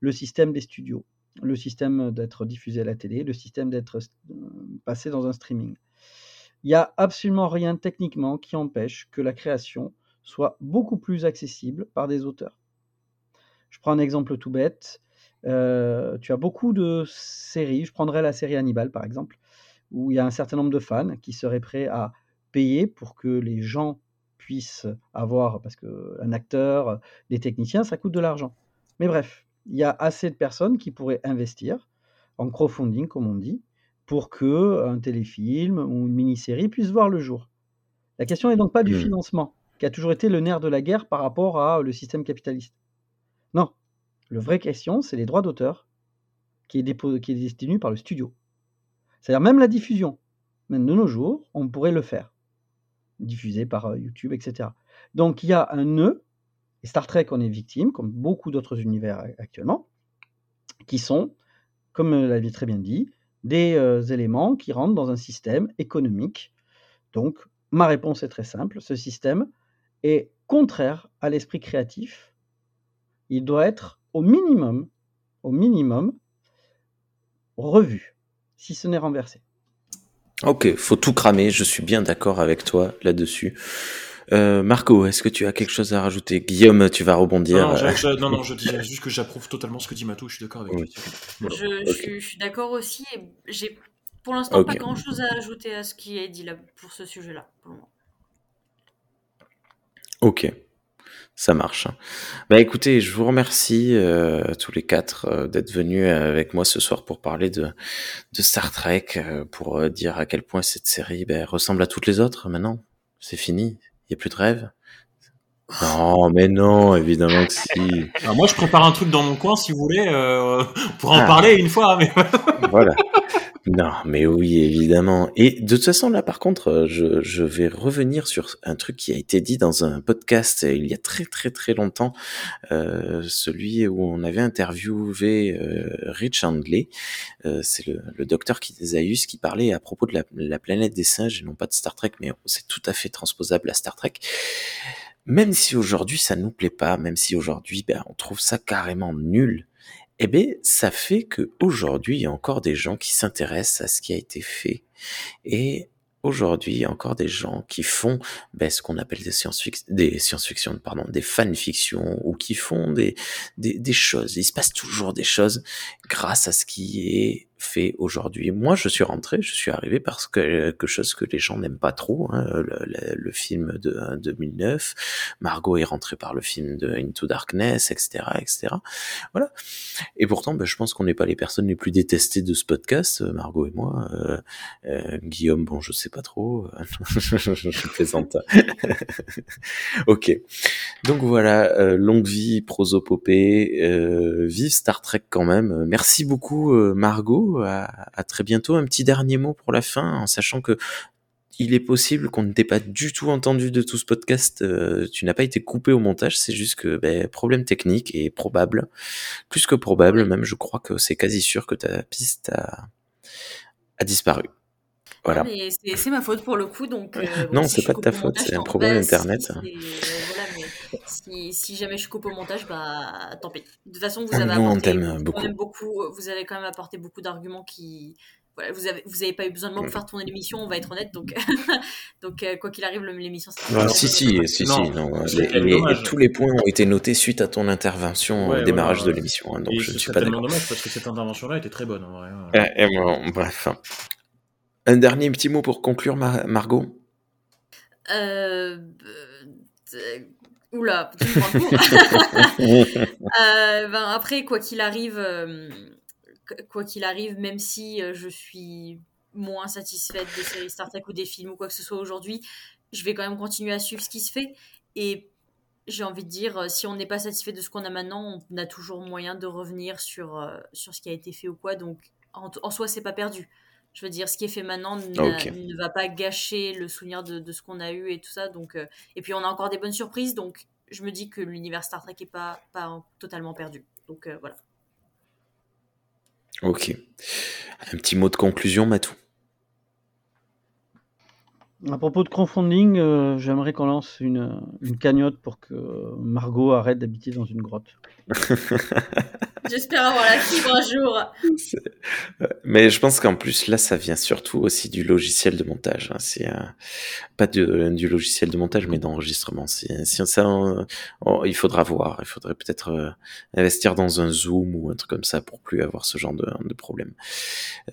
le système des studios, le système d'être diffusé à la télé, le système d'être passé dans un streaming. Il n'y a absolument rien techniquement qui empêche que la création soit beaucoup plus accessible par des auteurs. Je prends un exemple tout bête. Tu as beaucoup de séries, je prendrais la série Hannibal par exemple, où il y a un certain nombre de fans qui seraient prêts à payer pour que les gens puissent avoir, parce qu'un acteur, des techniciens, ça coûte de l'argent. Mais bref, il y a assez de personnes qui pourraient investir en crowdfunding, comme on dit, pour que un téléfilm ou une mini-série puisse voir le jour. La question n'est donc pas du Hmm. financement, qui a toujours été le nerf de la guerre par rapport à le système capitaliste. Non, la vraie question, c'est les droits d'auteur qui est, dépo- qui est détenu par le studio. C'est-à-dire même la diffusion. Même de nos jours, on pourrait le faire. Diffusé par euh, YouTube, etc. Donc il y a un nœud, et Star Trek en est victime, comme beaucoup d'autres univers a- actuellement, qui sont, comme euh, l'avait très bien dit, des euh, éléments qui rentrent dans un système économique. Donc ma réponse est très simple, ce système est contraire à l'esprit créatif. Il doit être au minimum, au minimum, revu, si ce n'est renversé. Ok, faut tout cramer, je suis bien d'accord avec toi là-dessus. Euh, Marco, est-ce que tu as quelque chose à rajouter? Guillaume, tu vas rebondir. Non, non, je, je- non, non, je dis juste que j'approuve totalement ce que dit Matou, je suis d'accord avec Oui. lui. Je, suis, je suis d'accord aussi. Et j'ai pour l'instant pas grand chose à ajouter à ce qui est dit là pour ce sujet-là. pour le moment. Ok, ça marche. Bah écoutez, je vous remercie euh, tous les quatre euh, d'être venus avec moi ce soir pour parler de, de Star Trek, euh, pour dire à quel point cette série ben, ressemble à toutes les autres maintenant. C'est fini, il n'y a plus de rêve. Non, mais non, évidemment que si. Alors moi, je prépare un truc dans mon coin, si vous voulez, pourra en Ah. parler une fois, mais Voilà. Non, mais oui, évidemment. Et de toute façon, là, par contre, euh, je, vais revenir sur un truc qui a été dit dans un podcast euh, il y a très très très longtemps, euh, celui où on avait interviewé Rich Handley. C'est le, le docteur Kitezaius qui parlait à propos de la, la planète des singes et non pas de Star Trek, mais c'est tout à fait transposable à Star Trek. Même si aujourd'hui ça nous plaît pas, même si aujourd'hui ben, on trouve ça carrément nul, eh bien, ça fait que aujourd'hui, il y a encore des gens qui s'intéressent à ce qui a été fait. Et aujourd'hui, il y a encore des gens qui font ben, ce qu'on appelle des science-fiction, des science-fiction, pardon, des fanfictions, ou qui font des, des, des choses. Il se passe toujours des choses grâce à ce qui est fait aujourd'hui. Moi, je suis rentré, je suis arrivé parce que quelque chose que les gens n'aiment pas trop, hein, le, le, le film de 2009. Margot est rentrée par le film de Into Darkness, etc., etc. Voilà. Et pourtant, ben, je pense qu'on n'est pas les personnes les plus détestées de ce podcast, euh, Margot et moi. Euh, euh, Guillaume, bon, je sais pas trop. je plaisante. ok. Donc voilà, euh, longue vie, prosopopée, euh, vive Star Trek quand même. Merci beaucoup, euh, À, très bientôt. Un petit dernier mot pour la fin, en sachant que il est possible qu'on ne t'ait pas du tout entendu de tout ce podcast. Euh, tu n'as pas été coupé au montage. C'est juste que ben, problème technique et probable, plus que probable même. Je crois que c'est quasi sûr que ta piste a disparu. Voilà. Mais c'est c'est ma faute pour le coup, donc. euh, Non, si c'est pas de ta au faute, c'est un problème si, Internet. c'est- euh, voilà, mais si, si jamais je coupe au montage, bah tant pis. De toute façon, vous avez nous, on apporté beaucoup. même beaucoup. Vous avez quand même apporté beaucoup d'arguments qui. Voilà, vous avez vous avez pas eu besoin de moi pour faire tourner l'émission, on va être honnête. Donc donc euh, quoi qu'il arrive, le- l'émission. Ah, si, si, si, Non, si. Non, c'est les- les- tous les points ont été notés suite à ton intervention Ouais, au démarrage de l'émission. hein, donc Et je ne suis pas tellement d'accord. dommage parce que cette intervention-là était très bonne en vrai. hein. Euh, et bon, bref. Un dernier petit mot pour conclure, Mar- Margot? Euh, Oula, tu me. Euh, ben, après, quoi qu'il arrive, euh, qu- quoi qu'il arrive, même si euh, je suis moins satisfaite des séries Star Trek ou des films ou quoi que ce soit aujourd'hui, je vais quand même continuer à suivre ce qui se fait. Et j'ai envie de dire, si on n'est pas satisfait de ce qu'on a maintenant, on a toujours moyen de revenir sur, sur ce qui a été fait ou quoi. Donc, en, en soi, c'est pas perdu. Je veux dire, ce qui est fait maintenant ne va pas gâcher le souvenir de, de ce qu'on a eu et tout ça. Donc, euh, et puis, on a encore des bonnes surprises. Donc, je me dis que l'univers Star Trek est pas, pas totalement perdu. Donc, euh, voilà. Ok. Un petit mot de conclusion, Matou? À propos de crowdfunding, euh, j'aimerais qu'on lance une, une cagnotte pour que Margot arrête d'habiter dans une grotte. J'espère avoir la fibre un jour. Mais je pense qu'en plus, là, ça vient surtout aussi du logiciel de montage. hein. C'est euh, pas de- du logiciel de montage, mais d'enregistrement. C'est- Si ça, il faudra voir. Il faudrait peut-être euh, investir dans un Zoom ou un truc comme ça pour plus avoir ce genre de, de problème.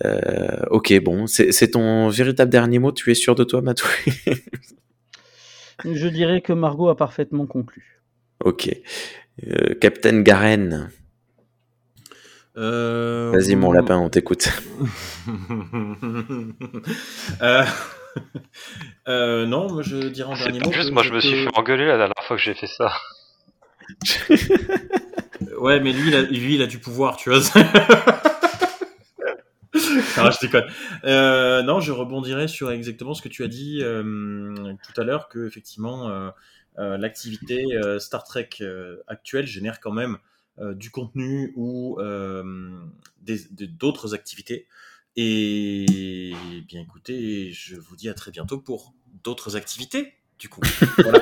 Euh, ok, bon, c'est ton véritable dernier mot. Tu es sûr de toi, Je dirais que Margot a parfaitement conclu. Ok. Euh, Captain Garen, Euh, vas-y mon lapin, on t'écoute. Euh, euh, non, moi je dirais en dernier mot. juste, moi je me suis fait engueuler la dernière fois que j'ai fait ça. Ouais, mais lui il, a, lui, il a du pouvoir, tu vois. Ah, je déconne. Euh, non, je rebondirai sur exactement ce que tu as dit euh, tout à l'heure, que effectivement euh, l'activité Star Trek actuelle génère quand même du contenu ou d'autres activités. Et bien écoutez, je vous dis à très bientôt pour d'autres activités. Du coup, voilà.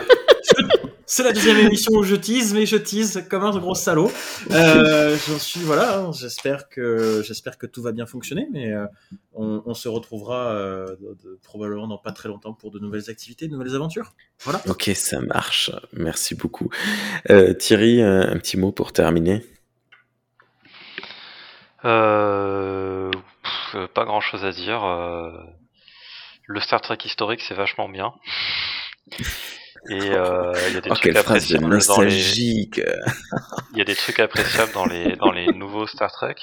C'est la deuxième émission où je tease, mais je tease comme un gros salaud. Euh, J'en suis voilà. hein, J'espère que j'espère que tout va bien fonctionner, mais euh, on, on se retrouvera euh, de- de- probablement dans pas très longtemps pour de nouvelles activités, de nouvelles aventures. Voilà. Ok, ça marche. Merci beaucoup. Euh, Thierry, un, petit mot pour terminer? Pff, pas grand chose à dire. euh, le Star Trek historique c'est vachement bien. Et euh, il y a des Oh, trucs appréciables dans les. Il y a des trucs appréciables dans les dans les nouveaux Star Trek,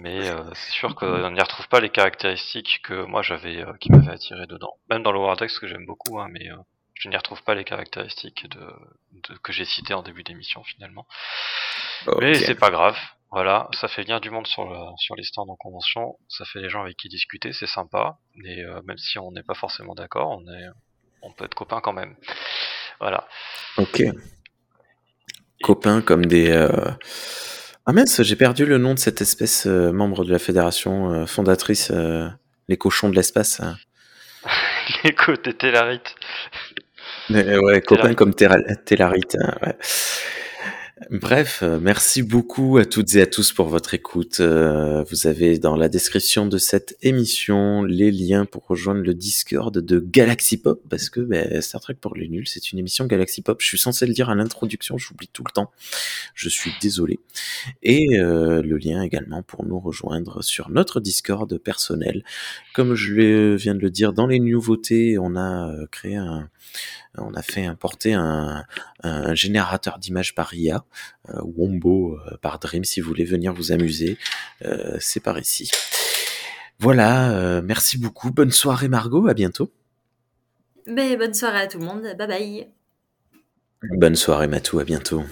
mais euh, c'est sûr qu'on n'y retrouve pas les caractéristiques que moi j'avais, euh, qui m'avaient attiré dedans. Même dans le Decks que j'aime beaucoup, hein, mais euh, je n'y retrouve pas les caractéristiques de, de- que j'ai citées en début d'émission finalement. Mais c'est pas grave. Voilà, ça fait venir du monde sur, le, sur les stands en convention, ça fait les gens avec qui discuter, c'est sympa. Et euh, même si on n'est pas forcément d'accord, on est, on peut être copains quand même. Voilà. Ok. Copains comme des. euh, Ah mince, j'ai perdu le nom de cette espèce euh, membre de la fédération euh, fondatrice, euh, les cochons de l'espace. hein. Les côtés Télarites. Mais, ouais, copains comme Téllarite. hein, ouais. Bref, euh, merci beaucoup à toutes et à tous pour votre écoute. Euh, vous avez dans la description de cette émission les liens pour rejoindre le Discord de Galaxy Pop parce que ben, Star Trek pour les nuls, c'est une émission Galaxy Pop. Je suis censé le dire à l'introduction, j'oublie tout le temps. Je suis désolé. Et euh, le lien également pour nous rejoindre sur notre Discord personnel. Comme je viens de le dire, dans les nouveautés, on a créé un, on a fait importer un, un générateur d'images par IA, euh, Wombo euh, par Dream, si vous voulez venir vous amuser, euh, c'est par ici. Voilà, euh, merci beaucoup. Bonne soirée Margot, à bientôt. Mais bonne soirée à tout le monde. Bye bye. Bonne soirée Matou, à bientôt.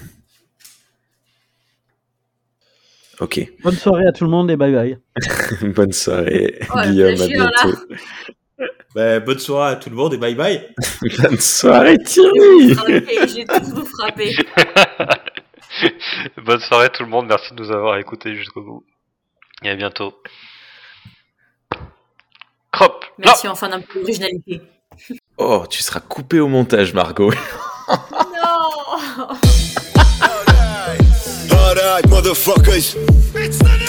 Ok, Bonne soirée à tout le monde et bye bye. bonne soirée Oh, Guillaume, à bientôt. Bah, bonne soirée à tout le monde et bye bye. bonne soirée Thierry J'ai tout frappé. Bonne soirée tout le monde, merci de nous avoir écoutés jusqu'au bout. Et à bientôt. Crop Merci enfin d'un peu d'originalité. Oh, tu seras coupé au montage, Margot. Non Alright, motherfuckers.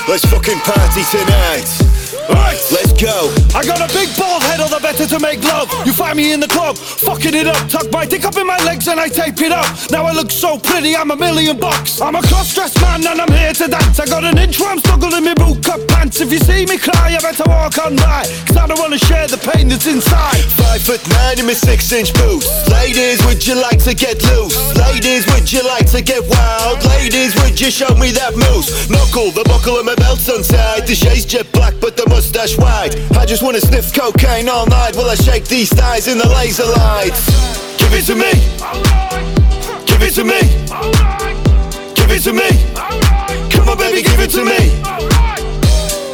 Let's fucking party tonight. Right. Let's go. I got a big bald head, all the better to make love. You find me in the club, fucking it up. Tuck my dick up in my legs and I tape it up. Now I look so pretty, I'm a million bucks. I'm a cross-dressed man and I'm here to dance. I got an inch where I'm snuggled in my boot cut pants. If you see me cry, you better walk on by. Cause I don't wanna share the pain that's inside. Five foot nine in my six inch boots. Ladies, would you like to get loose? Ladies, would you like to get wild? Ladies, would you show me that moose? Knuckle, the buckle of my belt's untied. The shade's jet black, but the mustache white. I just wanna sniff cocaine all night while I shake these thighs in the laser lights. Give it to me. Give it to me. Give it to me. Come on, baby, give it to me.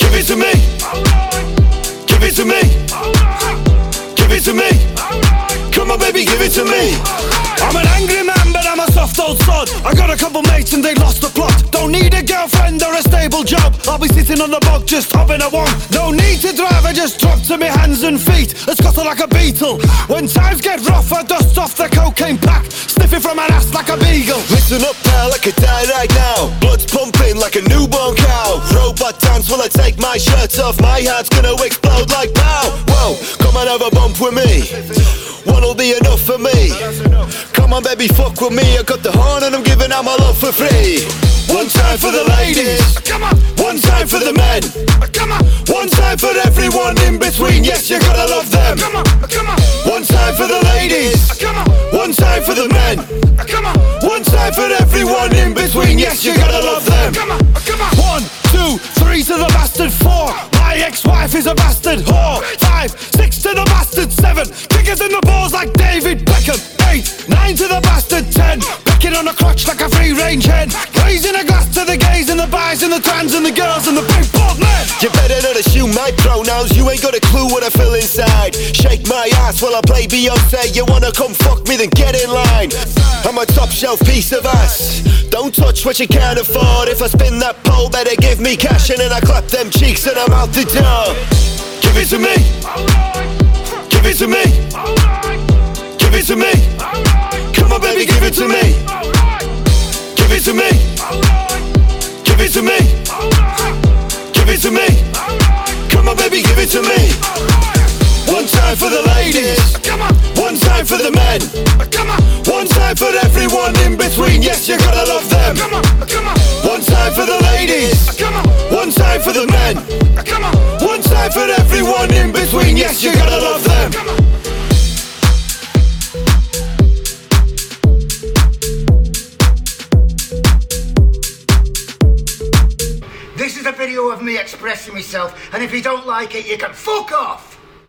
Give it to me. Give it to me. Give it to me. Come on, baby, give it to me. I'm an angry man, soft old sod. I got a couple mates and they lost the plot. Don't need a girlfriend or a stable job. I'll be sitting on the bog just hopping a one. No need to drive, I just drop to my hands and feet. I scuttle like a beetle. When times get rough, I dust off the cocaine pack. Sniffing from an ass like a beagle. Listen up, pal, I could die right now. Blood's pumping like a newborn cow. Robot dance while I take my shirt off. My heart's gonna explode like pow. Whoa, come and have a bump with me. One'll be enough for me. Come on, baby, fuck with me. I got the horn and I'm giving out my love for free. One time for the ladies. Come on. One time for the men. Come on. One time for everyone in between. Yes, you gotta love them. Come on. Come on. One time for the ladies. Come on. One time for the men. Come on. One time for everyone in between. Yes, you gotta love them. Come on. Come on. One, two, three to the bastard. Four. My ex-wife is a bastard whore. Five, six to the bastard. Seven. Kickers in the balls like David Beckham. Eight, nine to the bastard. Ten. Picking on a crotch like a free-range hen. Raising a glass to the gays and the guys and the trans and the girls and the big bald men. You better not assume my pronouns. You ain't got a clue what I feel inside. Shake my ass while I play Beyonce. You wanna come fuck me? Then get in line. I'm a top shelf piece of ass. Don't touch what you can't afford. If I spin that pole, better give me cash and I clap them cheeks and I'm out the door. Give it to me. Give it to me. Give it to me. Come on, baby, give it to me. Give it to me. Give it to me. Give it to me. Come on, baby, give it to me. One time for the ladies. Come on. One time for the men. Come on. One time for everyone in between. Yes, you gotta love them. Come on. Come on. One time for the ladies. Come on. One time for the men. Come on. One time for everyone in between. Yes, you gotta love them. Come on. This is a video of me expressing myself, and if you don't like it, you can fuck off!